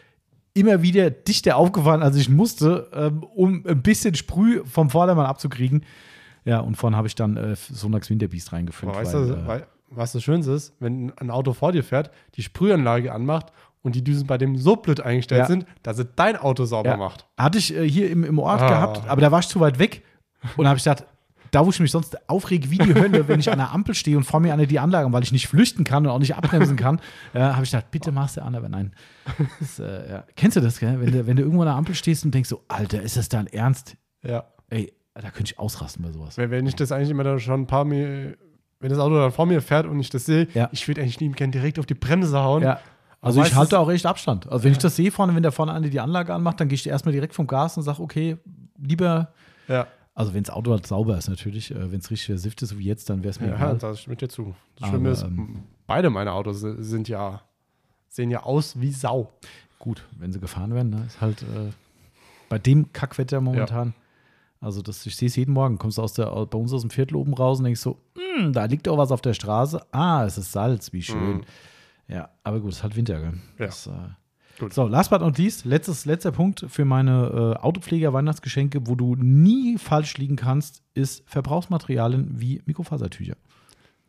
S1: immer wieder dichter aufgefahren, als ich musste, ähm, um ein bisschen Sprüh vom Vordermann abzukriegen. Ja, und vorne habe ich dann äh, Sonntags Winterbiest reingefüllt.
S2: Aber weißt
S1: weil,
S2: du,
S1: äh,
S2: wei- was das Schönste ist, wenn ein Auto vor dir fährt, die Sprühanlage anmacht und die Düsen bei dem so blöd eingestellt
S1: Ja.
S2: sind, dass es dein Auto sauber
S1: Ja.
S2: macht.
S1: Hatte ich äh, hier im, im Ort
S2: Ah.
S1: gehabt, aber da war ich zu weit weg. Und habe ich gedacht, da wo ich mich sonst aufrege wie die Hölle, wenn ich an der Ampel stehe und vor mir eine die Anlage, weil ich nicht flüchten kann und auch nicht abbremsen kann, äh, habe ich gedacht, bitte mach's der an, aber nein. Das, äh, ja. Kennst du das, gell? Wenn du, wenn du irgendwo an der Ampel stehst und denkst so, Alter, ist das dein Ernst?
S2: Ja.
S1: Ey, da könnte ich ausrasten bei sowas.
S2: Wenn, ich das eigentlich immer da schon ein paar mir, wenn das Auto dann vor mir fährt und ich das sehe,
S1: Ja.
S2: ich würde eigentlich lieben gern direkt auf die Bremse hauen.
S1: Ja. Also ich halte auch echt Abstand. Also wenn ich das sehe vorne, wenn der vorne eine die Anlage anmacht, dann gehe ich erstmal direkt vom Gas und sage, okay, lieber
S2: Ja,
S1: Also wenn das Auto halt sauber ist natürlich, äh, wenn es richtig versifft ist, so wie jetzt, dann wäre es mir
S2: ja,
S1: egal.
S2: da stimme ich dir zu. Das Schlimme ist,
S1: ähm,
S2: beide meine Autos si- sind ja, sehen ja aus wie Sau.
S1: Gut, wenn sie gefahren werden, ne? ist halt äh, bei dem Kackwetter momentan. Also das, ich sehe es jeden Morgen. Kommst du aus der, bei uns aus dem Viertel oben raus und denkst so, "Hm, da liegt doch was auf der Straße. Ah, es ist Salz, wie schön.
S2: Mhm.
S1: Ja, aber gut, es ist halt Winter, gell?
S2: Ja.
S1: Das, äh,
S2: Gut.
S1: So, last but not least, letztes, letzter Punkt für meine äh, Autopfleger-Weihnachtsgeschenke, wo du nie falsch liegen kannst, ist Verbrauchsmaterialien wie Mikrofasertücher.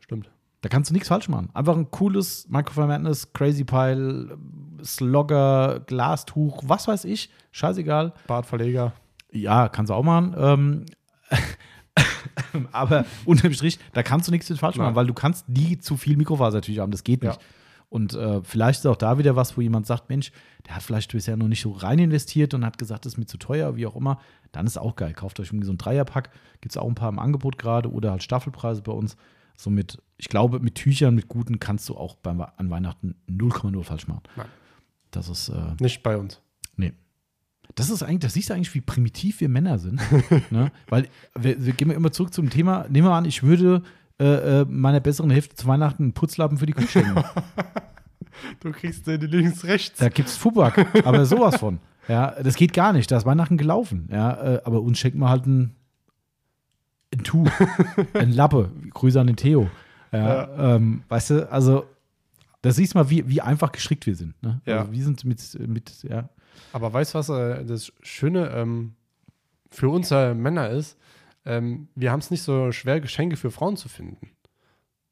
S2: Stimmt.
S1: Da kannst du nichts falsch machen. Einfach ein cooles Microphone Madness, Crazy Pile, Slogger, Glastuch, was weiß ich. Scheißegal.
S2: Bartverleger.
S1: Ja, kannst du auch machen. Ähm, aber unterm Strich, da kannst du nichts mit falsch machen, weil du kannst nie zu viel Mikrofasertücher haben. Das geht
S2: Ja.
S1: nicht. Und äh, vielleicht ist auch da wieder was, wo jemand sagt, Mensch, der hat vielleicht bisher noch nicht so rein investiert und hat gesagt, das ist mir zu teuer, wie auch immer. Dann ist auch geil. Kauft euch irgendwie so ein Dreierpack. Gibt es auch ein paar im Angebot gerade oder halt Staffelpreise bei uns. Somit, ich glaube, mit Tüchern, mit guten kannst du auch beim, an Weihnachten 0,0 falsch machen.
S2: Nein.
S1: Das ist, äh,
S2: Nicht bei uns.
S1: Nee. Das ist eigentlich, das siehst du eigentlich, wie primitiv wir Männer sind. ne? Weil wir, wir gehen wir immer zurück zum Thema. Nehmen wir an, ich würde äh, äh, meiner besseren Hälfte zu Weihnachten einen Putzlappen für die Küche schenken.
S2: Du kriegst den links, rechts.
S1: da gibt's Fubak, aber sowas von. Ja, das geht gar nicht. Da ist Weihnachten gelaufen. Ja, äh, aber uns schenkt man halt ein, ein Tuch, ein Lappe. Grüße an den Theo. Ja, Ähm, weißt du, also da siehst du mal, wie, wie einfach gestrickt wir sind. Ne?
S2: Ja.
S1: Also wir sind mit, mit ja,
S2: Aber weißt du, was äh, das Schöne ähm, für uns äh, Männer ist? Ähm, wir haben es nicht so schwer, Geschenke für Frauen zu finden.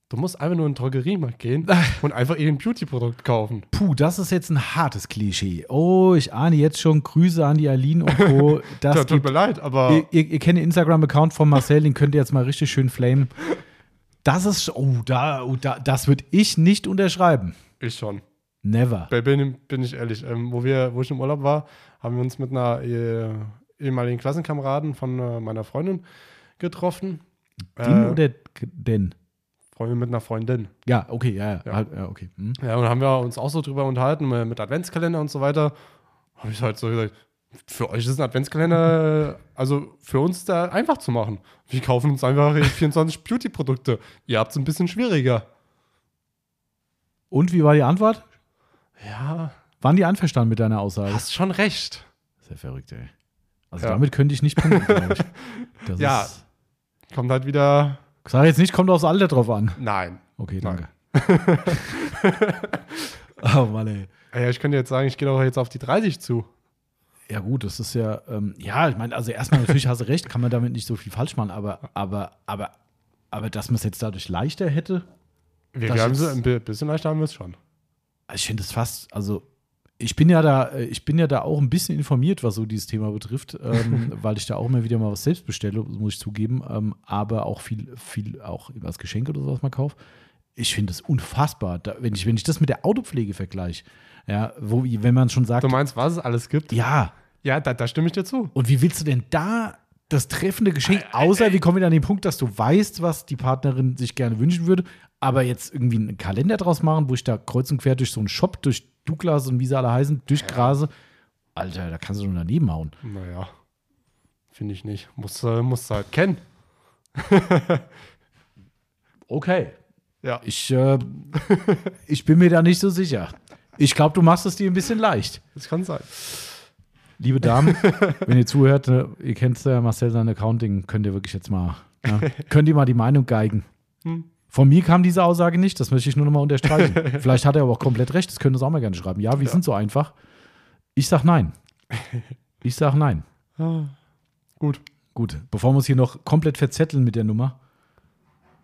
S2: Du musst einfach nur in den Drogeriemarkt gehen und einfach irgendein Beauty-Produkt kaufen.
S1: Puh, das ist jetzt ein hartes Klischee. Oh, ich ahne jetzt schon Grüße an die Aline und Co. Das
S2: Ja, tut
S1: gibt,
S2: mir leid, aber
S1: ihr, ihr, ihr kennt den Instagram-Account von Marcel, den könnt ihr jetzt mal richtig schön flamen. Das ist, oh, da, oh, da das würde ich nicht unterschreiben.
S2: ich schon.
S1: Never.
S2: Bei- Bin, bin ich ehrlich. Ähm, wo, wir, wo ich im Urlaub war, haben wir uns mit einer eh, ehemaligen Klassenkameraden von äh, meiner Freundin getroffen.
S1: Den
S2: Äh,
S1: oder den?
S2: Freundin mit einer Freundin.
S1: Ja, okay, ja, ja.
S2: Ja.
S1: Halt, ja okay. Hm.
S2: Ja, und haben wir uns auch so drüber unterhalten, äh, mit Adventskalender und so weiter. Habe ich halt so gesagt, Für euch ist ein Adventskalender, also für uns da einfach zu machen. Wir kaufen uns einfach 24 Beauty-Produkte. Ihr habt es ein bisschen schwieriger.
S1: Und wie war die Antwort?
S2: Ja,
S1: Waren die einverstanden mit deiner Aussage?
S2: hast schon recht.
S1: Sehr verrückt, ey. Also
S2: Ja.
S1: damit könnte ich nicht punkten, glaube ich.
S2: Ja.
S1: Ist,
S2: Kommt halt wieder.
S1: sag jetzt nicht, kommt aufs Alter drauf an.
S2: Nein.
S1: Okay,
S2: Nein.
S1: danke. oh Mann, ey.
S2: Ja, ich könnte jetzt sagen, ich gehe doch jetzt auf die 30 zu.
S1: Ja, gut, das ist ja, ähm, ja, ich meine, also erstmal natürlich hast du recht, kann man damit nicht so viel falsch machen, aber, aber, aber, aber dass man es jetzt dadurch leichter hätte,
S2: Wir, haben sie ein bi- bisschen leichter haben wir es schon.
S1: Also ich finde es fast, also ich bin ja da, äh, ich bin ja da auch ein bisschen informiert, was so dieses Thema betrifft, ähm, weil ich da auch immer wieder mal was selbst bestelle, muss ich zugeben, ähm, aber auch viel, viel auch als Geschenk oder sowas mal kaufe. Ich finde es unfassbar, da, wenn, ich, wenn ich das mit der Autopflege vergleiche, ja, wo, wenn man schon sagt,
S2: Du meinst, was es alles gibt?
S1: ja,
S2: Ja, da, da stimme ich dir zu.
S1: Und wie willst du denn da das treffende Geschenk, außer wie kommen wir an den Punkt, dass du weißt, was die Partnerin sich gerne wünschen würde, aber jetzt irgendwie einen Kalender draus machen, wo ich da kreuz und quer durch so einen Shop, durch Douglas und wie sie alle heißen, durchgrase. Alter, da kannst du nur daneben hauen.
S2: Naja, finde ich nicht. Muss, äh, musst du halt kennen.
S1: Okay.
S2: Ja.
S1: Ich, äh, ich bin mir da nicht so sicher. Ich glaube, du machst es dir ein bisschen leicht.
S2: Das kann sein.
S1: Liebe Damen, wenn ihr zuhört, ne, ihr kennt ja Marcel sein Accounting, könnt ihr wirklich jetzt mal, ne, könnt ihr mal die Meinung geigen.
S2: Hm.
S1: Von mir kam diese Aussage nicht, das möchte ich nur noch mal unterstreichen. Vielleicht hat er aber auch komplett recht, das könnt ihr uns auch mal gerne schreiben. Ja, wir
S2: Ja.
S1: sind so einfach. Ich sag nein. Ich sag nein.
S2: Ah, gut.
S1: Gut, bevor wir uns hier noch komplett verzetteln mit der Nummer,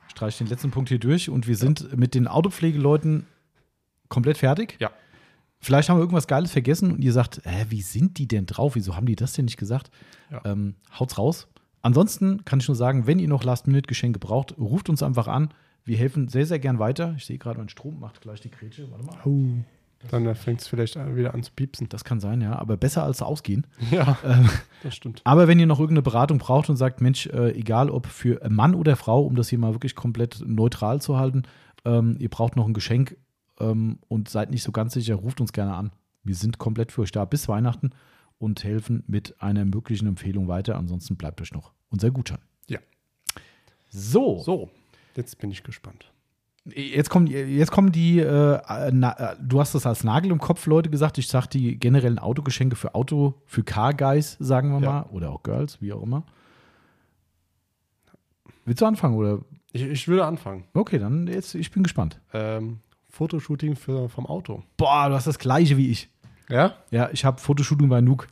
S1: streiche ich den letzten Punkt hier durch und wir sind mit den Autopflegeleuten komplett fertig.
S2: Ja.
S1: Vielleicht haben wir irgendwas Geiles vergessen und ihr sagt, hä, wie sind die denn drauf? Wieso haben die das denn nicht gesagt?
S2: Ja.
S1: Ähm, haut's raus. Ansonsten kann ich nur sagen, wenn ihr noch Last-Minute-Geschenke braucht, ruft uns einfach an. Wir helfen sehr, sehr gern weiter. Ich sehe gerade, mein Strom macht gleich die Grätsche. Warte mal.
S2: Dann äh, fängt es vielleicht an- wieder an zu piepsen.
S1: Das kann sein, ja, aber besser als ausgehen.
S2: Ja,
S1: Ähm,
S2: das stimmt.
S1: Aber wenn ihr noch irgendeine Beratung braucht und sagt, Mensch, äh, egal ob für Mann oder Frau, um das hier mal wirklich komplett neutral zu halten, ähm, ihr braucht noch ein Geschenk ähm, und seid nicht so ganz sicher, ruft uns gerne an. Wir sind komplett für euch da bis Weihnachten und helfen mit einer möglichen Empfehlung weiter. Ansonsten bleibt euch noch unser Gutschein.
S2: Ja.
S1: So,
S2: So, jetzt bin ich gespannt.
S1: jetzt kommen, jetzt kommen die, äh, na, äh, du hast das als Nagel im Kopf, Leute, gesagt. Ich sag die generellen Autogeschenke für Auto, für Car Guys, sagen wir
S2: Ja.
S1: mal, oder auch Girls, wie auch immer. Willst du anfangen oder?
S2: Ich, ich würde anfangen.
S1: Okay, dann jetzt, ich bin gespannt.
S2: Ähm, Fotoshooting für, vom Auto.
S1: Boah, du hast das gleiche wie ich.
S2: Ja?
S1: Ja, ich habe Fotoshooting bei Nuke.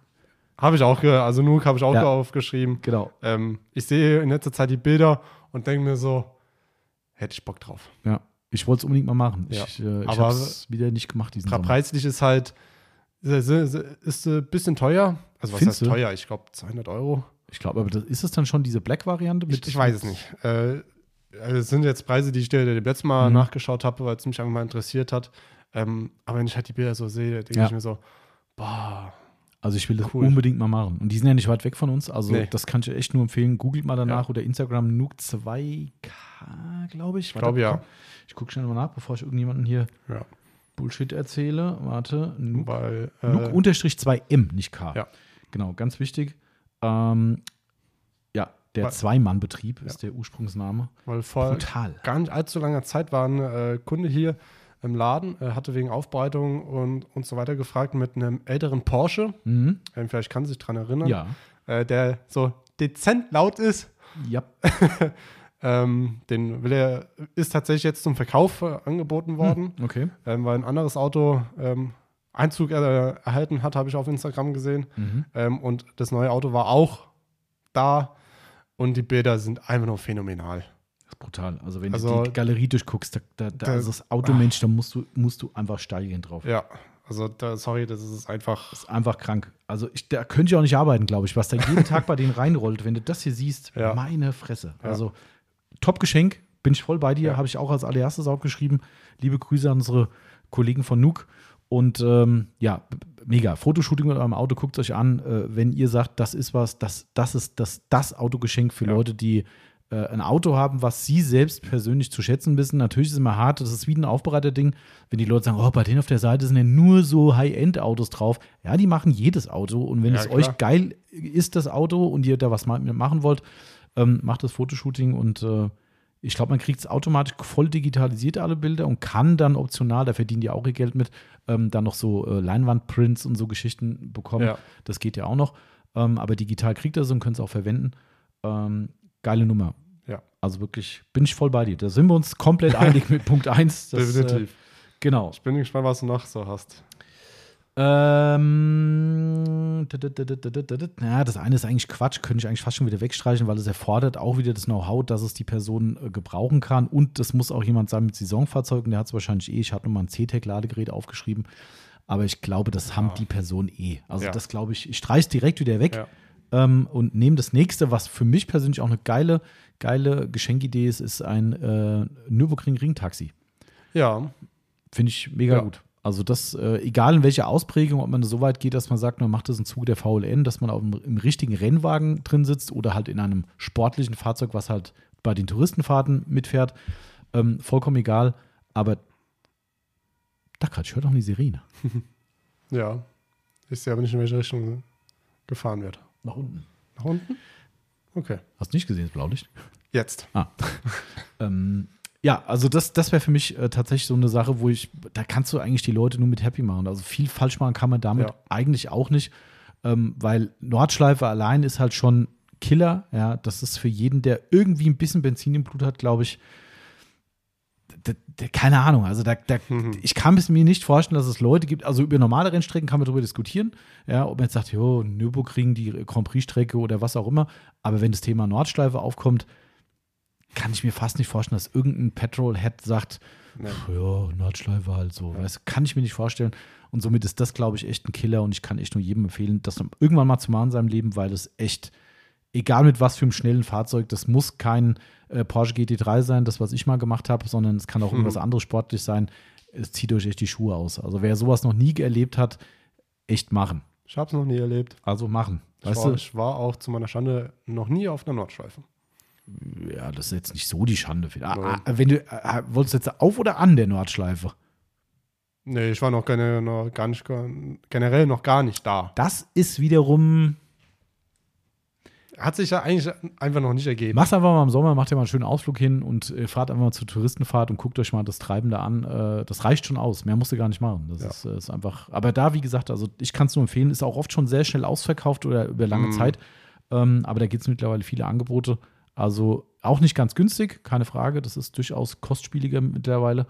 S2: Habe ich auch, ge also Nuke habe ich auch
S1: Ja.
S2: aufgeschrieben.
S1: Genau.
S2: Ähm, ich sehe in letzter Zeit die Bilder und denke mir so, hätte ich Bock drauf.
S1: Ja. Ich wollte es unbedingt mal machen.
S2: Ja.
S1: Ich, äh, ich habe es wieder nicht gemacht diesen Sommer.
S2: Preislich ist halt, ist, ist, ist ein bisschen teuer. Also was
S1: Findest
S2: heißt teuer? Ich glaube 200 Euro.
S1: Ich glaube, aber das, ist es dann schon diese Black-Variante?
S2: Ich, ich weiß es nicht. Äh, also es sind jetzt Preise, die ich dir dem letzten Mal
S1: Mhm.
S2: nachgeschaut habe, weil es mich einfach mal interessiert hat. Ähm, aber wenn ich halt die Bilder so sehe, denke
S1: Ja.
S2: ich mir so, boah,
S1: Also ich will das
S2: Cool.
S1: unbedingt mal machen. Und die sind ja nicht weit weg von uns. Also
S2: Nee.
S1: das kann ich echt nur empfehlen. Googelt mal danach
S2: Ja.
S1: oder Instagram Nuke 2K, glaube ich.
S2: ich glaube ja.
S1: Ich gucke schnell mal nach, bevor ich irgendjemanden hier
S2: ja.
S1: Bullshit erzähle. Warte. Nuke,
S2: Weil,
S1: Nuke
S2: äh,
S1: unterstrich 2M, nicht K.
S2: Ja.
S1: Genau, ganz wichtig. Ähm, der Zwei-Mann-Betrieb
S2: Ja.
S1: ist der Ursprungsname.
S2: weil vor
S1: Brutal.
S2: gar nicht allzu langer Zeit war ein äh, Kunde hier im Laden, äh, hatte wegen Aufbereitung und, und so weiter gefragt mit einem älteren Porsche,
S1: Mhm.
S2: ähm, vielleicht kann sich dran erinnern,
S1: Ja.
S2: äh, der so dezent laut ist.
S1: Ja.
S2: Ähm, den will er, ist tatsächlich jetzt zum Verkauf äh, angeboten worden,
S1: Okay.
S2: ähm, weil ein anderes Auto ähm, Einzug äh, erhalten hat, habe ich auf Instagram gesehen.
S1: Mhm.
S2: Ähm, und das neue Auto war auch da und die Bilder sind einfach nur phänomenal.
S1: Das ist brutal. Also wenn
S2: Also-
S1: du die Galerie durchguckst, da, da, da ist das Automensch, da musst du, musst du einfach steil gehen drauf.
S2: Ja, also da, sorry, das ist einfach.
S1: Das ist einfach krank. Also ich, da könnte ich auch nicht arbeiten, glaube ich, was da jeden Tag bei denen reinrollt. Wenn du das hier siehst,
S2: Ja.
S1: meine Fresse.
S2: Ja.
S1: Also Top-Geschenk, bin ich voll bei dir,
S2: Ja.
S1: habe ich auch als allererstes aufgeschrieben. Liebe Grüße an unsere Kollegen von Nuke. Und ähm, ja, mega. Fotoshooting mit eurem Auto, guckt euch an. Äh, wenn ihr sagt, das ist was, das, das ist das, das Autogeschenk für
S2: Ja.
S1: Leute, die äh, ein Auto haben, was sie selbst persönlich zu schätzen wissen. Natürlich ist es immer hart, das ist wie ein Aufbereiter-Ding, wenn die Leute sagen, oh, bei denen auf der Seite sind ja nur so High-End-Autos drauf. Ja, die machen jedes Auto und wenn
S2: Ja,
S1: es
S2: klar.
S1: euch geil ist, das Auto, und ihr da was machen wollt, ähm, macht das Fotoshooting und äh, ich glaube, man kriegt es automatisch voll digitalisiert, alle Bilder, und kann dann optional, da verdienen die auch ihr Geld mit, ähm, dann noch so äh, Leinwandprints und so Geschichten bekommen.
S2: Ja.
S1: Das geht ja auch noch. Ähm, aber digital kriegt er es und könnt es auch verwenden. Ähm, geile Nummer.
S2: Ja.
S1: Also wirklich, bin ich voll bei dir. Da sind wir uns komplett einig mit Punkt 1. Das, Äh,
S2: Definitiv.
S1: genau.
S2: Ich bin gespannt, was du noch so hast.
S1: Ähm, ja, das eine ist eigentlich Quatsch, könnte ich eigentlich fast schon wieder wegstreichen, weil es erfordert auch wieder das Know-how, dass es die Person äh, gebrauchen kann. Und das muss auch jemand sein mit Saisonfahrzeugen, der hat es wahrscheinlich eh. Ich hatte nochmal ein C-Tech-Ladegerät aufgeschrieben, aber ich glaube, das haben die Personen eh. Also
S2: Ja.
S1: das glaube ich, ich streiche es direkt wieder weg
S2: Ja.
S1: ähm, und nehme das nächste, was für mich persönlich auch eine geile, geile Geschenkidee ist, ist ein äh, Nürburgring-Ring-Taxi.
S2: Ja,
S1: Finde ich mega
S2: Ja.
S1: gut. Also das, äh, egal in welcher Ausprägung, ob man so weit geht, dass man sagt, man macht das im Zuge der VLN, dass man auf dem, im richtigen Rennwagen drin sitzt oder halt in einem sportlichen Fahrzeug, was halt bei den Touristenfahrten mitfährt, ähm, vollkommen egal. Aber da gerade, ich höre doch eine Sirene.
S2: ja. Ich sehe aber nicht, in welche Richtung gefahren wird.
S1: Nach unten.
S2: Nach unten? Okay.
S1: Hast du nicht gesehen, das Blaulicht?
S2: Jetzt.
S1: Ah. ähm, ja, also das, das wäre für mich äh, tatsächlich so eine Sache, wo ich, da kannst du eigentlich die Leute nur mit happy machen. Also viel falsch machen kann man damit
S2: Ja.
S1: eigentlich auch nicht, ähm, weil Nordschleife allein ist halt schon Killer. Ja, das ist für jeden, der irgendwie ein bisschen Benzin im Blut hat, glaube ich, keine Ahnung. Also da, da, ich kann es mir nicht vorstellen, dass es Leute gibt. Also über normale Rennstrecken kann man darüber diskutieren. Ja, ob man jetzt sagt, jo, Nürburgring, die Grand Prix-Strecke oder was auch immer. Aber wenn das Thema Nordschleife aufkommt, kann ich mir fast nicht vorstellen, dass irgendein Petrolhead sagt,
S2: Nee.
S1: "Pff, ja, Nordschleife halt so. Weißt, du, kann ich mir nicht vorstellen. Und somit ist das, glaube ich, echt ein Killer und ich kann echt nur jedem empfehlen, das irgendwann mal zu machen in seinem Leben, weil es echt, egal mit was für einem schnellen Fahrzeug, das muss kein äh, Porsche GT3 sein, das, was ich mal gemacht habe, sondern es kann auch irgendwas anderes sportlich sein. Es zieht euch echt die Schuhe aus. Also wer sowas noch nie erlebt hat, echt machen.
S2: Ich habe es noch nie erlebt.
S1: Also machen.
S2: Ich
S1: Weißt
S2: war,
S1: du?
S2: ich war auch zu meiner Schande noch nie auf einer Nordschleife.
S1: Ja, das ist jetzt nicht so die Schande. Ah, ah, wenn du, äh, wolltest du jetzt auf oder an der Nordschleife?
S2: Nee, ich war noch, gene- noch gar nicht, generell noch gar nicht da.
S1: Das ist wiederum.
S2: Hat sich ja eigentlich einfach noch nicht ergeben.
S1: Macht einfach mal im Sommer, macht ihr mal einen schönen Ausflug hin und äh, fahrt einfach mal zur Touristenfahrt und guckt euch mal das Treiben da an. Äh, das reicht schon aus. Mehr musst du gar nicht machen. Das
S2: Ja.
S1: ist, äh, ist einfach. Aber da, wie gesagt, also ich kann es nur empfehlen, ist auch oft schon sehr schnell ausverkauft oder über lange
S2: Mhm.
S1: Zeit. Ähm, aber da gibt es mittlerweile viele Angebote. Also auch nicht ganz günstig, keine Frage. Das ist durchaus kostspieliger mittlerweile.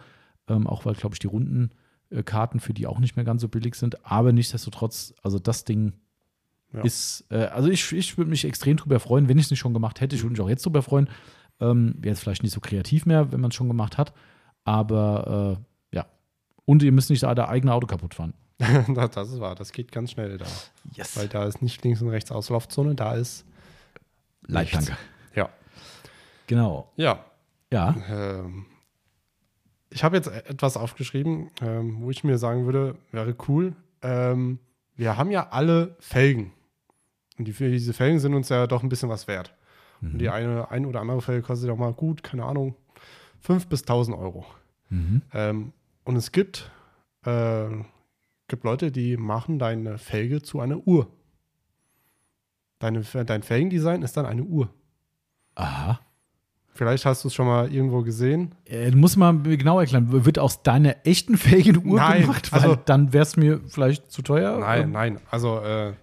S1: Ähm, auch weil, glaube ich, die Rundenkarten für die auch nicht mehr ganz so billig sind. Aber nichtsdestotrotz, also das Ding
S2: Ja.
S1: ist, äh, also ich, ich würde mich extrem drüber freuen, wenn ich es nicht schon gemacht hätte. Ich würde mich auch jetzt drüber freuen. Ähm, Wäre jetzt vielleicht nicht so kreativ mehr, wenn man es schon gemacht hat. Aber äh, ja. Und ihr müsst nicht euer eigenes Auto kaputt fahren.
S2: das ist wahr, das geht ganz schnell da.
S1: Yes.
S2: Weil da ist nicht links und rechts Auslaufzone, da ist
S1: Leitplanke.
S2: Ja.
S1: Genau.
S2: Ja.
S1: Ja.
S2: Ähm, ich habe jetzt etwas aufgeschrieben, ähm, wo ich mir sagen würde, wäre cool. Ähm, wir haben ja alle Felgen. Und die, diese Felgen sind uns ja doch ein bisschen was wert. Und die eine, ein oder andere Felge kostet auch mal gut, keine Ahnung, 5.000 bis 1.000 Euro.
S1: Mhm.
S2: Ähm, und es gibt, äh, gibt Leute, die machen deine Felge zu einer Uhr. Deine, dein Felgendesign ist dann eine Uhr.
S1: Aha.
S2: Vielleicht hast du es schon mal irgendwo gesehen.
S1: Äh, du musst mal genau erklären, wird aus deiner echten Felge eine Uhr
S2: Nein,
S1: gemacht? Weil
S2: also-
S1: dann wäre es mir vielleicht zu teuer.
S2: Nein, nein. Also äh,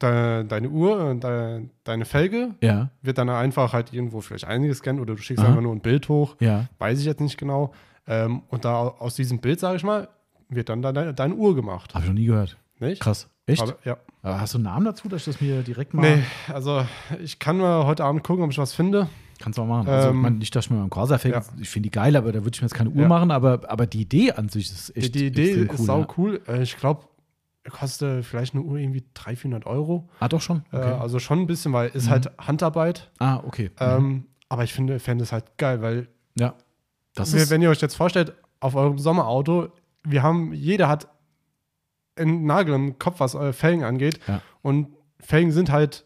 S2: de, deine Uhr, de, deine Felge
S1: Ja,
S2: wird dann einfach halt irgendwo vielleicht eingescannt oder du schickst
S1: Aha.
S2: einfach nur ein Bild hoch.
S1: ja.
S2: Weiß ich jetzt nicht genau. Ähm, und da aus diesem Bild, sage ich mal, wird dann deine, deine Uhr gemacht.
S1: Habe ich noch nie gehört.
S2: Nicht?
S1: Krass. Echt?
S2: Aber, ja.
S1: Aber hast du einen Namen dazu, dass ich das mir direkt mal.
S2: Nee, also ich kann mal heute Abend gucken, ob ich was finde.
S1: Kannst du mal machen. Also,
S2: Ähm,
S1: ich meine, nicht, dass ich mir beim Corsa Felgen,
S2: ja.
S1: ich finde die geil, aber da würde ich mir jetzt keine Uhr
S2: Ja.
S1: machen, aber, aber die Idee an sich ist
S2: Die,
S1: echt
S2: die Idee
S1: extrem
S2: ist sau
S1: ja.
S2: cool. Äh, ich glaube, kostet vielleicht eine Uhr irgendwie 300, 400 Euro.
S1: Ah, doch schon?
S2: Äh,
S1: Okay.
S2: also schon ein bisschen, weil ist
S1: Mhm.
S2: halt Handarbeit.
S1: ah, okay.
S2: Ähm, aber ich finde, fände es halt geil, weil
S1: ja. Das
S2: wenn,
S1: ist.
S2: wenn ihr euch jetzt vorstellt, auf eurem Sommerauto, wir haben, jeder hat einen Nagel im Kopf, was eure Felgen angeht.
S1: Ja.
S2: Und Felgen sind halt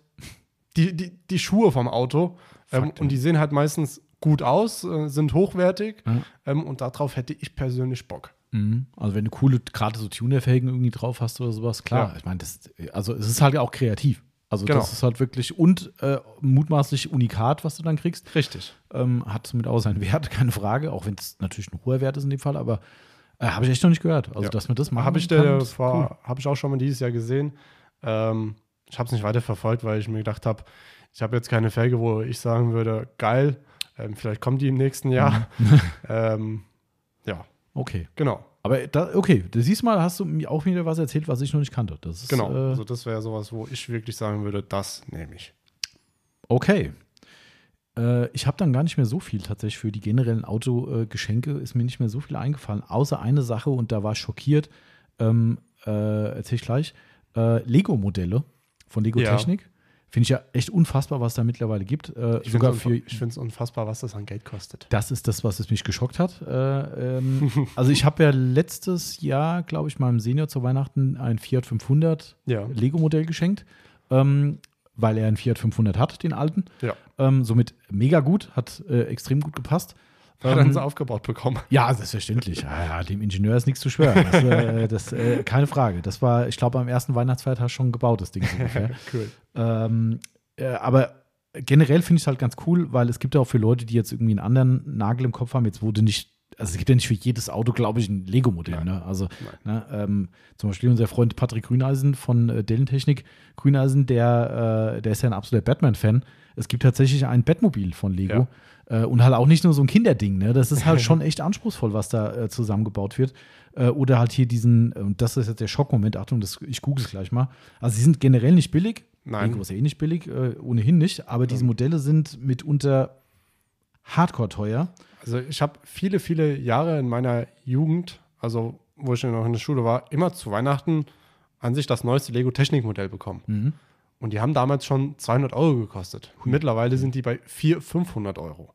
S2: die, die, die Schuhe vom Auto. Ähm, und die sehen halt meistens gut aus, äh, sind hochwertig.
S1: Ja.
S2: Ähm, und darauf hätte ich persönlich Bock.
S1: Mhm. Also wenn du coole, gerade so Tuner-Felgen irgendwie drauf hast oder sowas, klar.
S2: Ja.
S1: Ich meine, also es ist halt auch kreativ. Also
S2: Genau.
S1: das ist halt wirklich und äh, mutmaßlich unikat, was du dann kriegst.
S2: Richtig.
S1: Ähm, hat somit auch seinen Wert, keine Frage, auch wenn es natürlich ein hoher Wert ist in dem Fall, aber äh, habe ich echt noch nicht gehört. Also
S2: Ja.
S1: dass man das machen
S2: Habe ich,
S1: kann, cool.
S2: hab ich auch schon mal dieses Jahr gesehen. Ähm, ich habe es nicht weiter verfolgt, weil ich mir gedacht habe, ich habe jetzt keine Felge, wo ich sagen würde, geil, ähm, vielleicht kommt die im nächsten Jahr.
S1: Mhm.
S2: ähm, ja,
S1: Okay.
S2: genau.
S1: Aber da, okay, du siehst mal, hast du mir auch wieder was erzählt, was ich noch nicht kannte. Das ist,
S2: Genau.
S1: Äh,
S2: also das wäre sowas, wo ich wirklich sagen würde, das nehme ich.
S1: Okay. Äh, ich habe dann gar nicht mehr so viel tatsächlich für die generellen Autogeschenke, ist mir nicht mehr so viel eingefallen, außer eine Sache und da war ich schockiert. Ähm, äh, erzähl ich gleich. Äh, Lego-Modelle von Lego
S2: Ja.
S1: Finde ich ja echt unfassbar, was da mittlerweile gibt. Äh,
S2: Ich finde es unfassbar, was das an Geld kostet.
S1: Das ist das, was es mich geschockt hat. Äh, ähm, also ich habe ja letztes Jahr, glaube ich, meinem Senior zu Weihnachten ein Fiat 500
S2: Ja.
S1: Lego-Modell geschenkt, ähm, weil er einen Fiat 500 hat, den alten.
S2: Ja.
S1: Ähm, somit mega gut, hat äh, extrem gut gepasst.
S2: Hat er uns aufgebaut bekommen.
S1: ja, selbstverständlich. Ja, ja, dem Ingenieur ist nichts zu schwören. Das, äh, das äh, keine Frage. Das war, ich glaube, am ersten Weihnachtsfeiertag schon gebaut, das Ding so ungefähr.
S2: cool.
S1: ähm, äh, aber generell finde ich es halt ganz cool, weil es gibt ja auch für Leute, die jetzt irgendwie einen anderen Nagel im Kopf haben, jetzt wurde nicht, also es gibt ja nicht für jedes Auto, glaube ich, ein Lego-Modell. Ne? Also ne, ähm, zum Beispiel unser Freund Patrick Grüneisen von äh, Dellentechnik, Grüneisen, der, äh, der ist ja ein absoluter Batman-Fan. Es gibt tatsächlich ein Batmobil von Lego. Äh, und halt auch nicht nur so ein Kinderding, ne? Das ist halt schon echt anspruchsvoll, was da äh, zusammengebaut wird. Äh, oder halt hier diesen, äh, und das ist jetzt der Schockmoment, Achtung, das, ich google es gleich mal. Also, sie sind generell nicht billig.
S2: Nein.
S1: Lego ist ja eh nicht billig, äh, ohnehin nicht. Aber diese Modelle sind mitunter hardcore teuer.
S2: Also ich habe viele, viele Jahre in meiner Jugend, also wo ich noch in der Schule war, immer zu Weihnachten an sich das neueste Lego-Technik-Modell bekommen.
S1: Mhm.
S2: Und die haben damals schon 200 Euro gekostet. Mittlerweile sind die bei 400, 500 Euro.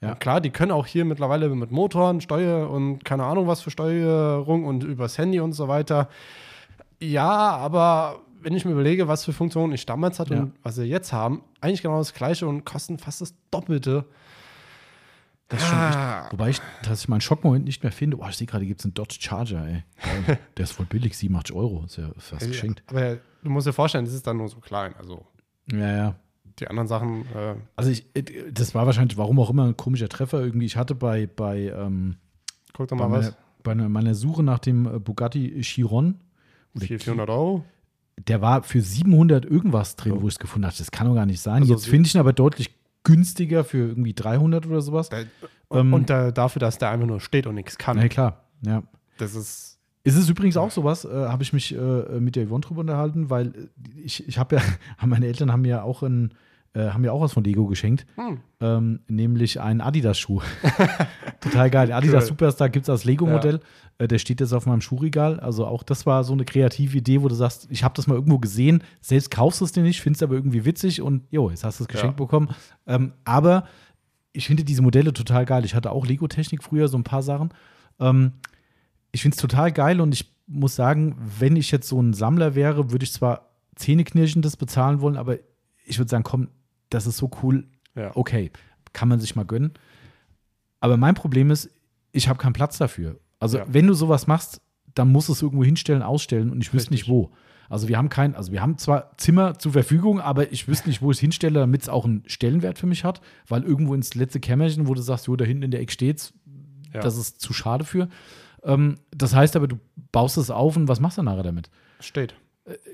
S1: Ja.
S2: Und klar, die können auch hier mittlerweile mit Motoren, Steuer und keine Ahnung was für Steuerung und übers Handy und so weiter. Ja, aber wenn ich mir überlege, was für Funktionen ich damals hatte
S1: Ja.
S2: und was wir jetzt haben, eigentlich genau das gleiche und kosten fast das Doppelte.
S1: Das ist schon
S2: Ah.
S1: echt, wobei ich tatsächlich meinen Schockmoment nicht mehr finde. Boah, ich sehe gerade, gibt es einen Dodge Charger, ey. Der ist voll billig, 87 Euro. Ist ja fast geschenkt.
S2: Aber du musst dir vorstellen, das ist dann nur so klein. Also
S1: Ja, ja.
S2: die anderen Sachen, äh,
S1: Also ich, das war wahrscheinlich, warum auch immer, ein komischer Treffer irgendwie. Ich hatte bei, bei, ähm,
S2: guck doch
S1: bei,
S2: mal was.
S1: meiner, bei einer- meiner Suche nach dem äh, Bugatti Chiron, oder
S2: 400, 400 Euro.
S1: der war für 700 irgendwas drin,
S2: Oh.
S1: wo ich es gefunden habe. Das kann doch gar nicht sein.
S2: Also
S1: Jetzt finde ich ihn aber deutlich günstiger für irgendwie 300 oder sowas.
S2: Da,
S1: Ähm,
S2: und da, dafür, dass der einfach nur steht und nichts kann.
S1: Na klar, ja.
S2: Das ist.
S1: Ist es übrigens auch sowas, äh, habe ich mich äh, mit der Yvonne drüber unterhalten, weil äh, ich, ich habe ja, meine Eltern haben mir auch ein, äh, haben mir auch was von Lego geschenkt,
S2: Hm.
S1: ähm, nämlich einen Adidas-Schuh. Total geil. Adidas
S2: Cool.
S1: Superstar gibt es als Lego-Modell. Äh, der steht jetzt auf meinem Schuhregal. Also auch das war so eine kreative Idee, wo du sagst, ich habe das mal irgendwo gesehen, selbst kaufst du es dir nicht, findest aber irgendwie witzig und jo, jetzt hast du es geschenkt
S2: Ja.
S1: bekommen. Ähm, aber ich finde diese Modelle total geil. Ich hatte auch Lego-Technik früher, so ein paar Sachen. Ähm, ich finde es total geil und ich muss sagen, wenn ich jetzt so ein Sammler wäre, würde ich zwar Zähneknirschendes bezahlen wollen, aber ich würde sagen, komm, das ist so cool,
S2: Ja.
S1: okay, kann man sich mal gönnen. Aber mein Problem ist, ich habe keinen Platz dafür. Also,
S2: Ja.
S1: wenn du sowas machst, dann musst du es irgendwo hinstellen, ausstellen und ich wüsste nicht wo. Also wir haben kein, also wir haben zwar Zimmer zur Verfügung, aber ich wüsste nicht, wo ich es hinstelle, damit es auch einen Stellenwert für mich hat, weil irgendwo ins letzte Kämmerchen, wo du sagst, jo, da hinten in der Ecke steht's,
S2: Ja.
S1: das ist zu schade für. Ähm, das heißt aber, du baust es auf und was machst du nachher damit?
S2: Steht.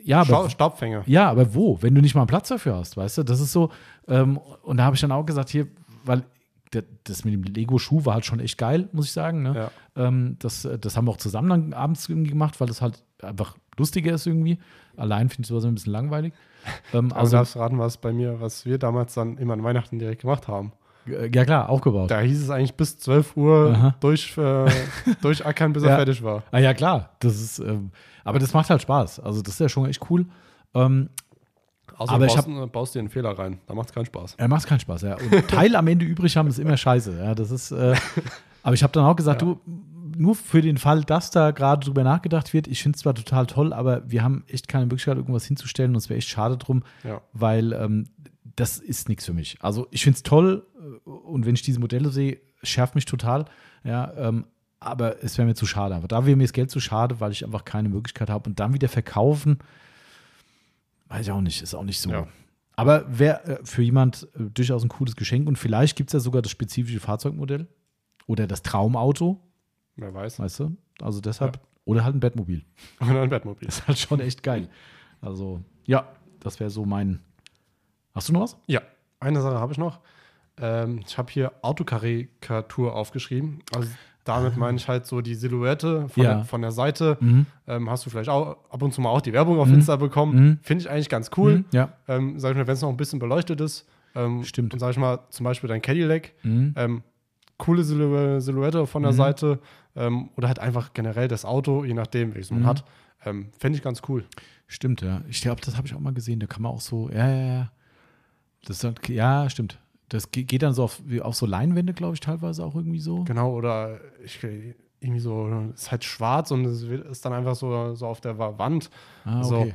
S1: Ja, aber
S2: Stau Staubfänger.
S1: ja, aber wo? Wenn du nicht mal einen Platz dafür hast, weißt du? Das ist so. Ähm, und da habe ich dann auch gesagt, hier, weil das mit dem Lego-Schuh war halt schon echt geil, muss ich sagen. Ne?
S2: Ja.
S1: Ähm, das, das haben wir auch zusammen dann abends irgendwie gemacht, weil das halt einfach lustiger ist irgendwie. Allein finde ich sowas ein bisschen langweilig. Ähm,
S2: Also, darfst raten, was bei mir, was wir damals dann immer an Weihnachten direkt gemacht haben.
S1: Ja klar, aufgebaut.
S2: Da hieß es eigentlich bis 12 Uhr
S1: Aha.
S2: durch, äh, durchackern, bis er
S1: Ja.
S2: fertig war.
S1: Ah ja, klar. Das ist, ähm, aber das macht halt Spaß. Also, das ist ja schon echt cool. Ähm,
S2: Außer
S1: Aber
S2: du
S1: ich
S2: baust, äh, baust dir einen Fehler rein. Da macht es keinen Spaß.
S1: Er macht keinen Spaß, ja. Und Teil am Ende übrig haben ist immer scheiße. Ja, das ist. Äh, aber ich habe dann auch gesagt,
S2: Ja.
S1: du, nur für den Fall, dass da gerade drüber nachgedacht wird, ich finde es zwar total toll, aber wir haben echt keine Möglichkeit, irgendwas hinzustellen und es wäre echt schade drum,
S2: Ja.
S1: weil ähm, das ist nichts für mich. Also ich finde es toll und wenn ich diese Modelle sehe, schärft mich total. Ja, ähm, aber es wäre mir zu schade. Aber da wäre mir das Geld zu schade, weil ich einfach keine Möglichkeit habe. Und dann wieder verkaufen, weiß ich auch nicht, ist auch nicht so.
S2: Ja.
S1: Aber wäre äh, für jemand äh, durchaus ein cooles Geschenk. Und vielleicht gibt es ja sogar das spezifische Fahrzeugmodell oder das Traumauto,
S2: Wer weiß.
S1: weißt du? Also deshalb, oder halt ein Bettmobil.
S2: Oder ein Bettmobil.
S1: Das ist halt schon echt geil. Also, ja, das wäre so mein. Hast du noch was?
S2: Ja, eine Sache habe ich noch. Ähm, ich habe hier Autokarikatur aufgeschrieben. Also damit meine ich halt so die Silhouette von,
S1: Ja.
S2: der, von der Seite.
S1: Mhm.
S2: Ähm, hast du vielleicht auch ab und zu mal auch die Werbung auf
S1: Mhm.
S2: Insta bekommen.
S1: Mhm.
S2: Finde ich eigentlich ganz cool.
S1: Mhm, Ja.
S2: Ähm, sag ich mal, wenn es noch ein bisschen beleuchtet ist. Ähm,
S1: Stimmt.
S2: Und sag ich mal, zum Beispiel dein Cadillac.
S1: Mhm.
S2: Ähm, coole Silhou Silhouette von der
S1: Mhm.
S2: Seite. Ähm, oder halt einfach generell das Auto, je nachdem, welches man hat. Ähm, Fände ich ganz cool.
S1: Stimmt, ja. Ich glaube, das habe ich auch mal gesehen. Da kann man auch so, ja, ja, ja. Das ja, stimmt. Das ge- geht dann so auf, wie auf so Leinwände, glaube ich, teilweise auch irgendwie so.
S2: Genau, oder ich, irgendwie so, ist halt schwarz und es ist dann einfach so, so auf der Wa- Wand.
S1: Ah,
S2: So.
S1: okay.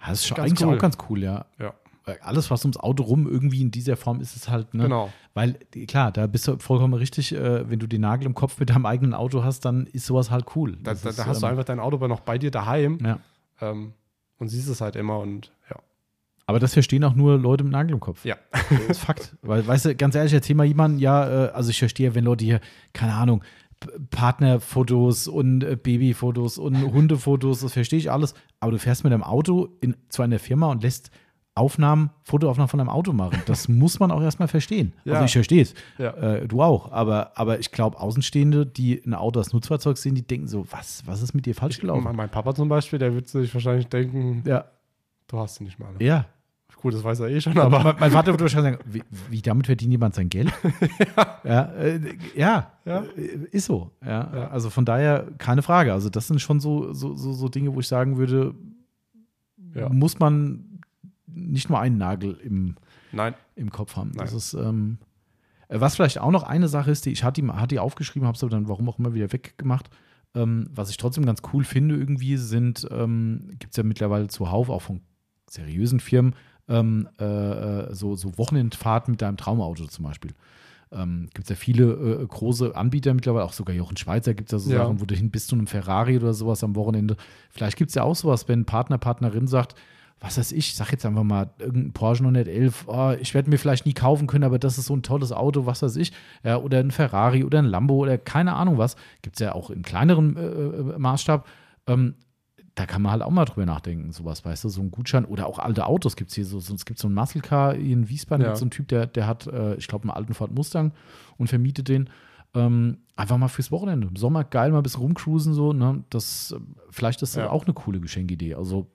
S1: Ja, das ist schon
S2: Ganz
S1: eigentlich
S2: cool.
S1: auch ganz cool, ja.
S2: Ja,
S1: Alles, was ums Auto rum irgendwie in dieser Form ist, ist halt, ne?
S2: genau.
S1: Weil, klar, da bist du vollkommen richtig, äh, wenn du den Nagel im Kopf mit deinem eigenen Auto hast, dann ist sowas halt cool.
S2: Da, da,
S1: ist,
S2: da hast du
S1: ähm,
S2: einfach dein Auto aber noch bei dir daheim
S1: Ja.
S2: ähm, und siehst es halt immer und ja.
S1: Aber das verstehen auch nur Leute mit Nagel im Kopf.
S2: Ja.
S1: Das ist Fakt. Weil, weißt du, ganz ehrlich, erzähl mal jemanden, ja, äh, also ich verstehe, wenn Leute hier, keine Ahnung, Partnerfotos und äh, Babyfotos und Hundefotos, das verstehe ich alles. Aber du fährst mit deinem Auto in, zu einer Firma und lässt Aufnahmen, Fotoaufnahmen von deinem Auto machen. Das muss man auch erstmal verstehen.
S2: Ja.
S1: Also ich verstehe es.
S2: Ja.
S1: Äh, du auch. Aber, aber ich glaube, Außenstehende, die ein Auto als Nutzfahrzeug sehen, die denken so, was, was ist mit dir falsch gelaufen?
S2: Mein, mein Papa zum Beispiel, der wird sich wahrscheinlich denken,
S1: Ja.
S2: du hast sie nicht mal.
S1: Ja.
S2: Gut, das weiß er eh schon,
S1: Aber mein, mein Vater würde wahrscheinlich sagen, wie, wie damit verdient jemand sein Geld? ja. äh, ja,
S2: Ja.
S1: äh, ist so. Ja.
S2: Ja.
S1: Also von daher keine Frage. Also das sind schon so, so, so, so Dinge, wo ich sagen würde,
S2: Ja.
S1: muss man nicht nur einen Nagel im,
S2: nein.
S1: im Kopf haben. Das
S2: Nein.
S1: ist, ähm, äh, was vielleicht auch noch eine Sache ist, die ich hatte hatte die aufgeschrieben, habe sie dann warum auch immer wieder weggemacht. Ähm, was ich trotzdem ganz cool finde, irgendwie sind, ähm, gibt es ja mittlerweile zuhauf, auch von seriösen Firmen, ähm, äh, äh, so, so Wochenendfahrten mit deinem Traumauto zum Beispiel. Ähm, gibt es ja viele äh, große Anbieter mittlerweile, auch sogar Jochen Schweizer gibt es ja so
S2: Ja.
S1: Sachen, wo du hin bist zu einem Ferrari oder sowas am Wochenende. Vielleicht gibt es ja auch sowas, wenn ein Partner, Partnerin sagt, was weiß ich, sag jetzt einfach mal, irgendein Porsche 911, oh, ich werde mir vielleicht nie kaufen können, aber das ist so ein tolles Auto, was weiß ich, ja, oder ein Ferrari oder ein Lambo oder keine Ahnung was, gibt es ja auch im kleineren äh, äh, Maßstab. Ähm, da kann man halt auch mal drüber nachdenken, sowas, weißt du, so ein Gutschein oder auch alte Autos gibt es hier so, so es gibt so einen Muscle Car in Wiesbaden,
S2: Ja.
S1: so ein Typ, der, der hat, äh, ich glaube, einen alten Ford Mustang und vermietet den. Ähm, einfach mal fürs Wochenende. Im Sommer geil mal ein bisschen rumcruisen, so, ne? Das, äh, vielleicht ist das
S2: Ja.
S1: auch eine coole Geschenkidee. Also,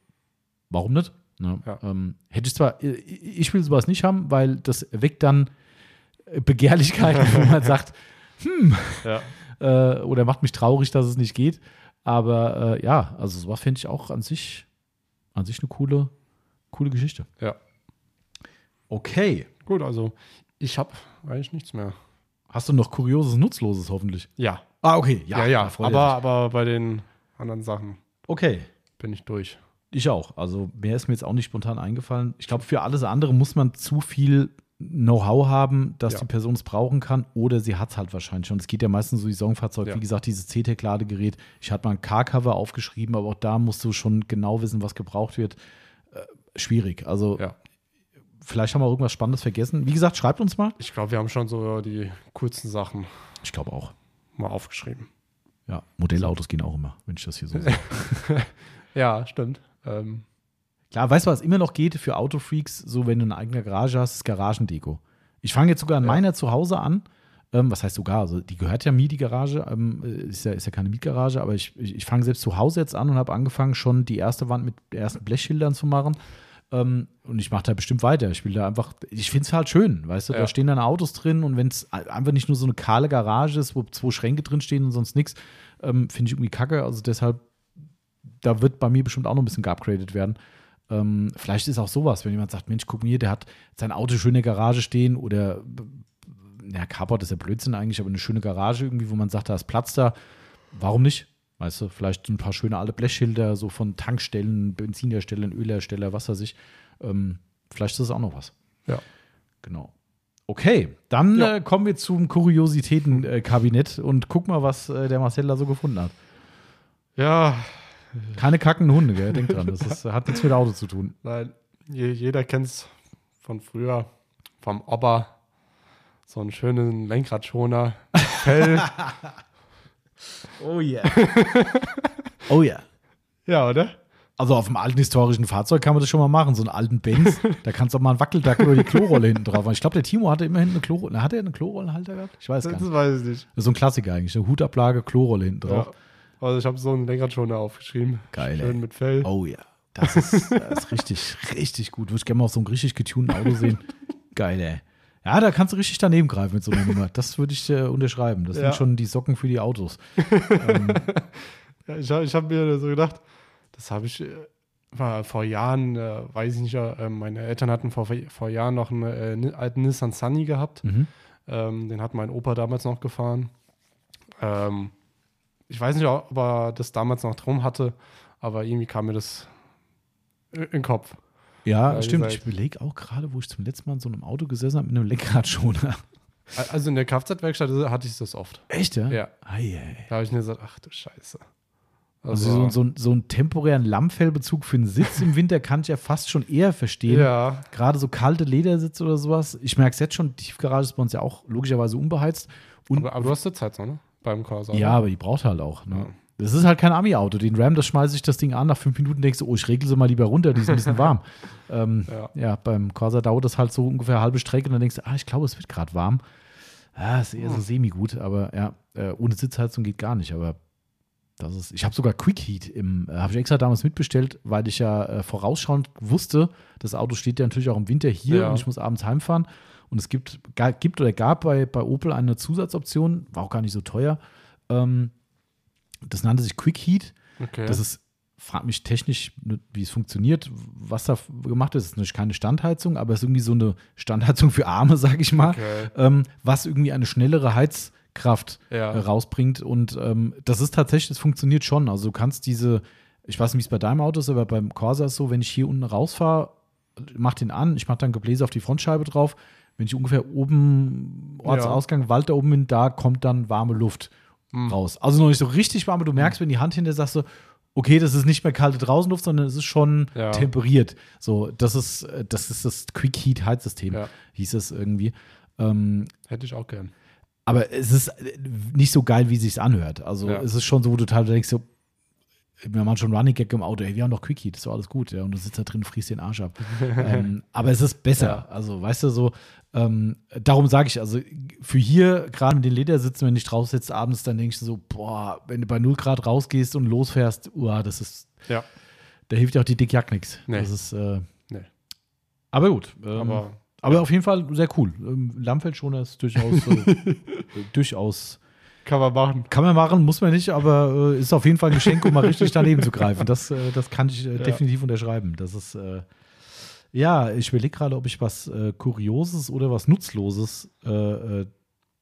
S1: warum nicht? Ne?
S2: Ja.
S1: Ähm, hätte ich zwar, ich will sowas nicht haben, weil das weckt dann äh, Begehrlichkeiten, wo man sagt,
S2: Ja.
S1: äh, oder macht mich traurig, dass es nicht geht. Aber äh, ja, also sowas fände ich auch an sich, an sich eine coole, coole Geschichte.
S2: Ja.
S1: Okay.
S2: Gut, also ich habe eigentlich nichts mehr.
S1: Hast du noch Kurioses, Nutzloses hoffentlich?
S2: Ja.
S1: Ah, okay.
S2: Ja, ja.
S1: er
S2: aber, aber bei den anderen Sachen
S1: Okay.
S2: bin ich durch.
S1: Ich auch. Also mehr ist mir jetzt auch nicht spontan eingefallen. Ich glaube, für alles andere muss man zu viel Know-how haben, dass
S2: Ja.
S1: die Person es brauchen kann oder sie hat es halt wahrscheinlich schon. Es geht ja meistens so die Saisonfahrzeug,
S2: Ja.
S1: wie gesagt, dieses CTEC-Ladegerät. Ich hatte mal ein Car-Cover aufgeschrieben, aber auch da musst du schon genau wissen, was gebraucht wird. Äh, schwierig. Also
S2: Ja.
S1: vielleicht haben wir irgendwas Spannendes vergessen. Wie gesagt, schreibt uns mal.
S2: Ich glaube, wir haben schon so die kurzen Sachen
S1: Ich glaube auch.
S2: mal aufgeschrieben.
S1: Ja, Modellautos gehen auch immer, wenn ich das hier so sehe.
S2: Ja, stimmt. Ähm,
S1: Klar, weißt du, was immer noch geht für Autofreaks, so wenn du eine eigene Garage hast, ist Garagendeko. Ich fange jetzt sogar an
S2: Ja.
S1: meiner zu Hause an. Ähm, was heißt sogar? Also die gehört ja mir, die Garage. Ähm, ist, ja, ist ja keine Mietgarage, aber ich, ich, ich fange selbst zu Hause jetzt an und habe angefangen, schon die erste Wand mit ersten Blechschildern zu machen. Ähm, und ich mache da bestimmt weiter. Ich will da einfach, ich finde es halt schön, weißt du,
S2: Ja.
S1: da stehen deine Autos drin und wenn es einfach nicht nur so eine kahle Garage ist, wo zwei Schränke drin stehen und sonst nichts, ähm, finde ich irgendwie kacke. Also deshalb, da wird bei mir bestimmt auch noch ein bisschen geupgradet werden. Ähm, vielleicht ist auch sowas, wenn jemand sagt, Mensch, guck hier, der hat sein Auto schön in der Garage stehen oder ja, Carport ist ja Blödsinn eigentlich, aber eine schöne Garage irgendwie, wo man sagt, da ist Platz da. Warum nicht? Weißt du, vielleicht ein paar schöne alte Blechschilder, so von Tankstellen, Benzinherstellern, Ölhersteller, was weiß ich. Ähm, vielleicht ist das auch noch was.
S2: Ja.
S1: Genau. Okay, dann
S2: Ja.
S1: äh, kommen wir zum Kuriositätenkabinett und guck mal, was äh, der Marcel da so gefunden hat.
S2: Ja,
S1: Keine kackenden Hunde, gell? Denk dran, das ist, hat nichts mit Auto zu tun.
S2: nein, je, jeder kennt es von früher, vom Opa. So einen schönen Lenkradschoner, Fell.
S1: Oh yeah. oh yeah.
S2: ja, oder?
S1: Also auf dem alten historischen Fahrzeug kann man das schon mal machen, so einen alten Benz. da kannst du auch mal einen Wackeldackel oder die Klorolle hinten drauf machen. Ich glaube, der Timo hatte immerhin eine Klorolle. Hat er einen Klorollenhalter gehabt? Ich weiß gar
S2: Das
S1: nicht.
S2: weiß ich nicht.
S1: Das ist so ein Klassiker eigentlich. Eine Hutablage, Klorolle hinten drauf.
S2: Ja. Also ich habe so einen Lenkradschoner aufgeschrieben.
S1: Geil,
S2: Schön
S1: ey.
S2: mit Fell.
S1: Oh ja. Das ist, das ist richtig, richtig gut. Würde ich gerne mal auf so einem richtig getunten Auto sehen. Geil, ey. Ja, da kannst du richtig daneben greifen mit so einer Nummer. Das würde ich äh, unterschreiben. Das
S2: Ja.
S1: sind schon die Socken für die Autos.
S2: Ja, ich habe hab mir so gedacht, das habe ich äh, vor Jahren, äh, weiß ich nicht, äh, meine Eltern hatten vor, vor Jahren noch einen äh, alten Nissan Sunny gehabt.
S1: Mhm.
S2: Ähm, den hat mein Opa damals noch gefahren. Ähm, ich weiß nicht, ob er das damals noch drum hatte, aber irgendwie kam mir das in den Kopf.
S1: Ja,
S2: Ja,
S1: stimmt. Ich überlege auch gerade, wo ich zum letzten Mal in so einem Auto gesessen habe mit einem Lenkradschoner.
S2: Also in der Kfz-Werkstatt hatte ich das oft.
S1: Echt, ja?
S2: Ja.
S1: Ei, ei.
S2: Da habe ich mir gesagt, ach du Scheiße.
S1: Also so, so, so einen temporären Lammfellbezug für einen Sitz im Winter kann ich ja fast schon eher verstehen.
S2: ja,
S1: Gerade so kalte Ledersitze oder sowas. Ich merke es jetzt schon, die Tiefgarage ist bei uns ja auch logischerweise unbeheizt. Und
S2: aber, aber du hast Sitzheizung, ne? Beim Corsa.
S1: ja,
S2: oder?
S1: aber die braucht halt auch. Ne?
S2: Ja.
S1: Das ist halt kein Ami-Auto. Den Ram, das schmeiße ich das Ding an. Nach fünf Minuten denkst du, oh, ich regle sie mal lieber runter, die ist ein bisschen warm. ähm,
S2: Ja.
S1: ja. beim Corsa dauert das halt so ungefähr eine halbe Strecke und dann denkst du, ah, ich glaube, es wird gerade warm. Ah, ist eher so semi-gut, aber ja, äh, ohne Sitzheizung geht gar nicht. Aber das ist, ich habe sogar Quick Heat im, äh, habe ich extra damals mitbestellt, weil ich ja äh, vorausschauend wusste, das Auto steht ja natürlich auch im Winter hier
S2: Ja.
S1: und ich muss abends heimfahren. Und es gibt, gibt oder gab bei, bei Opel eine Zusatzoption, war auch gar nicht so teuer. Ähm, das nannte sich Quick Heat.
S2: Okay.
S1: Das ist, frag mich technisch, ne, wie es funktioniert, was da gemacht ist. Es ist natürlich keine Standheizung, aber es ist irgendwie so eine Standheizung für Arme, sag ich mal,
S2: Okay.
S1: ähm, was irgendwie eine schnellere Heizkraft
S2: Ja.
S1: äh, rausbringt. Und ähm, das ist tatsächlich, das funktioniert schon. Also du kannst diese, ich weiß nicht, wie es bei deinem Auto ist, aber beim Corsa ist so, wenn ich hier unten rausfahre, mach den an, ich mach dann Gebläse auf die Frontscheibe drauf. Wenn ich ungefähr oben, Ortsausgang, Wald da oben bin, da kommt dann warme Luft raus. Also noch nicht so richtig warm, aber du merkst, wenn die Hand hinter sagst du, okay, das ist nicht mehr kalte Draußenluft, sondern es ist schon
S2: Ja.
S1: temperiert. So, das ist, äh, das ist das Quick Heat Heizsystem,
S2: Ja.
S1: hieß es irgendwie. Ähm,
S2: Hätte ich auch gern.
S1: aber es ist äh, nicht so geil, wie es sich anhört. Also
S2: Ja.
S1: es ist schon so, wo du teilweise denkst, so, wir machen schon Running Gag im Auto, ey, wir haben doch Quick Heat, ist doch alles gut, ja, und du sitzt da drin, friest den Arsch ab. ähm, aber es ist besser,
S2: Ja.
S1: also weißt du so, ähm, darum sage ich, also für hier, gerade mit den Ledersitzen, wenn ich drauf sitze abends, dann denke ich so, boah, wenn du bei 0 Grad rausgehst und losfährst, uah, das ist,
S2: Ja.
S1: da hilft ja auch die Dickjack nichts.
S2: Nee.
S1: Das ist, äh,
S2: Nee.
S1: aber gut. Ähm,
S2: Aber
S1: aber auf jeden Fall sehr cool. Ähm, Lammfeldschoner ist durchaus, äh, durchaus
S2: kann man machen.
S1: kann man machen, muss man nicht, aber äh, ist auf jeden Fall ein Geschenk, um mal richtig daneben zu greifen. Das, äh, das kann ich äh, definitiv unterschreiben. Das ist, äh, ja, ich überlege gerade, ob ich was äh, Kurioses oder was Nutzloses äh,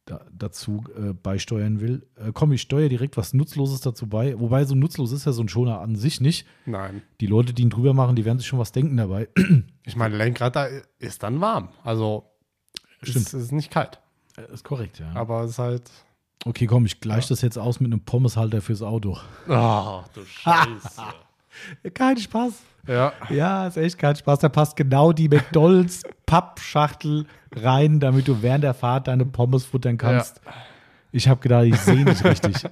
S1: da, dazu beisteuern will. Komm, ich steuere direkt was Nutzloses dazu bei. Wobei so nutzlos ist ja so ein Schoner an sich nicht.
S2: Nein.
S1: Die Leute, die ihn drüber machen, die werden sich schon was denken dabei.
S2: Ich meine, Lenkrad da ist dann warm. Also
S1: Stimmt.
S2: Es ist nicht kalt.
S1: Ist korrekt, ja.
S2: Aber es ist halt.
S1: Okay, komm, ich gleiche das jetzt aus mit einem Pommeshalter fürs Auto.
S2: Ach du Scheiße.
S1: Kein Spaß.
S2: ja.
S1: Ja, ist echt kein Spaß. Da passt genau die McDonalds Pappschachtel rein, damit du während der Fahrt deine Pommes futtern kannst. Ich habe gedacht, ich sehe nicht richtig.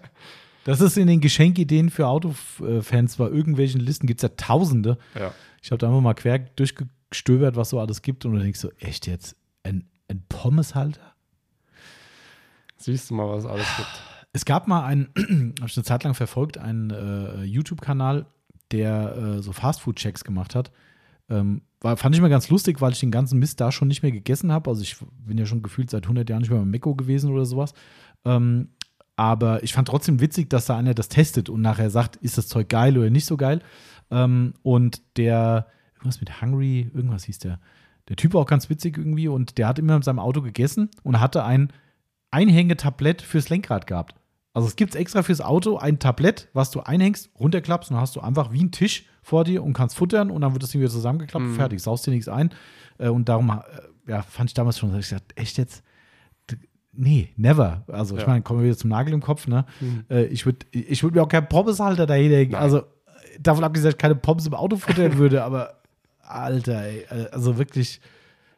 S1: Das ist in den Geschenkideen für Autofans bei irgendwelchen Listen gibt es ja Tausende.
S2: Ja.
S1: Ich habe da einfach mal quer durchgestöbert, was so alles gibt und du denkst so, echt jetzt ein, ein Pommeshalter?
S2: Siehst du mal, was alles gibt.
S1: Es gab mal einen, habe ich eine Zeit lang verfolgt, einen äh, YouTube-Kanal, der äh, so Fastfood-Checks gemacht hat. Ähm, war, fand ich mir ganz lustig, weil ich den ganzen Mist da schon nicht mehr gegessen habe. Also ich bin ja schon gefühlt seit 100 Jahren nicht mehr beim Mekko gewesen oder sowas. Ähm, aber ich fand trotzdem witzig, dass da einer das testet und nachher sagt, ist das Zeug geil oder nicht so geil. Ähm, und der, irgendwas mit Hungry, irgendwas hieß der. Der Typ war auch ganz witzig irgendwie und der hat immer in seinem Auto gegessen und hatte ein Einhängetablett fürs Lenkrad gehabt. Also es gibt extra fürs Auto ein Tablett, was du einhängst, runterklappst und hast du einfach wie einen Tisch vor dir und kannst futtern und dann wird das Ding wieder zusammengeklappt,
S2: Mhm.
S1: fertig, saust dir nichts ein. Äh, und darum äh, ja, fand ich damals schon, ich gesagt, echt jetzt? Nee, never. Also, ich
S2: Ja.
S1: meine, kommen wir wieder zum Nagel im Kopf, ne?
S2: Mhm.
S1: Äh, ich würde ich würd mir auch keinen Pommeshalter dahinlegen.
S2: Nein.
S1: Also, davon abgesehen, dass ich keine Pommes im Auto futtern würde, aber Alter, ey, also wirklich.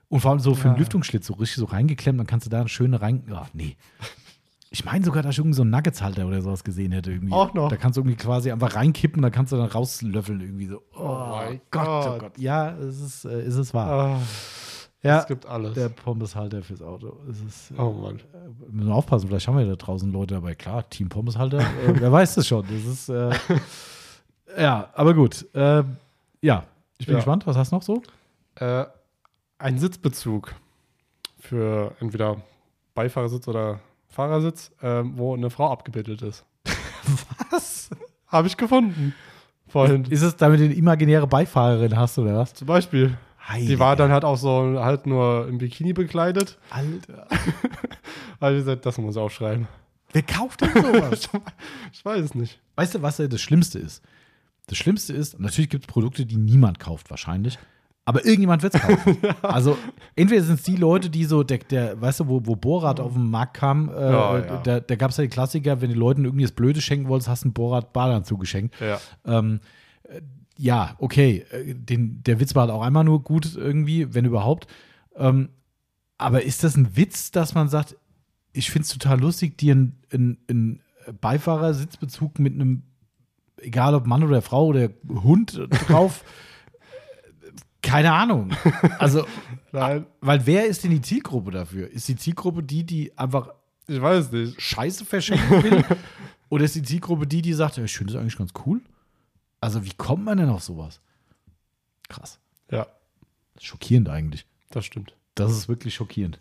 S1: Und vor allem so für einen
S2: Ja.
S1: Lüftungsschlitz so richtig so reingeklemmt, dann kannst du da eine schöne rein. Ach, nee. Ich meine sogar, dass ich irgendwie so einen Nuggetshalter oder sowas gesehen hätte. Irgendwie.
S2: Auch noch?
S1: Da kannst du irgendwie quasi einfach reinkippen, da kannst du dann rauslöffeln irgendwie so. Oh,
S2: mein
S1: Gott, oh
S2: Gott.
S1: Gott. Ja, es ist, äh, es ist wahr.
S2: Ah,
S1: ja,
S2: Es gibt alles.
S1: der Pommeshalter fürs Auto. Es ist, äh,
S2: oh Mann.
S1: müssen wir aufpassen, vielleicht haben wir da draußen Leute dabei. Klar, Team Pommeshalter, äh, wer weiß das schon. Das ist, äh, ja, aber gut. Äh, ja, ich bin
S2: Ja.
S1: gespannt. Was hast du noch so?
S2: Ein Sitzbezug für entweder Beifahrersitz oder Fahrersitz, ähm, wo eine Frau abgebildet ist.
S1: Was?
S2: Habe ich gefunden. Vorhin.
S1: Ist es damit eine imaginäre Beifahrerin hast du oder was?
S2: Zum Beispiel.
S1: Heiliger.
S2: Die war dann halt auch so halt nur im Bikini bekleidet.
S1: Alter.
S2: Also gesagt, das muss ich aufschreiben.
S1: Wer kauft denn sowas?
S2: Ich weiß es nicht.
S1: weißt du, was das Schlimmste ist? Das Schlimmste ist, natürlich gibt es Produkte, die niemand kauft wahrscheinlich, aber irgendjemand wird es kaufen. Also entweder sind es die Leute, die so, der, der weißt du, wo, wo Borat auf den Markt kam, äh,
S2: Ja,
S1: äh,
S2: ja.
S1: da, da gab es ja die Klassiker, wenn die Leuten irgendwie das Blöde schenken wolltest, hast du einen Borat Badeanzug geschenkt.
S2: Ja.
S1: Ähm, äh, ja, okay, äh, den, der Witz war halt auch einmal nur gut irgendwie, wenn überhaupt. Ähm, aber ist das ein Witz, dass man sagt, ich finde es total lustig, dir einen einen Beifahrersitzbezug mit einem, egal ob Mann oder Frau oder Hund drauf, keine Ahnung. Also, weil wer ist denn die Zielgruppe dafür? Ist die Zielgruppe die, die einfach
S2: ich weiß nicht.
S1: Scheiße verschenken will? Oder ist die Zielgruppe die, die sagt, ich finde das eigentlich ganz cool? Also, wie kommt man denn auf sowas? Krass.
S2: Ja,
S1: schockierend eigentlich.
S2: das stimmt.
S1: Das ist wirklich schockierend.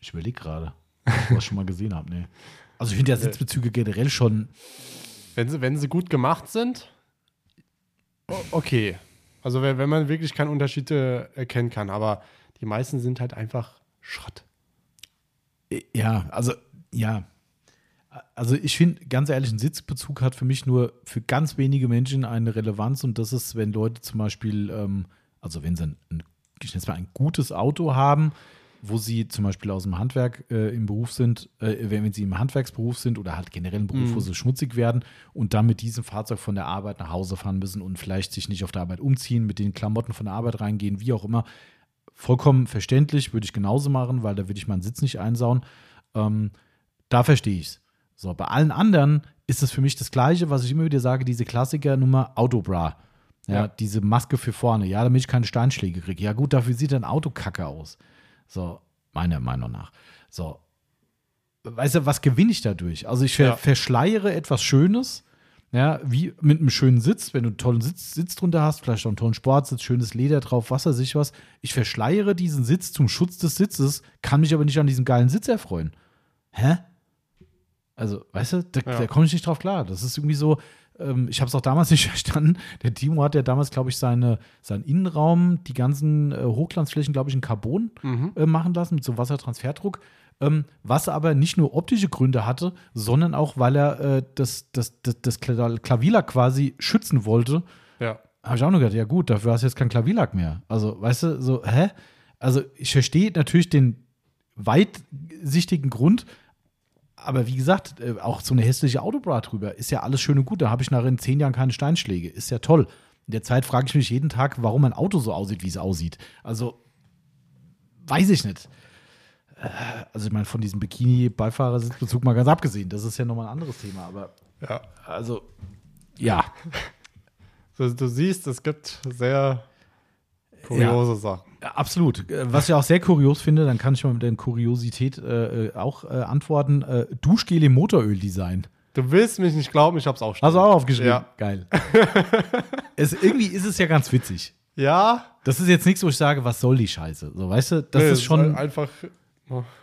S1: Ich überlege gerade, ob ich was schon mal gesehen habe. Nee. Also, ich finde ja Sitzbezüge generell schon.
S2: Wenn sie, wenn sie gut gemacht sind, okay. Also wenn, wenn man wirklich keine Unterschiede erkennen kann, aber die meisten sind halt einfach Schrott.
S1: Ja, also, ja. Also, ich finde, ganz ehrlich, ein Sitzbezug hat für mich nur für ganz wenige Menschen eine Relevanz und das ist, wenn Leute zum Beispiel, ähm, also, wenn sie ein, ein, ein gutes Auto haben, wo sie zum Beispiel aus dem Handwerk äh, im Beruf sind, äh, wenn, sie im Handwerksberuf sind oder halt generell im Beruf, wo sie schmutzig werden und dann mit diesem Fahrzeug von der Arbeit nach Hause fahren müssen und vielleicht sich nicht auf der Arbeit umziehen, mit den Klamotten von der Arbeit reingehen, wie auch immer. Vollkommen verständlich, würde ich genauso machen, weil da würde ich meinen Sitz nicht einsauen. Ähm, da verstehe ich es. So, bei allen anderen ist es für mich das Gleiche, was ich immer wieder sage, diese Klassiker-Nummer Autobra. Ja,
S2: Ja.
S1: diese Maske für vorne, ja, damit ich keine Steinschläge kriege. Ja, gut, dafür sieht ein Auto kacke aus. So, meiner Meinung nach. So. Weißt du, was gewinne ich dadurch? Also, ich ver
S2: Ja.
S1: verschleiere etwas Schönes, ja, wie mit einem schönen Sitz, wenn du einen tollen Sitz, Sitz drunter hast, vielleicht auch einen tollen Sportsitz, schönes Leder drauf, was weiß ich was. Ich verschleiere diesen Sitz zum Schutz des Sitzes, kann mich aber nicht an diesem geilen Sitz erfreuen. Hä? Also, weißt du, da,
S2: Ja.
S1: da komme ich nicht drauf klar. Das ist irgendwie so, ähm, ich habe es auch damals nicht verstanden. Der Timo hat ja damals, glaube ich, seine, seinen Innenraum, die ganzen äh, Hochglanzflächen, glaube ich, in Carbon
S2: Mhm.
S1: äh, machen lassen mit so Wassertransferdruck. Ähm, was aber nicht nur optische Gründe hatte, sondern auch, weil er äh, das, das, das, das Kla- Klavierlack quasi schützen wollte.
S2: Ja.
S1: Habe ich auch nur gedacht, ja gut, dafür hast du jetzt kein Klavierlack mehr. Also, weißt du, so, hä? Also, ich verstehe natürlich den weitsichtigen Grund, aber wie gesagt, äh, auch so eine hässliche Autobra drüber ist ja alles schön und gut. Da habe ich nachher in zehn Jahren keine Steinschläge. Ist ja toll. In der Zeit frage ich mich jeden Tag, warum ein Auto so aussieht, wie es aussieht. Also, weiß ich nicht. Äh, Also, ich meine, von diesem Bikini-Beifahrersitzbezug mal ganz abgesehen. Das ist ja nochmal ein anderes Thema. Aber,
S2: Ja.
S1: also, ja.
S2: Du, du siehst, es gibt sehr kuriose Sachen.
S1: Ja, Absolut. Äh, Was ich auch sehr kurios finde, dann kann ich mal mit der Kuriosität äh, äh, auch äh, antworten: äh, Duschgel im Motoröldesign.
S2: Du willst mich nicht glauben, ich hab's auch
S1: Hast du auch aufgeschrieben?
S2: Ja.
S1: Geil. es, irgendwie ist es ja ganz witzig.
S2: Ja.
S1: Das ist jetzt nichts, wo ich sage, was soll die Scheiße? So, weißt du, das
S2: Nee,
S1: ist schon.
S2: einfach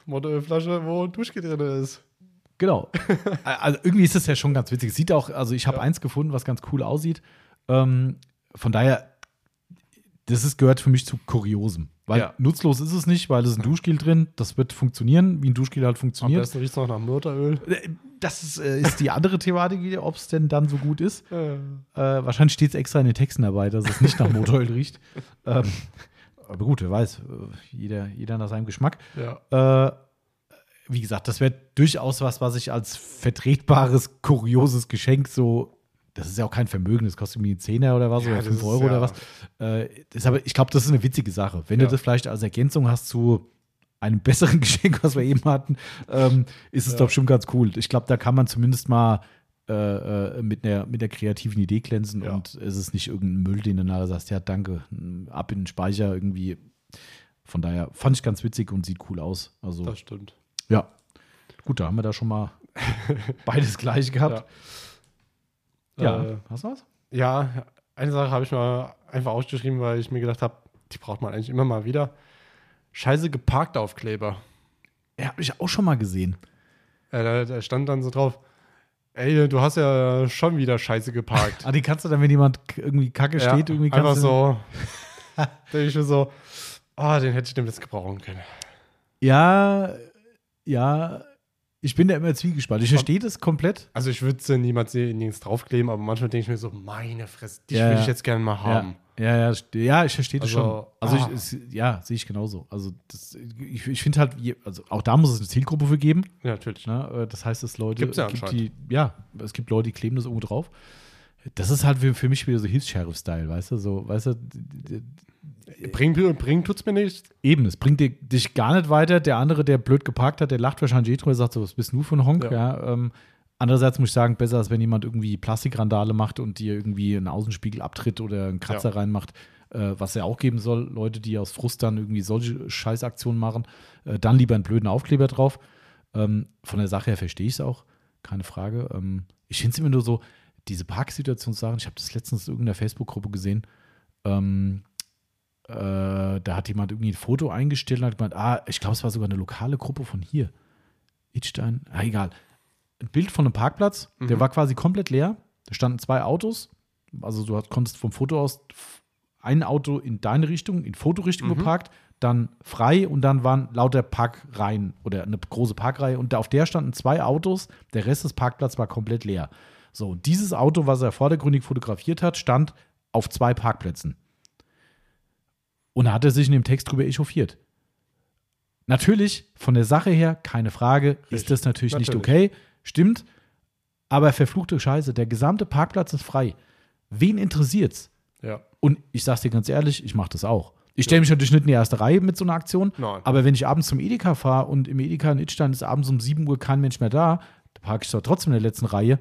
S2: Motorölflasche, wo ein Duschgel drin ist.
S1: Genau. Also irgendwie ist es ja schon ganz witzig. Es Sieht auch, also ich habe
S2: Ja.
S1: eins gefunden, was ganz cool aussieht. Ähm, von daher, das ist, gehört für mich zu Kuriosem. Weil
S2: Ja.
S1: nutzlos ist es nicht, weil es ist ein Duschgel drin. Das wird funktionieren, wie ein Duschgel halt
S2: Am
S1: funktioniert.
S2: besten riecht es noch nach Motoröl.
S1: Äh, Das ist, äh, ist die andere Thematik, ob es denn dann so gut ist.
S2: Äh,
S1: Äh, wahrscheinlich steht es extra in den Texten dabei, dass es nicht nach Motoröl riecht. Ähm, aber gut, wer weiß, äh, jeder, jeder nach seinem Geschmack.
S2: Ja.
S1: Äh, wie gesagt, das wäre durchaus was, was ich als vertretbares, kurioses Geschenk so. Das ist ja auch kein Vermögen, das kostet irgendwie 10 oder was
S2: Ja,
S1: oder
S2: das
S1: 5
S2: ist
S1: Euro
S2: ja-
S1: oder was. Äh, das ist aber, ich glaube, das ist eine witzige Sache. Wenn du das vielleicht als Ergänzung hast zu einem besseren Geschenk, was wir eben hatten, ähm, ist es doch schon ganz cool. Ich glaube, da kann man zumindest mal äh, äh, mit, einer, mit der kreativen Idee glänzen und es ist nicht irgendein Müll, den du nachher sagst, ja, danke, ab in den Speicher irgendwie. Von daher fand ich ganz witzig und sieht cool aus. Also,
S2: Das stimmt.
S1: ja. Gut, da haben wir da schon mal beides gleich gehabt. Ja,
S2: Äh,
S1: hast du was?
S2: Ja, eine Sache habe ich mal einfach ausgeschrieben, weil ich mir gedacht habe, die braucht man eigentlich immer mal wieder. Scheiße geparkt Aufkleber.
S1: Ja, habe ich auch schon mal gesehen.
S2: Äh, da, da stand dann so drauf, ey, du hast ja schon wieder Scheiße geparkt.
S1: Ah, die kannst du dann, wenn jemand irgendwie kacke
S2: Ja,
S1: steht, irgendwie
S2: einfach
S1: kannst du.
S2: so. denke ich mir so, ah, den hätte ich dem jetzt gebrauchen können.
S1: Ja, ja, ich bin da immer zwiegespalten. Ich verstehe das komplett.
S2: Also ich würde sie niemals nirgends draufkleben, aber manchmal denke ich mir so, meine Fresse, dich
S1: Ja,
S2: würde
S1: ja.
S2: ich jetzt gerne mal haben.
S1: Ja, ja, ja, ich verstehe das
S2: Also,
S1: schon. Also,
S2: ah.
S1: ich, es, ja, sehe ich genauso. Also, das, ich, ich finde halt, also auch da muss es eine Zielgruppe für geben.
S2: Ja, natürlich.
S1: Ne? Äh, Das heißt, dass Leute,
S2: Gibt's ja
S1: es gibt die, ja, es gibt Leute, die kleben das irgendwo drauf. Das ist halt für, für mich wieder so Hilfs-Sheriff-Style, weißt du? So, weißt du, d- d-
S2: Bringen bring tut's mir nicht.
S1: eben, es bringt dir, dich gar nicht weiter. Der andere, der blöd geparkt hat, der lacht wahrscheinlich eh drüber, sagt so, was bist du für ein Honk? Ja.
S2: Ja.
S1: ähm, andererseits muss ich sagen, besser als wenn jemand irgendwie Plastikrandale macht und dir irgendwie einen Außenspiegel abtritt oder einen Kratzer
S2: Ja.
S1: reinmacht, äh, was ja auch geben soll. Leute, die aus Frust dann irgendwie solche Scheißaktionen machen, äh, dann lieber einen blöden Aufkleber drauf. Ähm, von der Sache her verstehe ich es auch, keine Frage. Ähm, ich finde es immer nur so, diese Parksituationssachen, ich habe das letztens in irgendeiner Facebook-Gruppe gesehen, ähm, äh, da hat jemand irgendwie ein Foto eingestellt und hat gemeint, ah, ich glaube, es war sogar eine lokale Gruppe von hier. Itstein, ah, egal. Ein Bild von einem Parkplatz, der
S2: Mhm.
S1: war quasi komplett leer. Da standen zwei Autos. Also du konntest vom Foto aus ein Auto in deine Richtung, in Fotorichtung
S2: Mhm.
S1: geparkt, dann frei und dann waren lauter Parkreihen oder eine große Parkreihe und auf der standen zwei Autos, der Rest des Parkplatzes war komplett leer. So, und dieses Auto, was er vordergründig fotografiert hat, stand auf zwei Parkplätzen. Und da hat er sich in dem Text drüber echauffiert. Natürlich, von der Sache her, keine Frage, ist
S2: Richtig.
S1: das natürlich, nicht
S2: Natürlich.
S1: okay. Stimmt. Aber verfluchte Scheiße, der gesamte Parkplatz ist frei. Wen interessiert's?
S2: Ja.
S1: Und ich sag's dir ganz ehrlich, ich mache das auch. Ich stelle mich natürlich nicht in die erste Reihe mit so einer Aktion,
S2: Nein.
S1: aber wenn ich abends zum Edeka fahre und im Edeka in Itstein ist abends um 7 Uhr kein Mensch mehr da, da parke ich zwar trotzdem in der letzten Reihe,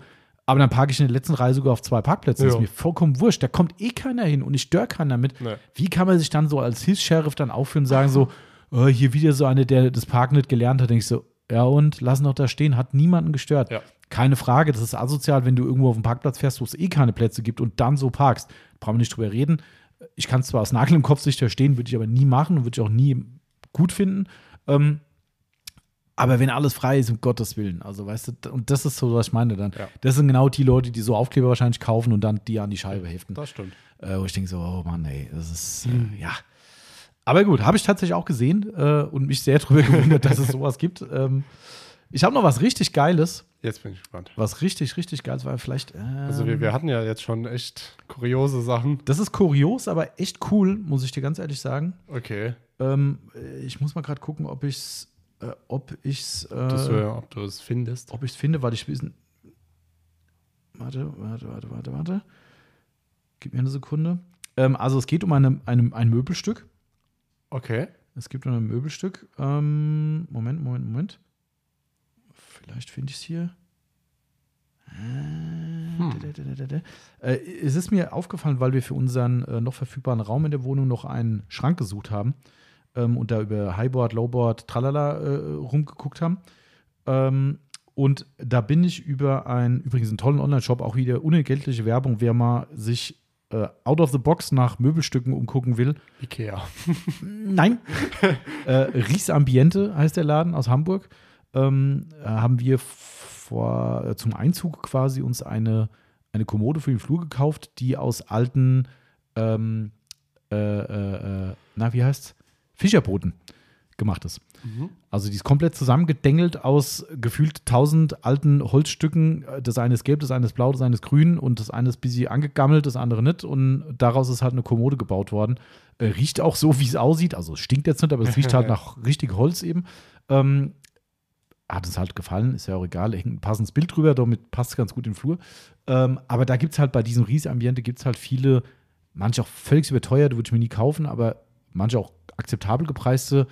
S1: aber dann parke ich in der letzten Reihe sogar auf zwei Parkplätzen. Das ist
S2: Ja.
S1: mir vollkommen wurscht. Da kommt eh keiner hin und ich störe keinen damit.
S2: Nee.
S1: Wie kann man sich dann so als Hilfs-Sheriff dann aufführen und sagen so, oh, hier wieder so eine, der das Parken nicht gelernt hat, denke ich so, ja und, lass ihn doch da stehen, hat niemanden gestört.
S2: Ja.
S1: Keine Frage, das ist asozial, wenn du irgendwo auf dem Parkplatz fährst, wo es eh keine Plätze gibt und dann so parkst. Brauchen wir nicht drüber reden. Ich kann es zwar aus Nagel im Kopf sich verstehen, würde ich aber nie machen und würde ich auch nie gut finden. Ähm, aber wenn alles frei ist, um Gottes Willen, also weißt du, und das ist so, was ich meine dann.
S2: Ja.
S1: Das sind genau die Leute, die so Aufkleber wahrscheinlich kaufen und dann die an die Scheibe heften.
S2: Das stimmt.
S1: Äh, wo ich denke so, oh Mann, ey, das ist, äh, ja. Aber gut, habe ich tatsächlich auch gesehen äh, und mich sehr darüber gewundert, dass es sowas gibt. Ähm, ich habe noch was richtig Geiles.
S2: Jetzt bin ich gespannt.
S1: Was richtig, richtig Geiles war vielleicht. Ähm,
S2: Also wir, wir hatten ja jetzt schon echt kuriose Sachen.
S1: das ist kurios, aber echt cool, muss ich dir ganz ehrlich sagen.
S2: Okay.
S1: Ähm, äh, ich muss mal gerade gucken, ob ich's, äh, ob ich's,
S2: Das,
S1: äh,
S2: ob du es findest.
S1: ob ich's finde, weil ich wissen. Warte, warte, warte, warte, warte. Gib mir eine Sekunde. Ähm, also es geht um eine, eine, ein Möbelstück.
S2: Okay.
S1: Es gibt noch ein Möbelstück. Ähm, Moment, Moment, Moment. Vielleicht finde ich es hier. Äh, äh, es ist mir aufgefallen, weil wir für unseren äh, noch verfügbaren Raum in der Wohnung noch einen Schrank gesucht haben ähm, und da über Highboard, Lowboard, tralala äh, rumgeguckt haben. Ähm, und da bin ich über einen, übrigens einen tollen Online-Shop, auch wieder unentgeltliche Werbung, wer mal sich äh, out of the box nach Möbelstücken umgucken will.
S2: Ikea.
S1: Nein. äh, Ries Ambiente heißt der Laden aus Hamburg. Ähm, äh, haben wir vor, äh, zum Einzug quasi uns eine, eine Kommode für den Flur gekauft, die aus alten, ähm, äh, äh, äh, na, wie heißt's? Fischerbooten gemacht ist. Also die ist komplett zusammengedengelt aus gefühlt tausend alten Holzstücken. Das eine ist gelb, das eine ist blau, das eine ist grün und das eine ist ein bisschen angegammelt, das andere nicht. Und daraus ist halt eine Kommode gebaut worden. Äh, riecht auch so, wie es aussieht. Also es stinkt jetzt nicht, aber es riecht halt nach richtig Holz eben. Ähm, hat es halt gefallen, ist ja auch egal, hängt ein passendes Bild drüber, damit passt es ganz gut in den Flur. Ähm, aber da gibt es halt bei diesem Ries-Ambiente gibt es halt viele, manche auch völlig überteuert, würde ich mir nie kaufen, aber manche auch akzeptabel gepreiste,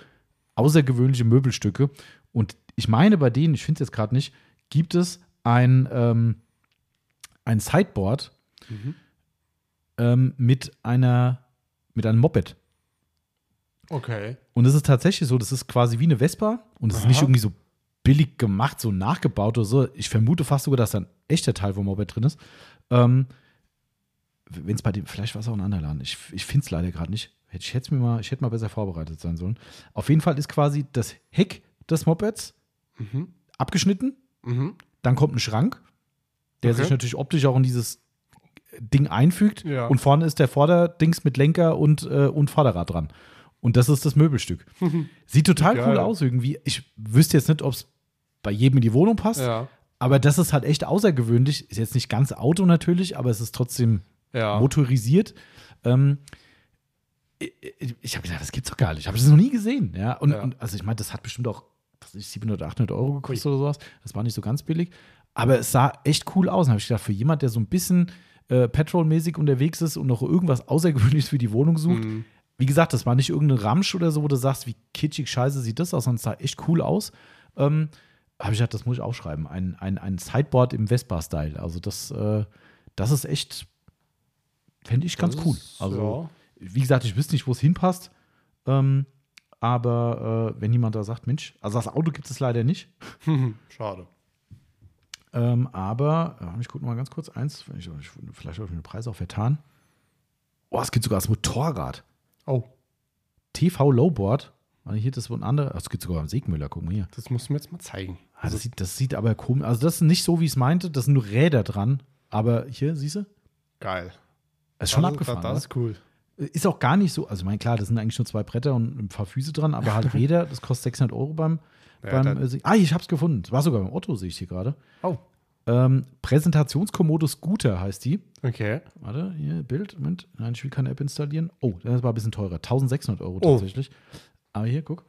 S1: außergewöhnliche Möbelstücke. Und ich meine, bei denen, ich finde es jetzt gerade nicht, gibt es ein, ähm, ein Sideboard ähm, mit einer mit einem Moped.
S2: Okay.
S1: Und es ist tatsächlich so, das ist quasi wie eine Vespa und es ist nicht irgendwie so billig gemacht, so nachgebaut oder so. Ich vermute fast sogar, dass da ein echter Teil vom Moped drin ist. Ähm, Wenn es bei dem, vielleicht war es auch ein anderer Laden. Ich, ich finde es leider gerade nicht. Hätte ich hätte mir mal, ich hätte mal besser vorbereitet sein sollen. Auf jeden Fall ist quasi das Heck des Mopeds
S2: Mhm.
S1: abgeschnitten.
S2: Mhm.
S1: Dann kommt ein Schrank, der
S2: Okay.
S1: sich natürlich optisch auch in dieses Ding einfügt.
S2: Ja.
S1: Und vorne ist der Vorderdings mit Lenker und, äh, und Vorderrad dran. Und das ist das Möbelstück. Sieht total
S2: Geil.
S1: cool aus irgendwie. Ich wüsste jetzt nicht, ob es bei jedem in die Wohnung passt.
S2: Ja.
S1: Aber das ist halt echt außergewöhnlich. Ist jetzt nicht ganz Auto natürlich, aber es ist trotzdem
S2: Ja.
S1: motorisiert. Ähm, ich habe gedacht, das gibt's doch gar nicht. Ich habe das noch nie gesehen. Ja? Und,
S2: Ja.
S1: und also ich meine, das hat bestimmt auch was ich, 700, 800 Euro gekostet oder sowas. Das war nicht so ganz billig. Aber es sah echt cool aus. Und habe ich gedacht, für jemand, der so ein bisschen äh, petrolmäßig unterwegs ist und noch irgendwas Außergewöhnliches für die Wohnung sucht,
S2: Mhm.
S1: wie gesagt, das war nicht irgendein Ramsch oder so, wo du sagst, wie kitschig scheiße sieht das aus, sondern es sah echt cool aus. Ähm, habe ich gedacht, das muss ich aufschreiben. Ein, ein, ein Sideboard im Vespa-Style. Also das, äh, das ist echt, fände ich ganz
S2: Das
S1: cool.
S2: ist-
S1: Also, wie gesagt, ich wüsste nicht, wo es hinpasst. Ähm, aber äh, wenn jemand da sagt, Mensch, also das Auto gibt es leider nicht.
S2: Schade.
S1: Ähm, aber, äh, ich gucke mal ganz kurz eins, ich, ich, vielleicht habe ich mir den Preis auch vertan. Oh, es gibt sogar das Motorrad.
S2: Oh,
S1: TV Lowboard. Also hier das ist ein anderer. Es gibt sogar am Segmüller, guck mal hier.
S2: das musst du mir jetzt mal zeigen.
S1: Ah, das, sieht, das sieht aber komisch. Also, das ist nicht so, wie ich es meinte. Das sind nur Räder dran. Aber hier, siehst du?
S2: Geil.
S1: Das ist schon
S2: das,
S1: abgefahren.
S2: Das, das ist cool.
S1: Ist auch gar nicht so. Also, ich meine, klar, das sind eigentlich nur zwei Bretter und ein paar Füße dran, aber halt Räder, das kostet 600 Euro beim.
S2: Ja,
S1: beim äh, ah, ich hab's gefunden. Das war sogar beim Otto, sehe ich hier gerade.
S2: Oh,
S1: Ähm, Präsentationskommode Scooter heißt die.
S2: okay.
S1: Warte, hier, Bild. Moment. Nein, ich will keine App installieren. Oh, das war ein bisschen teurer. 1600 Euro
S2: Oh.
S1: tatsächlich. Aber hier, guck.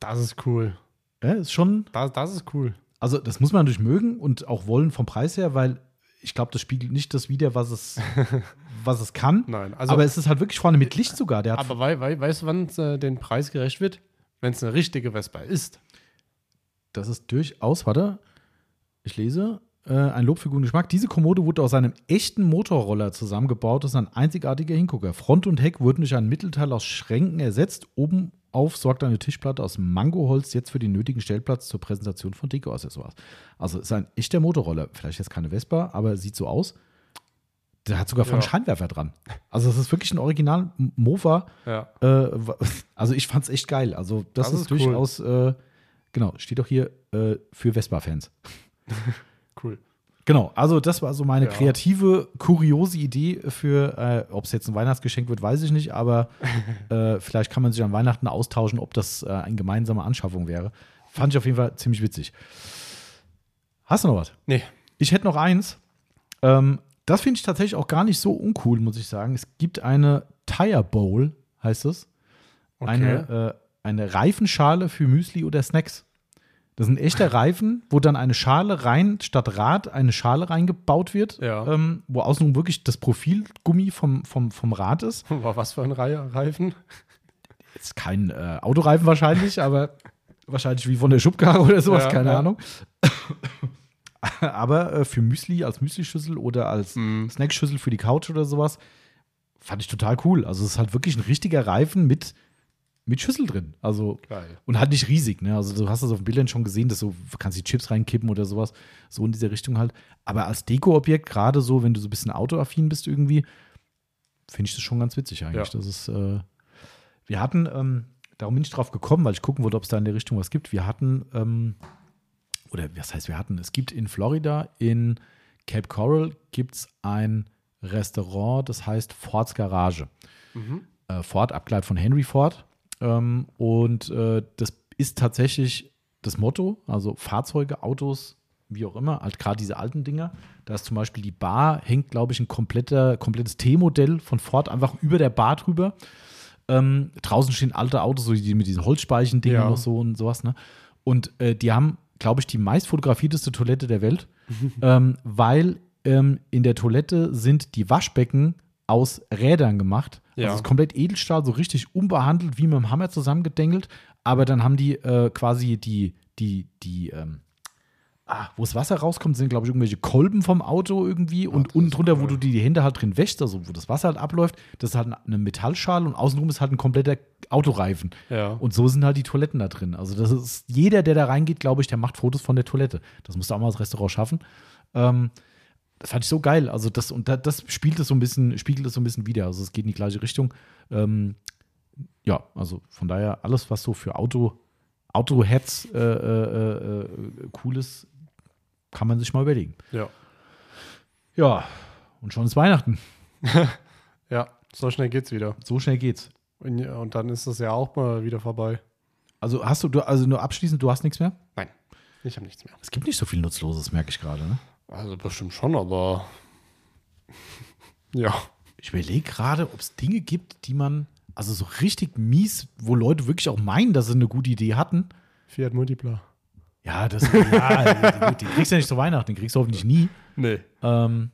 S2: Das ist cool.
S1: Ja, ist schon
S2: Das, das ist cool.
S1: Also, das muss man natürlich mögen und auch wollen vom Preis her, weil ich glaube, das spiegelt nicht das wider, was es, was es kann.
S2: Nein, also-
S1: aber es ist halt wirklich vorne mit Licht sogar. Der
S2: Aber wei, wei, weißt du, wann es äh, den Preis gerecht wird? Wenn es eine richtige Vespa ist.
S1: das ist durchaus, warte, ich lese, äh, ein Lob für guten Geschmack. Diese Kommode wurde aus einem echten Motorroller zusammengebaut. Das ist ein einzigartiger Hingucker. Front und Heck wurden durch ein Mittelteil aus Schränken ersetzt. Oben auf sorgt eine Tischplatte aus Mangoholz jetzt für den nötigen Stellplatz zur Präsentation von Deko-Accessoires. Also ist ein echter Motorroller. Vielleicht jetzt keine Vespa, aber sieht so aus. Der hat sogar von
S2: Ja.
S1: Scheinwerfer dran. Also es ist wirklich ein Original Mofa.
S2: Ja.
S1: Äh, also ich fand's echt geil. Also das,
S2: Das
S1: ist,
S2: ist cool.
S1: durchaus, äh, genau, steht auch hier äh, für Vespa-Fans.
S2: Cool.
S1: Genau, also das war so meine
S2: Ja.
S1: kreative, kuriose Idee für, äh, ob es jetzt ein Weihnachtsgeschenk wird, weiß ich nicht, aber äh, vielleicht kann man sich an Weihnachten austauschen, ob das äh, eine gemeinsame Anschaffung wäre. Fand ich auf jeden Fall ziemlich witzig. Hast du noch was?
S2: Nee.
S1: Ich hätte noch eins. Ähm, das finde ich tatsächlich auch gar nicht so uncool, muss ich sagen. Es gibt eine Tire Bowl, heißt es.
S2: Okay.
S1: Eine, äh, eine Reifenschale für Müsli oder Snacks. Das sind echte Reifen, wo dann eine Schale rein, statt Rad, eine Schale reingebaut wird,
S2: Ja.
S1: ähm, wo außenrum wirklich das Profilgummi vom, vom, vom Rad ist.
S2: War was für ein Reifen?
S1: Jetzt kein äh, Autoreifen wahrscheinlich, aber wahrscheinlich wie von der Schubkarre oder sowas,
S2: Ja,
S1: keine
S2: ja.
S1: Ahnung. aber äh, für Müsli als Müslischüssel oder als
S2: Mhm.
S1: Snackschüssel für die Couch oder sowas, fand ich total cool. Also es ist halt wirklich ein richtiger Reifen mit, mit Schüssel drin. Also
S2: Geil.
S1: und halt nicht riesig, ne? Also du hast das auf den Bildern schon gesehen, dass du kannst die Chips reinkippen oder sowas, so in dieser Richtung halt. Aber als Dekoobjekt, gerade so, wenn du so ein bisschen autoaffin bist irgendwie, finde ich das schon ganz witzig eigentlich.
S2: Ja.
S1: Das ist, äh, wir hatten, ähm, darum bin ich drauf gekommen, weil ich gucken wollte, ob es da in der Richtung was gibt. Wir hatten, ähm, oder was heißt wir hatten, es gibt in Florida, in Cape Coral, gibt es ein Restaurant, das heißt Fords Garage.
S2: Mhm.
S1: Äh, Ford, abgeleitet von Henry Ford. Ähm, und äh, das ist tatsächlich das Motto, also Fahrzeuge, Autos, wie auch immer, halt gerade diese alten Dinger. Da ist zum Beispiel die Bar, hängt, glaube ich, ein kompletter, komplettes T-Modell von Ford einfach über der Bar drüber. Ähm, draußen stehen alte Autos, so die mit diesen Holzspeichen-Dingen
S2: Ja.
S1: noch so und sowas, ne? Und äh, die haben, glaube ich, die meist fotografierteste Toilette der Welt, ähm, weil ähm, in der Toilette sind die Waschbecken aus Rädern gemacht.
S2: Ja.
S1: Also es ist komplett Edelstahl, so richtig unbehandelt, wie mit dem Hammer zusammengedengelt. Aber dann haben die äh, quasi die, die, die, ähm, ah, wo das Wasser rauskommt, sind, glaube ich, irgendwelche Kolben vom Auto irgendwie. und
S2: das
S1: unten drunter, wo
S2: cool.
S1: du die, die Hände halt drin wäschst, also wo das Wasser halt abläuft, das ist halt eine Metallschale und außenrum ist halt ein kompletter Autoreifen.
S2: Ja.
S1: Und so sind halt die Toiletten da drin. Also das ist jeder, der da reingeht, glaube ich, der macht Fotos von der Toilette. Das musst du auch mal als Restaurant schaffen. Ähm, das fand ich so geil. Also das und da, das spielt es so ein bisschen, spiegelt es so ein bisschen wieder. Also es geht in die gleiche Richtung. Ähm, ja, also von daher alles, was so für Auto, Auto-Heads äh, äh, äh, cool ist, kann man sich mal überlegen.
S2: ja.
S1: Ja, und schon ist Weihnachten.
S2: Ja, so schnell geht's wieder.
S1: So schnell geht's.
S2: Und, und dann ist das ja auch mal wieder vorbei.
S1: Also hast du, du also nur abschließend, du hast nichts mehr?
S2: Nein, ich habe nichts mehr.
S1: Es gibt nicht so viel Nutzloses, merke ich gerade. Ne?
S2: Also bestimmt schon, aber ja.
S1: Ich überlege gerade, ob es Dinge gibt, die man, also so richtig mies, wo Leute wirklich auch meinen, dass sie eine gute Idee hatten.
S2: Fiat Multipla.
S1: Ja, das, ja, den kriegst du ja nicht zu Weihnachten, den kriegst du hoffentlich nie.
S2: Nee.
S1: Ähm,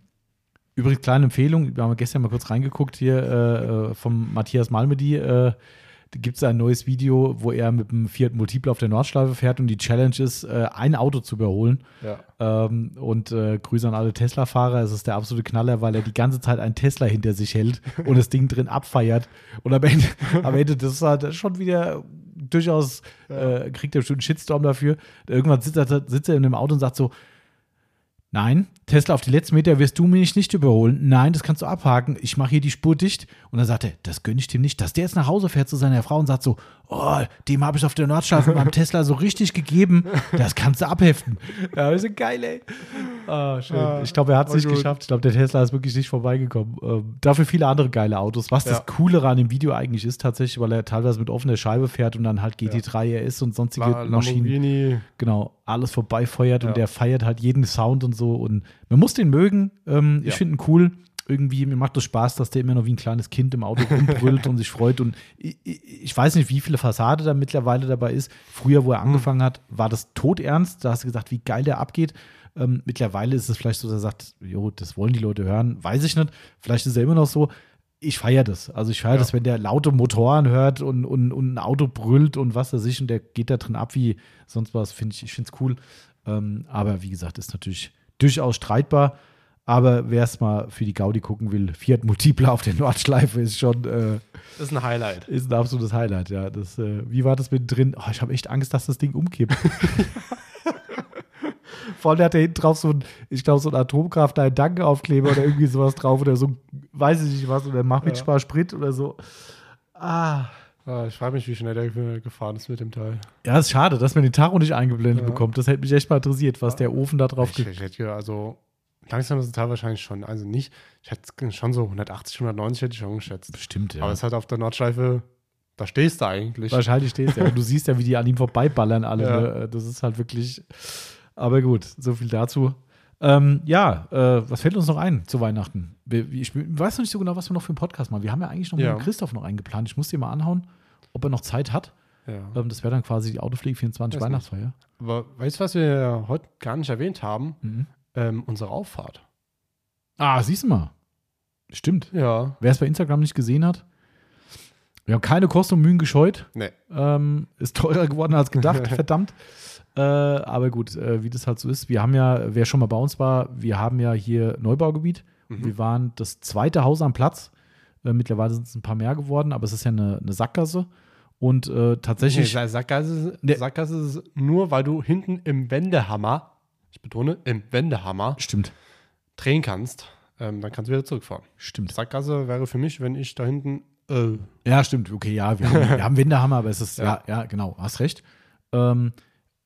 S1: übrigens, kleine Empfehlung, wir haben gestern mal kurz reingeguckt hier äh, äh, vom Matthias Malmedy. Äh, gibt es ein neues Video, wo er mit dem Fiat Multiple auf der Nordschleife fährt und die Challenge ist, äh, ein Auto zu überholen.
S2: Ja.
S1: Ähm, und äh, Grüße an alle Tesla-Fahrer. Es ist der absolute Knaller, weil er die ganze Zeit einen Tesla hinter sich hält und das Ding drin abfeiert. Und am Ende, am Ende das ist halt schon wieder durchaus, äh, kriegt er schon einen Shitstorm dafür. Irgendwann sitzt er, sitzt er in dem Auto und sagt so, Nein, Tesla auf die letzten Meter wirst du mich nicht überholen. Nein, das kannst du abhaken. Ich mache hier die Spur dicht. Und dann sagt er, das gönne ich dem nicht. Dass der jetzt nach Hause fährt zu seiner Frau und sagt so, oh, dem habe ich auf der Nordschleife beim Tesla so richtig gegeben. Das kannst du abheften. Ja, das ist geil, ey. Ah, schön.
S2: Ah,
S1: ich glaube, er hat es nicht
S2: gut.
S1: geschafft. Ich glaube, der Tesla ist wirklich nicht vorbeigekommen. Ähm, dafür viele andere geile Autos. Was das
S2: Ja.
S1: Coolere an dem Video eigentlich ist, tatsächlich, weil er teilweise mit offener Scheibe fährt und dann halt GT3 RS und sonstige
S2: La
S1: Maschinen genau, alles vorbeifeuert
S2: Ja.
S1: und der feiert halt jeden Sound und so. Und man muss den mögen. Ähm, Ich
S2: Ja.
S1: finde ihn cool. Irgendwie, mir macht das Spaß, dass der immer noch wie ein kleines Kind im Auto rumbrüllt und sich freut. Und ich, ich weiß nicht, wie viele Fassade da mittlerweile dabei ist. Früher, wo er angefangen hat, war das todernst. Da hast du gesagt, wie geil der abgeht. Ähm, mittlerweile ist es vielleicht so, dass er sagt, jo, das wollen die Leute hören. Weiß ich nicht. Vielleicht ist er immer noch so. Ich feiere das. Also ich feiere
S2: Ja.
S1: das, wenn der laute Motoren hört und, und, und ein Auto brüllt und was weiß ich und der geht da drin ab wie sonst was, finde ich, ich finde es cool. Ähm, aber wie gesagt, ist natürlich durchaus streitbar. Aber wer es mal für die Gaudi gucken will, Fiat Multipla auf der Nordschleife ist schon äh,
S2: Das ist ein Highlight.
S1: ist ein absolutes Highlight. Ja, das, äh, wie war das mit drin? Oh, ich habe echt Angst, dass das Ding umkippt. Vor allem hat er hinten drauf so ein, ich glaube, so ein Atomkraft, ein Danke-Aufkleber oder irgendwie sowas drauf oder so, weiß ich nicht was, oder mach mit
S2: Ja.
S1: Spar Sprit oder so. Ah.
S2: Ah, ich frage mich, wie schnell der gefahren ist mit dem Teil.
S1: Ja, ist schade, dass man den Tacho nicht eingeblendet
S2: Ja.
S1: bekommt. Das hätte mich echt mal interessiert, was der Ofen da drauf
S2: Ich,
S1: gibt.
S2: ich hätte ja, also langsam ist das Teil wahrscheinlich schon. Also nicht, ich hätte schon so 180, 190 hätte ich schon geschätzt.
S1: Bestimmt, ja.
S2: Aber es ist halt auf der Nordschleife, da stehst du eigentlich.
S1: Wahrscheinlich stehst du ja. Du siehst ja, wie die an ihm vorbeiballern alle.
S2: Ja.
S1: Ne? Das ist halt wirklich. Aber gut, so viel dazu. Ähm, ja, äh, was fällt uns noch ein zu Weihnachten? Ich weiß noch nicht so genau, was wir noch für einen Podcast machen. Wir haben ja eigentlich noch
S2: Ja.
S1: mit Christoph noch eingeplant. Ich muss dir mal anhauen, ob er noch Zeit hat.
S2: ja.
S1: Ähm, das wäre dann quasi die Autopflege 24
S2: Weiß nicht.
S1: Weihnachtsfeier.
S2: Aber weißt du, was wir heute gar nicht erwähnt haben?
S1: Mhm.
S2: Ähm, unsere Auffahrt.
S1: Ah, siehst du mal. Stimmt.
S2: Ja.
S1: Wer es bei Instagram nicht gesehen hat, wir haben keine Kosten und Mühen gescheut.
S2: Nee.
S1: Ähm, ist teurer geworden als gedacht, verdammt. Äh, aber gut, äh, wie das halt so ist. Wir haben ja, wer schon mal bei uns war, wir haben ja hier Neubaugebiet.
S2: Mhm.
S1: Wir waren das zweite Haus am Platz. Äh, mittlerweile sind es ein paar mehr geworden, aber es ist ja eine, eine Sackgasse. Und äh, tatsächlich.
S2: Nee, Sackgasse. Sackgasse ist nur, weil du hinten im Wendehammer, ich betone, im Wendehammer
S1: Stimmt,
S2: drehen kannst. Ähm, dann kannst du wieder zurückfahren.
S1: stimmt.
S2: Sackgasse wäre für mich, wenn ich da hinten. Äh,
S1: Ja, stimmt. Okay, ja, wir haben, wir haben Wendehammer, aber es ist, ja,
S2: Ja.
S1: ja, genau, hast recht. Ähm,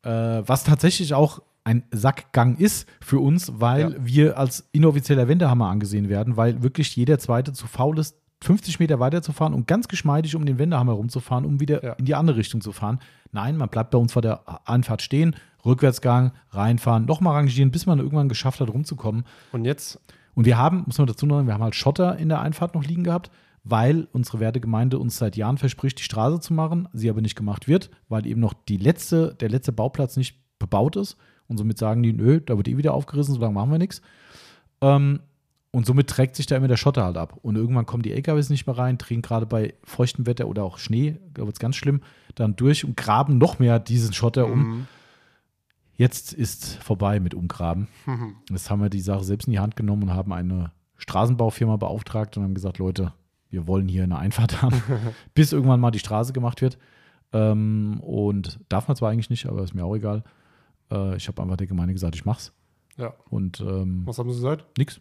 S1: äh, was tatsächlich auch ein Sackgang ist für uns, weil
S2: Ja.
S1: wir als inoffizieller Wendehammer angesehen werden, weil wirklich jeder Zweite zu faul ist, 50 Meter weiterzufahren und ganz geschmeidig um den Wendehammer rumzufahren, um wieder
S2: Ja.
S1: in die andere Richtung zu fahren. Nein, man bleibt bei uns vor der Einfahrt stehen, Rückwärtsgang, reinfahren, nochmal rangieren, bis man irgendwann geschafft hat, rumzukommen.
S2: Und jetzt,
S1: Und wir haben, muss man dazu noch sagen, wir haben halt Schotter in der Einfahrt noch liegen gehabt, weil unsere Wertegemeinde uns seit Jahren verspricht, die Straße zu machen, sie aber nicht gemacht wird, weil eben noch die letzte, der letzte Bauplatz nicht bebaut ist. Und somit sagen die, nö, da wird eh wieder aufgerissen, so lange machen wir nichts. Ähm, und somit trägt sich da immer der Schotter halt ab. Und irgendwann kommen die LKWs nicht mehr rein, drehen gerade bei feuchtem Wetter oder auch Schnee, da wird es ganz schlimm, dann durch und graben noch mehr diesen Schotter um.
S2: Mhm.
S1: Jetzt ist vorbei mit Umgraben.
S2: Mhm.
S1: Jetzt haben wir die Sache selbst in die Hand genommen und haben eine Straßenbaufirma beauftragt und haben gesagt, Leute, wir wollen hier eine Einfahrt haben, bis irgendwann mal die Straße gemacht wird. Ähm, und darf man zwar eigentlich nicht, aber ist mir auch egal. Äh, ich habe einfach der Gemeinde gesagt, ich mach's.
S2: ja.
S1: Und ähm,
S2: Was haben sie gesagt?
S1: nix.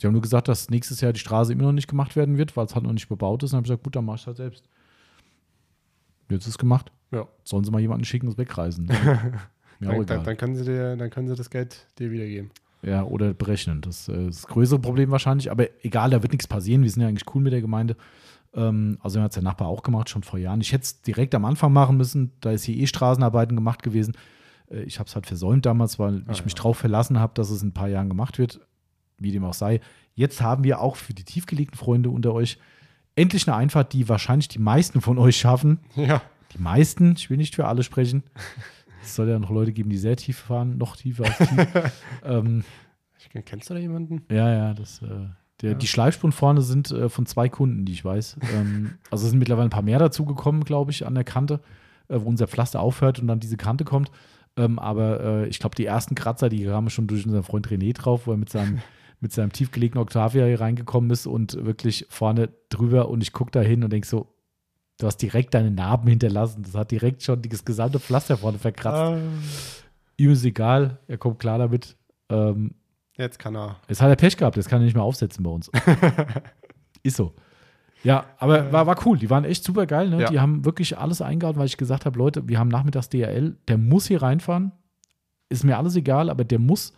S1: Sie haben nur gesagt, dass nächstes Jahr die Straße immer noch nicht gemacht werden wird, weil es halt noch nicht bebaut ist. Und dann habe ich gesagt, gut, dann mach ich halt selbst. Jetzt ist es gemacht.
S2: Ja.
S1: Sollen sie mal jemanden schicken, das wegreisen. Mir auch
S2: Dann, dann, dann, können sie dir, dann können sie das Geld dir wiedergeben.
S1: Ja, oder berechnen. Das äh, ist das größere Problem wahrscheinlich. Aber egal, da wird nichts passieren. Wir sind ja eigentlich cool mit der Gemeinde. Ähm, also hat es der Nachbar auch gemacht, schon vor Jahren. Ich hätte es direkt am Anfang machen müssen. Da ist hier eh Straßenarbeiten gemacht gewesen. Äh, ich habe es halt versäumt damals, weil
S2: Ah,
S1: ich mich
S2: ja.
S1: drauf verlassen habe, dass es in ein paar Jahren gemacht wird. Wie dem auch sei. Jetzt haben wir auch für die tiefgelegten Freunde unter euch endlich eine Einfahrt, die wahrscheinlich die meisten von euch schaffen.
S2: Ja.
S1: Die meisten, ich will nicht für alle sprechen. Es soll ja noch Leute geben, die sehr tief fahren, noch tiefer als tief. ähm,
S2: Ich, kennst du da jemanden?
S1: ja, ja, das, äh, der,
S2: Ja.
S1: die Schleifspuren vorne sind äh, von zwei Kunden, die ich weiß. ähm, also es sind mittlerweile ein paar mehr dazugekommen, glaube ich, an der Kante, äh, wo unser Pflaster aufhört und dann diese Kante kommt. Ähm, aber äh, ich glaube, die ersten Kratzer, die kamen schon durch unseren Freund René drauf, wo er mit seinem, mit seinem tiefgelegten Octavia hier reingekommen ist und wirklich vorne drüber und ich gucke da hin und denke so, du hast direkt deine Narben hinterlassen. Das hat direkt schon das gesamte Pflaster vorne verkratzt.
S2: Ah,
S1: Ihm ist egal, er kommt klar damit. Ähm,
S2: jetzt kann er.
S1: Jetzt hat er Pech gehabt, jetzt kann er nicht mehr aufsetzen bei uns. Ist so. Ja, aber war, war cool. Die waren echt super geil. Ne?
S2: Ja.
S1: Die haben wirklich alles eingehalten, weil ich gesagt habe: Leute, wir haben nachmittags DRL, der muss hier reinfahren. Ist mir alles egal, aber der muss.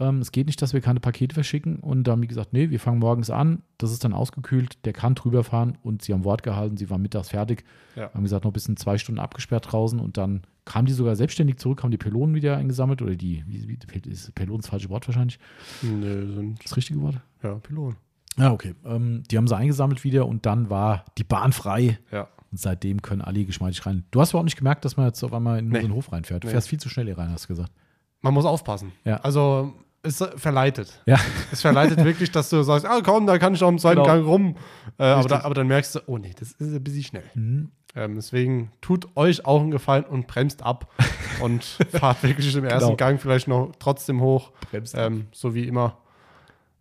S1: Ähm, es geht nicht, dass wir keine Pakete verschicken. Und da haben die gesagt: Nee, wir fangen morgens an. Das ist dann ausgekühlt. Der kann drüber fahren. Und sie haben Wort gehalten. Sie waren mittags fertig.
S2: Ja.
S1: Haben gesagt: Noch bis in zwei Stunden abgesperrt draußen. Und dann kamen die sogar selbstständig zurück, haben die Pylonen wieder eingesammelt. Oder die, wie, wie ist Pylonen das falsche Wort wahrscheinlich?
S2: Nö, sind
S1: Das richtige Wort?
S2: ja Pylonen.
S1: Ja, okay. Ähm, die haben sie eingesammelt wieder und dann war die Bahn frei.
S2: Ja.
S1: Und seitdem können alle geschmeidig rein. Du hast aber auch nicht gemerkt, dass man jetzt auf einmal in
S2: Nee.
S1: unseren Hof reinfährt. Du
S2: Nee.
S1: fährst viel zu schnell hier rein, hast du gesagt.
S2: Man muss aufpassen.
S1: Ja.
S2: Also es verleitet.
S1: Ja.
S2: Es verleitet wirklich, dass du sagst, ah komm, da kann ich noch im zweiten
S1: Genau.
S2: Gang rum. Äh, aber, da, aber dann merkst du, oh nee, das ist ein bisschen schnell.
S1: Mhm.
S2: Ähm, deswegen tut euch auch einen Gefallen und bremst ab und fahrt wirklich im ersten
S1: Genau.
S2: Gang vielleicht noch trotzdem hoch,
S1: Bremst
S2: ähm, so wie immer.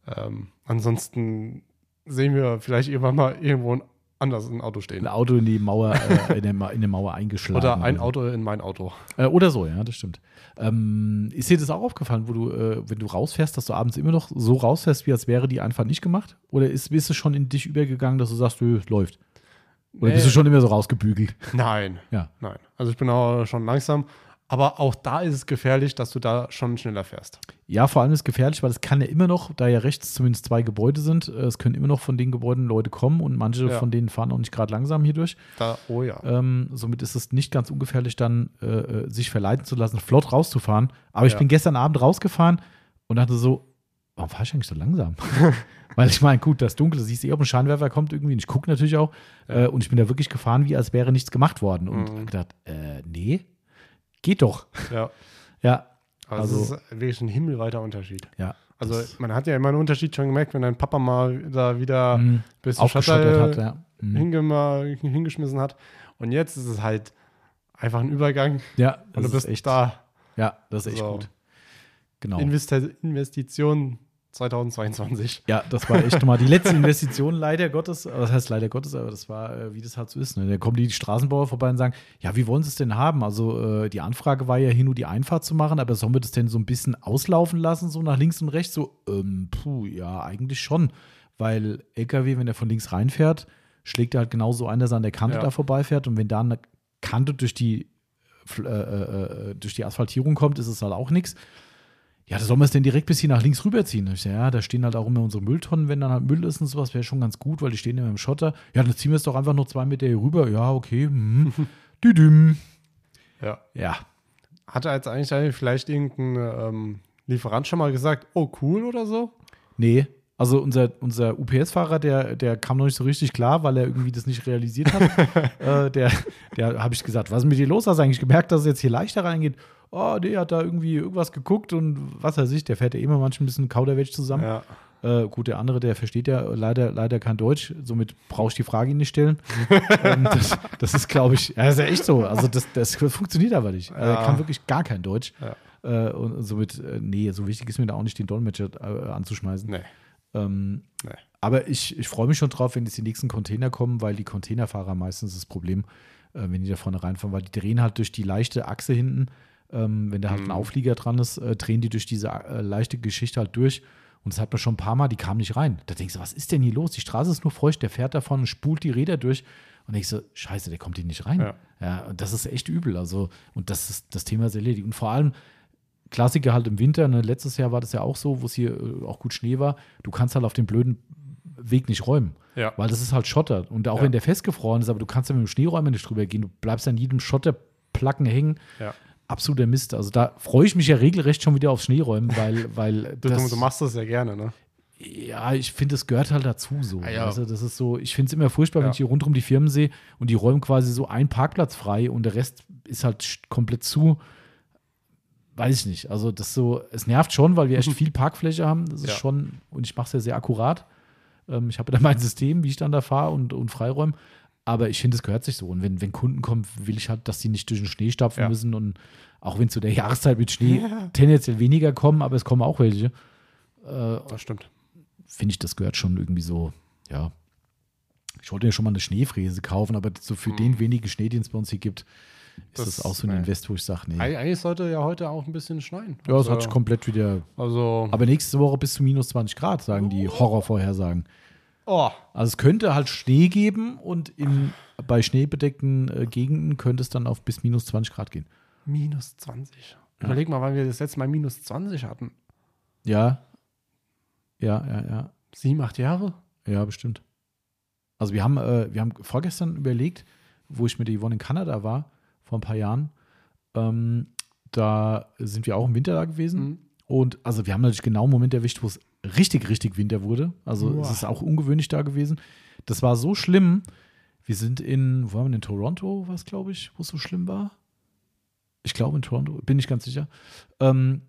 S2: Ähm, ansonsten sehen wir vielleicht irgendwann mal irgendwo ein anders ein Auto stehen.
S1: Ein Auto in die Mauer, äh, in, der, in der Mauer eingeschlagen.
S2: Oder ein. Auto in mein Auto.
S1: Äh, oder so, ja, das stimmt. Ähm, ist dir das auch aufgefallen, wo du, äh, wenn du rausfährst, dass du abends immer noch so rausfährst, wie als wäre die einfach nicht gemacht? Oder ist, bist du schon in dich übergegangen, dass du sagst, nö, läuft? Oder
S2: Nee.
S1: bist du schon immer so rausgebügelt?
S2: Nein,
S1: Ja.
S2: nein. Also ich bin auch schon langsam. Aber auch da ist es gefährlich, dass du da schon schneller fährst.
S1: Ja, vor allem ist es gefährlich, weil es kann ja immer noch, da ja rechts zumindest zwei Gebäude sind, äh, es können immer noch von den Gebäuden Leute kommen und manche
S2: Ja.
S1: von denen fahren auch nicht gerade langsam hier durch.
S2: Da, oh ja.
S1: Ähm, somit ist es nicht ganz ungefährlich, dann äh, äh, sich verleiten zu lassen, flott rauszufahren. Aber ich
S2: Ja.
S1: bin gestern Abend rausgefahren und dachte so, warum fahre ich eigentlich so langsam? Weil ich meine, gut, das Dunkle, siehst du eh, ob ein Scheinwerfer kommt irgendwie. Und ich gucke natürlich auch. Äh, und ich bin da wirklich gefahren, wie als wäre nichts gemacht worden. Und
S2: Mhm.
S1: gedacht, äh, nee, geht doch.
S2: ja.
S1: Ja,
S2: Also,
S1: Also-
S2: es ist wirklich ein himmelweiter Unterschied.
S1: ja.
S2: Also
S1: Das-
S2: man hat ja immer einen Unterschied schon gemerkt, wenn dein Papa mal da wieder ein
S1: Mhm.
S2: bisschen
S1: aufgeschottert
S2: Schotter
S1: hat, ja. Mhm.
S2: hingema- hingeschmissen hat. Und jetzt ist es halt einfach ein Übergang
S1: Ja,
S2: und
S1: das
S2: du
S1: ist
S2: bist
S1: echt,
S2: da.
S1: ja, das ist echt
S2: So.
S1: gut. Genau.
S2: Investi Investition 2022.
S1: Ja, das war echt nochmal die letzte Investition, leider Gottes. Was heißt leider Gottes, aber das war, äh, wie das halt so ist. Ne? Da kommen die Straßenbauer vorbei und sagen, ja, wie wollen sie es denn haben? Also äh, die Anfrage war ja hier nur die Einfahrt zu machen, aber sollen wir das denn so ein bisschen auslaufen lassen, so nach links und rechts? So, ähm, puh, ja, eigentlich schon. Weil LKW, wenn er von links reinfährt, schlägt er halt genauso ein, dass er an der Kante
S2: Ja.
S1: da vorbeifährt. Und wenn da eine Kante durch die, äh, äh, äh, durch die Asphaltierung kommt, ist es halt auch nichts. Ja, da soll man es denn direkt bis hier nach links rüberziehen. Ich sage, ja, da stehen halt auch immer unsere Mülltonnen, wenn dann halt Müll ist und sowas, wäre schon ganz gut, weil die stehen immer im Schotter. Ja, dann ziehen wir es doch einfach noch zwei Meter hier rüber. Ja, okay. Hm. Düdüm.
S2: Ja.
S1: Ja.
S2: Hat er jetzt eigentlich vielleicht irgendein ähm, Lieferant schon mal gesagt, oh cool oder so?
S1: Nee. Also unser, unser UPS-Fahrer, der, der kam noch nicht so richtig klar, weil er irgendwie das nicht realisiert hat. äh, der der habe ich gesagt, was ist mit dir los? Hast du eigentlich gemerkt, dass es jetzt hier leichter reingeht? Oh, der hat da irgendwie irgendwas geguckt und was weiß ich, der fährt ja immer manchmal ein bisschen Kauderwelsch zusammen.
S2: Ja.
S1: Äh, gut, der andere, der versteht ja leider, leider kein Deutsch, somit brauche ich die Frage ihn nicht stellen. ähm, das, das ist, glaube ich, ja, ist ja echt so. Also das, das funktioniert aber nicht. Also, Er
S2: Ja.
S1: kann wirklich gar kein Deutsch.
S2: Ja.
S1: Äh, und somit, äh, nee, so wichtig ist mir da auch nicht, den Dolmetscher äh, anzuschmeißen.
S2: Nee.
S1: Ähm,
S2: Nee.
S1: aber ich, ich freue mich schon drauf, wenn jetzt die nächsten Container kommen, weil die Containerfahrer meistens das Problem, äh, wenn die da vorne reinfahren, weil die drehen halt durch die leichte Achse hinten. Ähm, wenn da halt ein
S2: Mhm.
S1: Auflieger dran ist, äh, drehen die durch diese äh, leichte Geschichte halt durch. Und das hat man schon ein paar Mal, die kamen nicht rein. Da denkst du, was ist denn hier los? Die Straße ist nur feucht, der fährt davon und spult die Räder durch. Und ich so, scheiße, der kommt hier nicht rein.
S2: Ja.
S1: Ja. und das ist echt übel. Also, und das ist das Thema ist erledigt. Und vor allem, Klassiker halt im Winter, ne? letztes Jahr war das ja auch so, wo es hier äh, auch gut Schnee war. Du kannst halt auf dem blöden Weg nicht räumen.
S2: Ja.
S1: Weil das ist halt Schotter. Und auch
S2: Ja.
S1: wenn der festgefroren ist, aber du kannst ja mit dem Schneeräumer nicht drüber gehen. Du bleibst an jedem Schotterplacken hängen.
S2: Ja.
S1: Absoluter Mist. Also da freue ich mich ja regelrecht schon wieder aufs Schneeräumen, weil, weil
S2: Du,
S1: das,
S2: du machst das ja gerne, ne?
S1: ja, ich finde, das gehört halt dazu so.
S2: Ah, ja.
S1: Also das ist so, ich finde es immer furchtbar, wenn
S2: Ja.
S1: ich hier rundherum die Firmen sehe und die räumen quasi so einen Parkplatz frei und der Rest ist halt komplett zu. Weiß ich nicht. Also das so, es nervt schon, weil wir echt viel Parkfläche haben. Das ist
S2: Ja.
S1: schon, und ich mache es ja sehr akkurat. Ähm, ich habe da mein System, wie ich dann da fahre und, und freiräume. Aber ich finde, es gehört sich so. Und wenn, wenn Kunden kommen, will ich halt, dass die nicht durch den Schnee stapfen
S2: Ja.
S1: müssen. Und auch wenn zu der Jahreszeit mit Schnee tendenziell weniger kommen, aber es kommen auch welche. Äh,
S2: Das stimmt.
S1: finde ich, das gehört schon irgendwie so, ja. Ich wollte mir schon mal eine Schneefräse kaufen, aber so für den wenigen Schnee, den es bei uns hier gibt, ist das,
S2: Das-
S1: auch so ein
S2: nee.
S1: Invest, wo ich sage, nee.
S2: Eig- Eigentlich sollte ja heute auch ein bisschen schneien.
S1: Ja, es
S2: also,
S1: hat sich komplett wieder.
S2: also
S1: Aber nächste Woche bis zu minus 20 Grad, sagen die Horrorvorhersagen.
S2: oh,
S1: Also es könnte halt Schnee geben und in, bei schneebedeckten äh, Gegenden könnte es dann auf bis minus 20 Grad gehen.
S2: minus 20. Überleg mal, wann wir das letzte Mal minus 20 hatten.
S1: Ja. Ja, ja, ja.
S2: Sieben, acht Jahre?
S1: Ja, bestimmt. Also wir haben, äh, wir haben vorgestern überlegt, wo ich mit Yvonne in Kanada war, vor ein paar Jahren, ähm, da sind wir auch im Winter da gewesen.
S2: Mhm.
S1: Und also wir haben natürlich genau einen Moment erwischt, wo es richtig, richtig Winter wurde. Also
S2: Uah.
S1: es ist auch ungewöhnlich da gewesen. Das war so schlimm. Wir sind in, wo waren wir in Toronto, was glaube ich, wo es so schlimm war? Ich glaube in Toronto, bin ich ganz sicher. Ähm,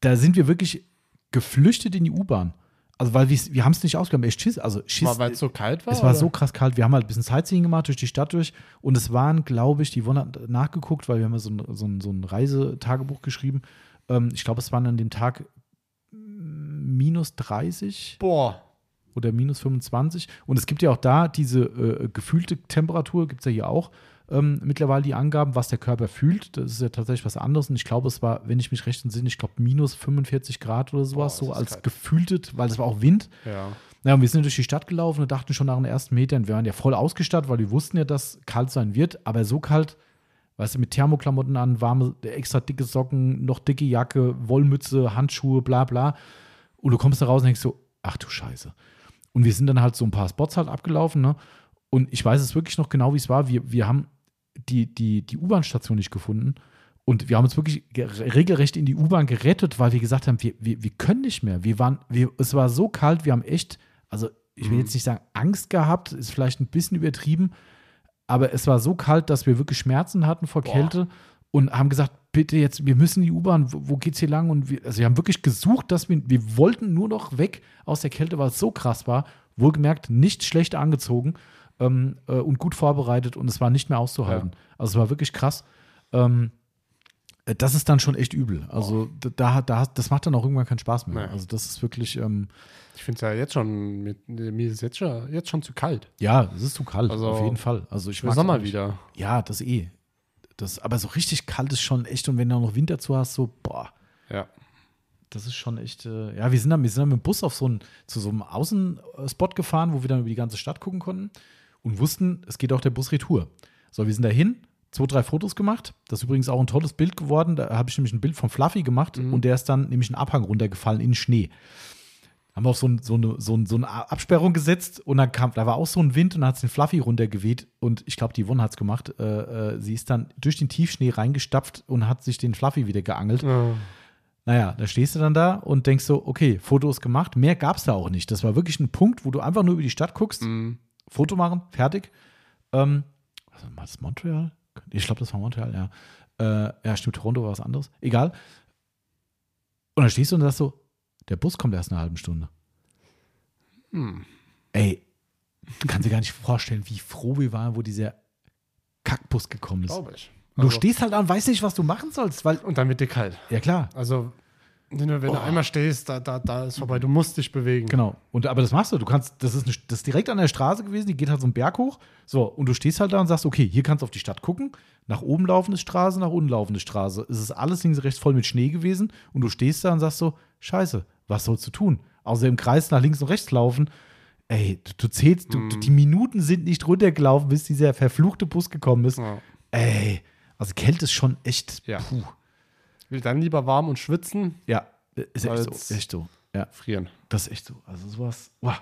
S1: da sind wir wirklich geflüchtet in die U-Bahn. Also, weil wir, wir haben es nicht ausgegangen, echt Schiss. Also, Schiss.
S2: Weil es so kalt war?
S1: Es war
S2: oder?
S1: so krass kalt. Wir haben halt ein bisschen Sightseeing gemacht durch die Stadt durch. Und es waren, glaube ich, die hat nachgeguckt, weil wir haben so ein, so ein, so ein Reisetagebuch geschrieben. Ähm, ich glaube, es waren an dem Tag minus 30
S2: Boah.
S1: oder minus 25. Und es gibt ja auch da diese äh, gefühlte Temperatur, gibt es ja hier auch ähm, mittlerweile die Angaben, was der Körper fühlt. Das ist ja tatsächlich was anderes. Und ich glaube, es war, wenn ich mich recht entsinne, ich glaube minus 45 Grad oder sowas,
S2: Boah,
S1: so als
S2: kalt.
S1: gefühltet, weil es war auch Wind.
S2: Ja.
S1: Ja, und wir sind durch die Stadt gelaufen und dachten schon nach den ersten Metern, wir waren ja voll ausgestattet, weil wir wussten ja, dass kalt sein wird, aber so kalt, weißt du, mit Thermoklamotten an, warme, extra dicke Socken, noch dicke Jacke, Wollmütze, Handschuhe, bla bla. Und du kommst da raus und denkst so, ach du Scheiße. Und wir sind dann halt so ein paar Spots halt abgelaufen, ne? Und ich weiß es wirklich noch genau, wie es war. Wir, wir haben die, die, die U-Bahn-Station nicht gefunden. Und wir haben uns wirklich ge- regelrecht in die U-Bahn gerettet, weil wir gesagt haben, wir, wir, wir können nicht mehr. Wir waren, wir, es war so kalt, wir haben echt, also ich will
S2: Mhm.
S1: jetzt nicht sagen Angst gehabt, ist vielleicht ein bisschen übertrieben, aber es war so kalt, dass wir wirklich Schmerzen hatten vor
S2: Boah.
S1: Kälte und haben gesagt, bitte jetzt, wir müssen in die U-Bahn, wo, wo geht's hier lang? Und wir, also wir haben wirklich gesucht, dass wir, wir wollten nur noch weg aus der Kälte, weil es so krass war. Wohlgemerkt, nicht schlecht angezogen ähm, äh, und gut vorbereitet und es war nicht mehr auszuhalten. Also es war wirklich krass. Ähm, äh, das ist dann schon echt übel. Also da, da, das macht dann auch irgendwann keinen Spaß mehr.
S2: Nee.
S1: Also das ist wirklich, ähm,
S2: Ich finde es ja jetzt schon, mit, mir ist jetzt schon, jetzt schon zu kalt.
S1: ja, es ist zu kalt,
S2: Also,
S1: auf jeden Fall. Also ich mag's
S2: Sommer wieder.
S1: Ja, das eh. Das, aber so richtig kalt ist schon echt und wenn du auch noch Winter zu hast, so, boah,
S2: Ja.
S1: das ist schon echt, äh, ja, wir sind dann, wir sind dann mit dem Bus auf so einen, zu so einem Außenspot gefahren, wo wir dann über die ganze Stadt gucken konnten und wussten, es geht auch der Bus retour. So, wir sind dahin, zwei, drei Fotos gemacht. Das ist übrigens auch ein tolles Bild geworden. Da habe ich nämlich ein Bild von Fluffy gemacht
S2: Mhm.
S1: und der ist dann nämlich einen Abhang runtergefallen in den Schnee. Haben wir auf so, ein, so, eine, so, ein, so eine Absperrung gesetzt und dann kam, da war auch so ein Wind und dann hat es den Fluffy runtergeweht und ich glaube, die Yvonne hat es gemacht. Äh, äh, sie ist dann durch den Tiefschnee reingestapft und hat sich den Fluffy wieder geangelt.
S2: Ja.
S1: Naja, da stehst du dann da und denkst so, okay, Foto ist gemacht. Mehr gab es da auch nicht. Das war wirklich ein Punkt, wo du einfach nur über die Stadt guckst,
S2: Mhm.
S1: Foto machen, fertig. Ähm, was war das Montreal? Ich glaube, das war Montreal, ja. Äh, ja, stimmt, Toronto war was anderes. Egal. Und dann stehst du und sagst so, der Bus kommt erst in einer halben Stunde.
S2: Hm.
S1: Ey, du kannst dir gar nicht vorstellen, wie froh wir waren, wo dieser Kackbus gekommen ist.
S2: Glaube ich.
S1: Du
S2: Also-
S1: stehst halt und weißt nicht, was du machen sollst, weil,
S2: Und dann wird dir kalt.
S1: ja klar,
S2: Also, wenn du, wenn du
S1: Oh.
S2: einmal stehst, da, da, da ist vorbei. Du musst dich bewegen.
S1: Genau. Und, aber das machst du. Du kannst, das ist, eine, das ist direkt an der Straße gewesen, die geht halt so einen Berg hoch. So, und du stehst halt da und sagst, okay, hier kannst du auf die Stadt gucken. Nach oben laufende Straße, nach unten laufende Straße. Es ist alles links und rechts voll mit Schnee gewesen. Und du stehst da und sagst so, scheiße, was sollst du tun? Außer im Kreis nach links und rechts laufen. Ey, du, du zählst, du, du, die Minuten sind nicht runtergelaufen, bis dieser verfluchte Bus gekommen ist.
S2: Ja.
S1: Ey, also Kälte ist schon echt,
S2: Ja.
S1: puh.
S2: Will dann lieber warm und schwitzen,
S1: Ja, ist echt so, echt so. Ja,
S2: frieren.
S1: das ist echt so. Also sowas, wow.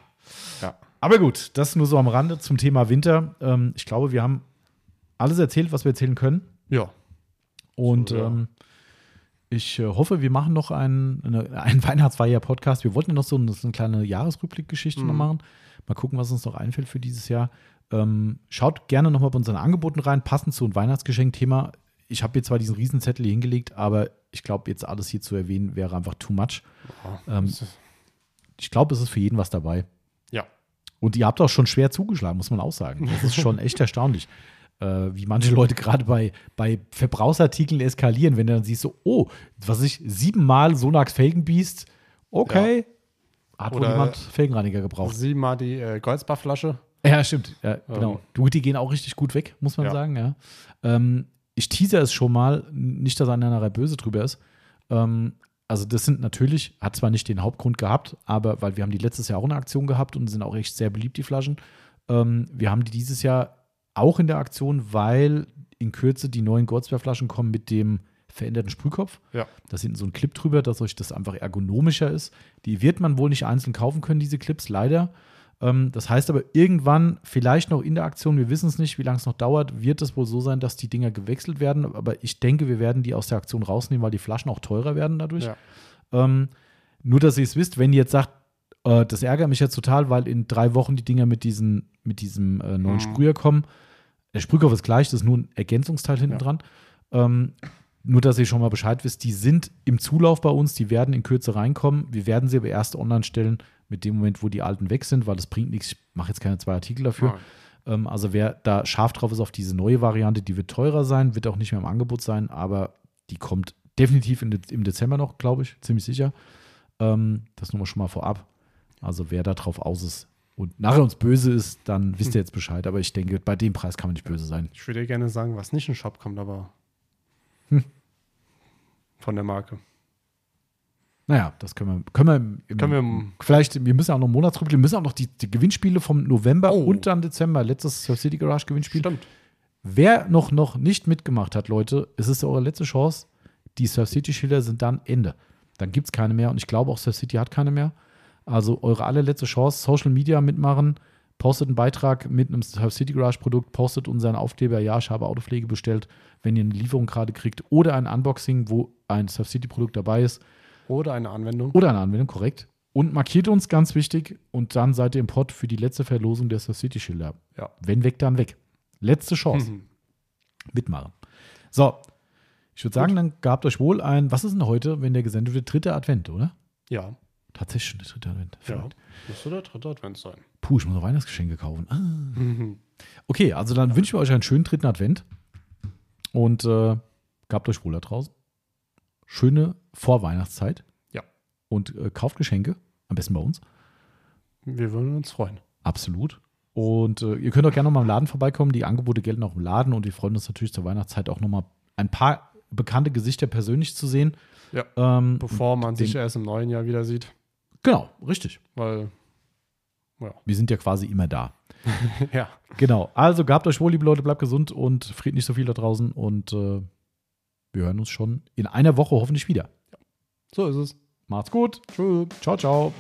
S2: Ja.
S1: Aber gut, das nur so am Rande zum Thema Winter. Ähm, ich glaube, wir haben alles erzählt, was wir erzählen können.
S2: Ja.
S1: Und
S2: So, ja.
S1: ähm, ich äh, hoffe, wir machen noch einen, eine, einen Weihnachtsfeier-Podcast. Wir wollten ja noch so eine, so eine kleine Jahresrückblickgeschichte noch
S2: Mhm.
S1: machen. Mal gucken, was uns noch einfällt für dieses Jahr. Ähm, schaut gerne nochmal bei unseren Angeboten rein, passend zu einem Weihnachtsgeschenk-Thema. Ich habe hier zwar diesen Riesenzettel hier hingelegt, aber ich glaube, jetzt alles hier zu erwähnen, wäre einfach too much.
S2: Ja,
S1: Ähm, Ich glaube, es ist für jeden was dabei.
S2: ja.
S1: Und ihr habt auch schon schwer zugeschlagen, muss man auch sagen. Das ist schon echt erstaunlich, äh, wie manche Leute gerade bei, bei Verbrauchsartikeln eskalieren, wenn du dann siehst, so, oh, was ich, siebenmal Sonax Felgenbiest, okay. Hat wohl jemand Felgenreiniger gebraucht.
S2: Sieh mal die äh, Goldsbar-Flasche.
S1: Ja, stimmt. Ja, genau.
S2: Ähm.
S1: Du, die gehen auch richtig gut weg, muss man
S2: Ja.
S1: sagen, ja. Ähm, ich teaser es schon mal, nicht, dass einer nachher böse drüber ist. Ähm, also, das sind natürlich, hat zwar nicht den Hauptgrund gehabt, aber weil wir haben die letztes Jahr auch eine Aktion gehabt und sind auch echt sehr beliebt, die Flaschen. Ähm, wir haben die dieses Jahr auch in der Aktion, weil in Kürze die neuen Goldsberg-Flaschen kommen mit dem veränderten Sprühkopf.
S2: Ja.
S1: Da ist hinten so ein Clip drüber, dass euch das einfach ergonomischer ist. Die wird man wohl nicht einzeln kaufen können, diese Clips, leider. Ähm, das heißt aber irgendwann, vielleicht noch in der Aktion, wir wissen es nicht, wie lange es noch dauert, wird es wohl so sein, dass die Dinger gewechselt werden. Aber ich denke, wir werden die aus der Aktion rausnehmen, weil die Flaschen auch teurer werden dadurch.
S2: Ja.
S1: Ähm, nur, dass ihr es wisst, wenn ihr jetzt sagt, äh, das ärgert mich jetzt total, weil in drei Wochen die Dinger mit, diesen, mit diesem äh, neuen
S2: Mhm.
S1: Sprüher kommen. Der Sprühkopf ist gleich, das ist nur ein Ergänzungsteil hinten
S2: Ja.
S1: dran. Ähm, nur, dass ihr schon mal Bescheid wisst, die sind im Zulauf bei uns, die werden in Kürze reinkommen. Wir werden sie aber erst online stellen, mit dem Moment, wo die alten weg sind, weil das bringt nichts. Ich mache jetzt keine zwei Artikel dafür. Ähm, also wer da scharf drauf ist auf diese neue Variante, die wird teurer sein, wird auch nicht mehr im Angebot sein, aber die kommt definitiv in, De- im Dezember noch, glaube ich, ziemlich sicher. Ähm, das nur mal schon mal vorab. Also wer da drauf aus ist und nachher uns böse ist, dann wisst ihr jetzt Bescheid. Aber ich denke, bei dem Preis kann man nicht böse sein.
S2: Ich würde dir gerne sagen, was nicht in den Shop kommt, aber
S1: Hm.
S2: von der Marke.
S1: Naja, das können wir, können wir, im,
S2: Können wir
S1: vielleicht, wir müssen auch noch Monatsrückblick, wir müssen auch noch die, die Gewinnspiele vom November
S2: Oh.
S1: und dann Dezember, letztes Surf City Garage Gewinnspiel.
S2: Stimmt.
S1: Wer noch, noch nicht mitgemacht hat, Leute, es ist eure letzte Chance. Die Surf City Schilder sind dann Ende. Dann gibt es keine mehr und ich glaube auch Surf City hat keine mehr. Also eure allerletzte Chance, Social Media mitmachen, postet einen Beitrag mit einem Surf City Garage Produkt, postet unseren Aufkleber, ja, ich habe Autopflege bestellt, wenn ihr eine Lieferung gerade kriegt oder ein Unboxing, wo ein Surf City Produkt dabei ist
S2: Oder eine Anwendung.
S1: oder eine Anwendung, korrekt. Und markiert uns ganz wichtig und dann seid ihr im Pod für die letzte Verlosung der Surf City Schilder.
S2: Ja.
S1: Wenn weg, dann weg. Letzte Chance
S2: Mhm.
S1: mitmachen. So, ich würde sagen, dann gabt euch wohl ein, was ist denn heute, wenn der gesendet wird? Dritter Advent, oder?
S2: Ja.
S1: Tatsächlich schon der dritte Advent.
S2: Ja.
S1: Verrückt.
S2: Müsste der dritte Advent sein.
S1: Puh, ich muss noch Weihnachtsgeschenke kaufen. Ah.
S2: Mhm.
S1: Okay, also dann wünschen wir euch einen schönen dritten Advent und äh, gabt euch wohl da draußen. Schöne Vorweihnachtszeit.
S2: Ja.
S1: Und äh, kauft Geschenke, am besten bei uns.
S2: Wir würden uns freuen.
S1: Absolut. Und äh, ihr könnt auch gerne noch mal im Laden vorbeikommen. Die Angebote gelten auch im Laden und wir freuen uns natürlich zur Weihnachtszeit auch noch mal ein paar bekannte Gesichter persönlich zu sehen.
S2: Ja.
S1: Ähm,
S2: Bevor man sich erst im neuen Jahr wieder sieht.
S1: Genau, richtig.
S2: Weil Ja.
S1: Wir sind ja quasi immer da.
S2: ja.
S1: Genau. Also gehabt euch wohl, liebe Leute, bleibt gesund und friert nicht so viel da draußen. Und äh, wir hören uns schon in einer Woche hoffentlich wieder.
S2: So ist es.
S1: Macht's gut.
S2: Tschüss.
S1: Ciao, ciao.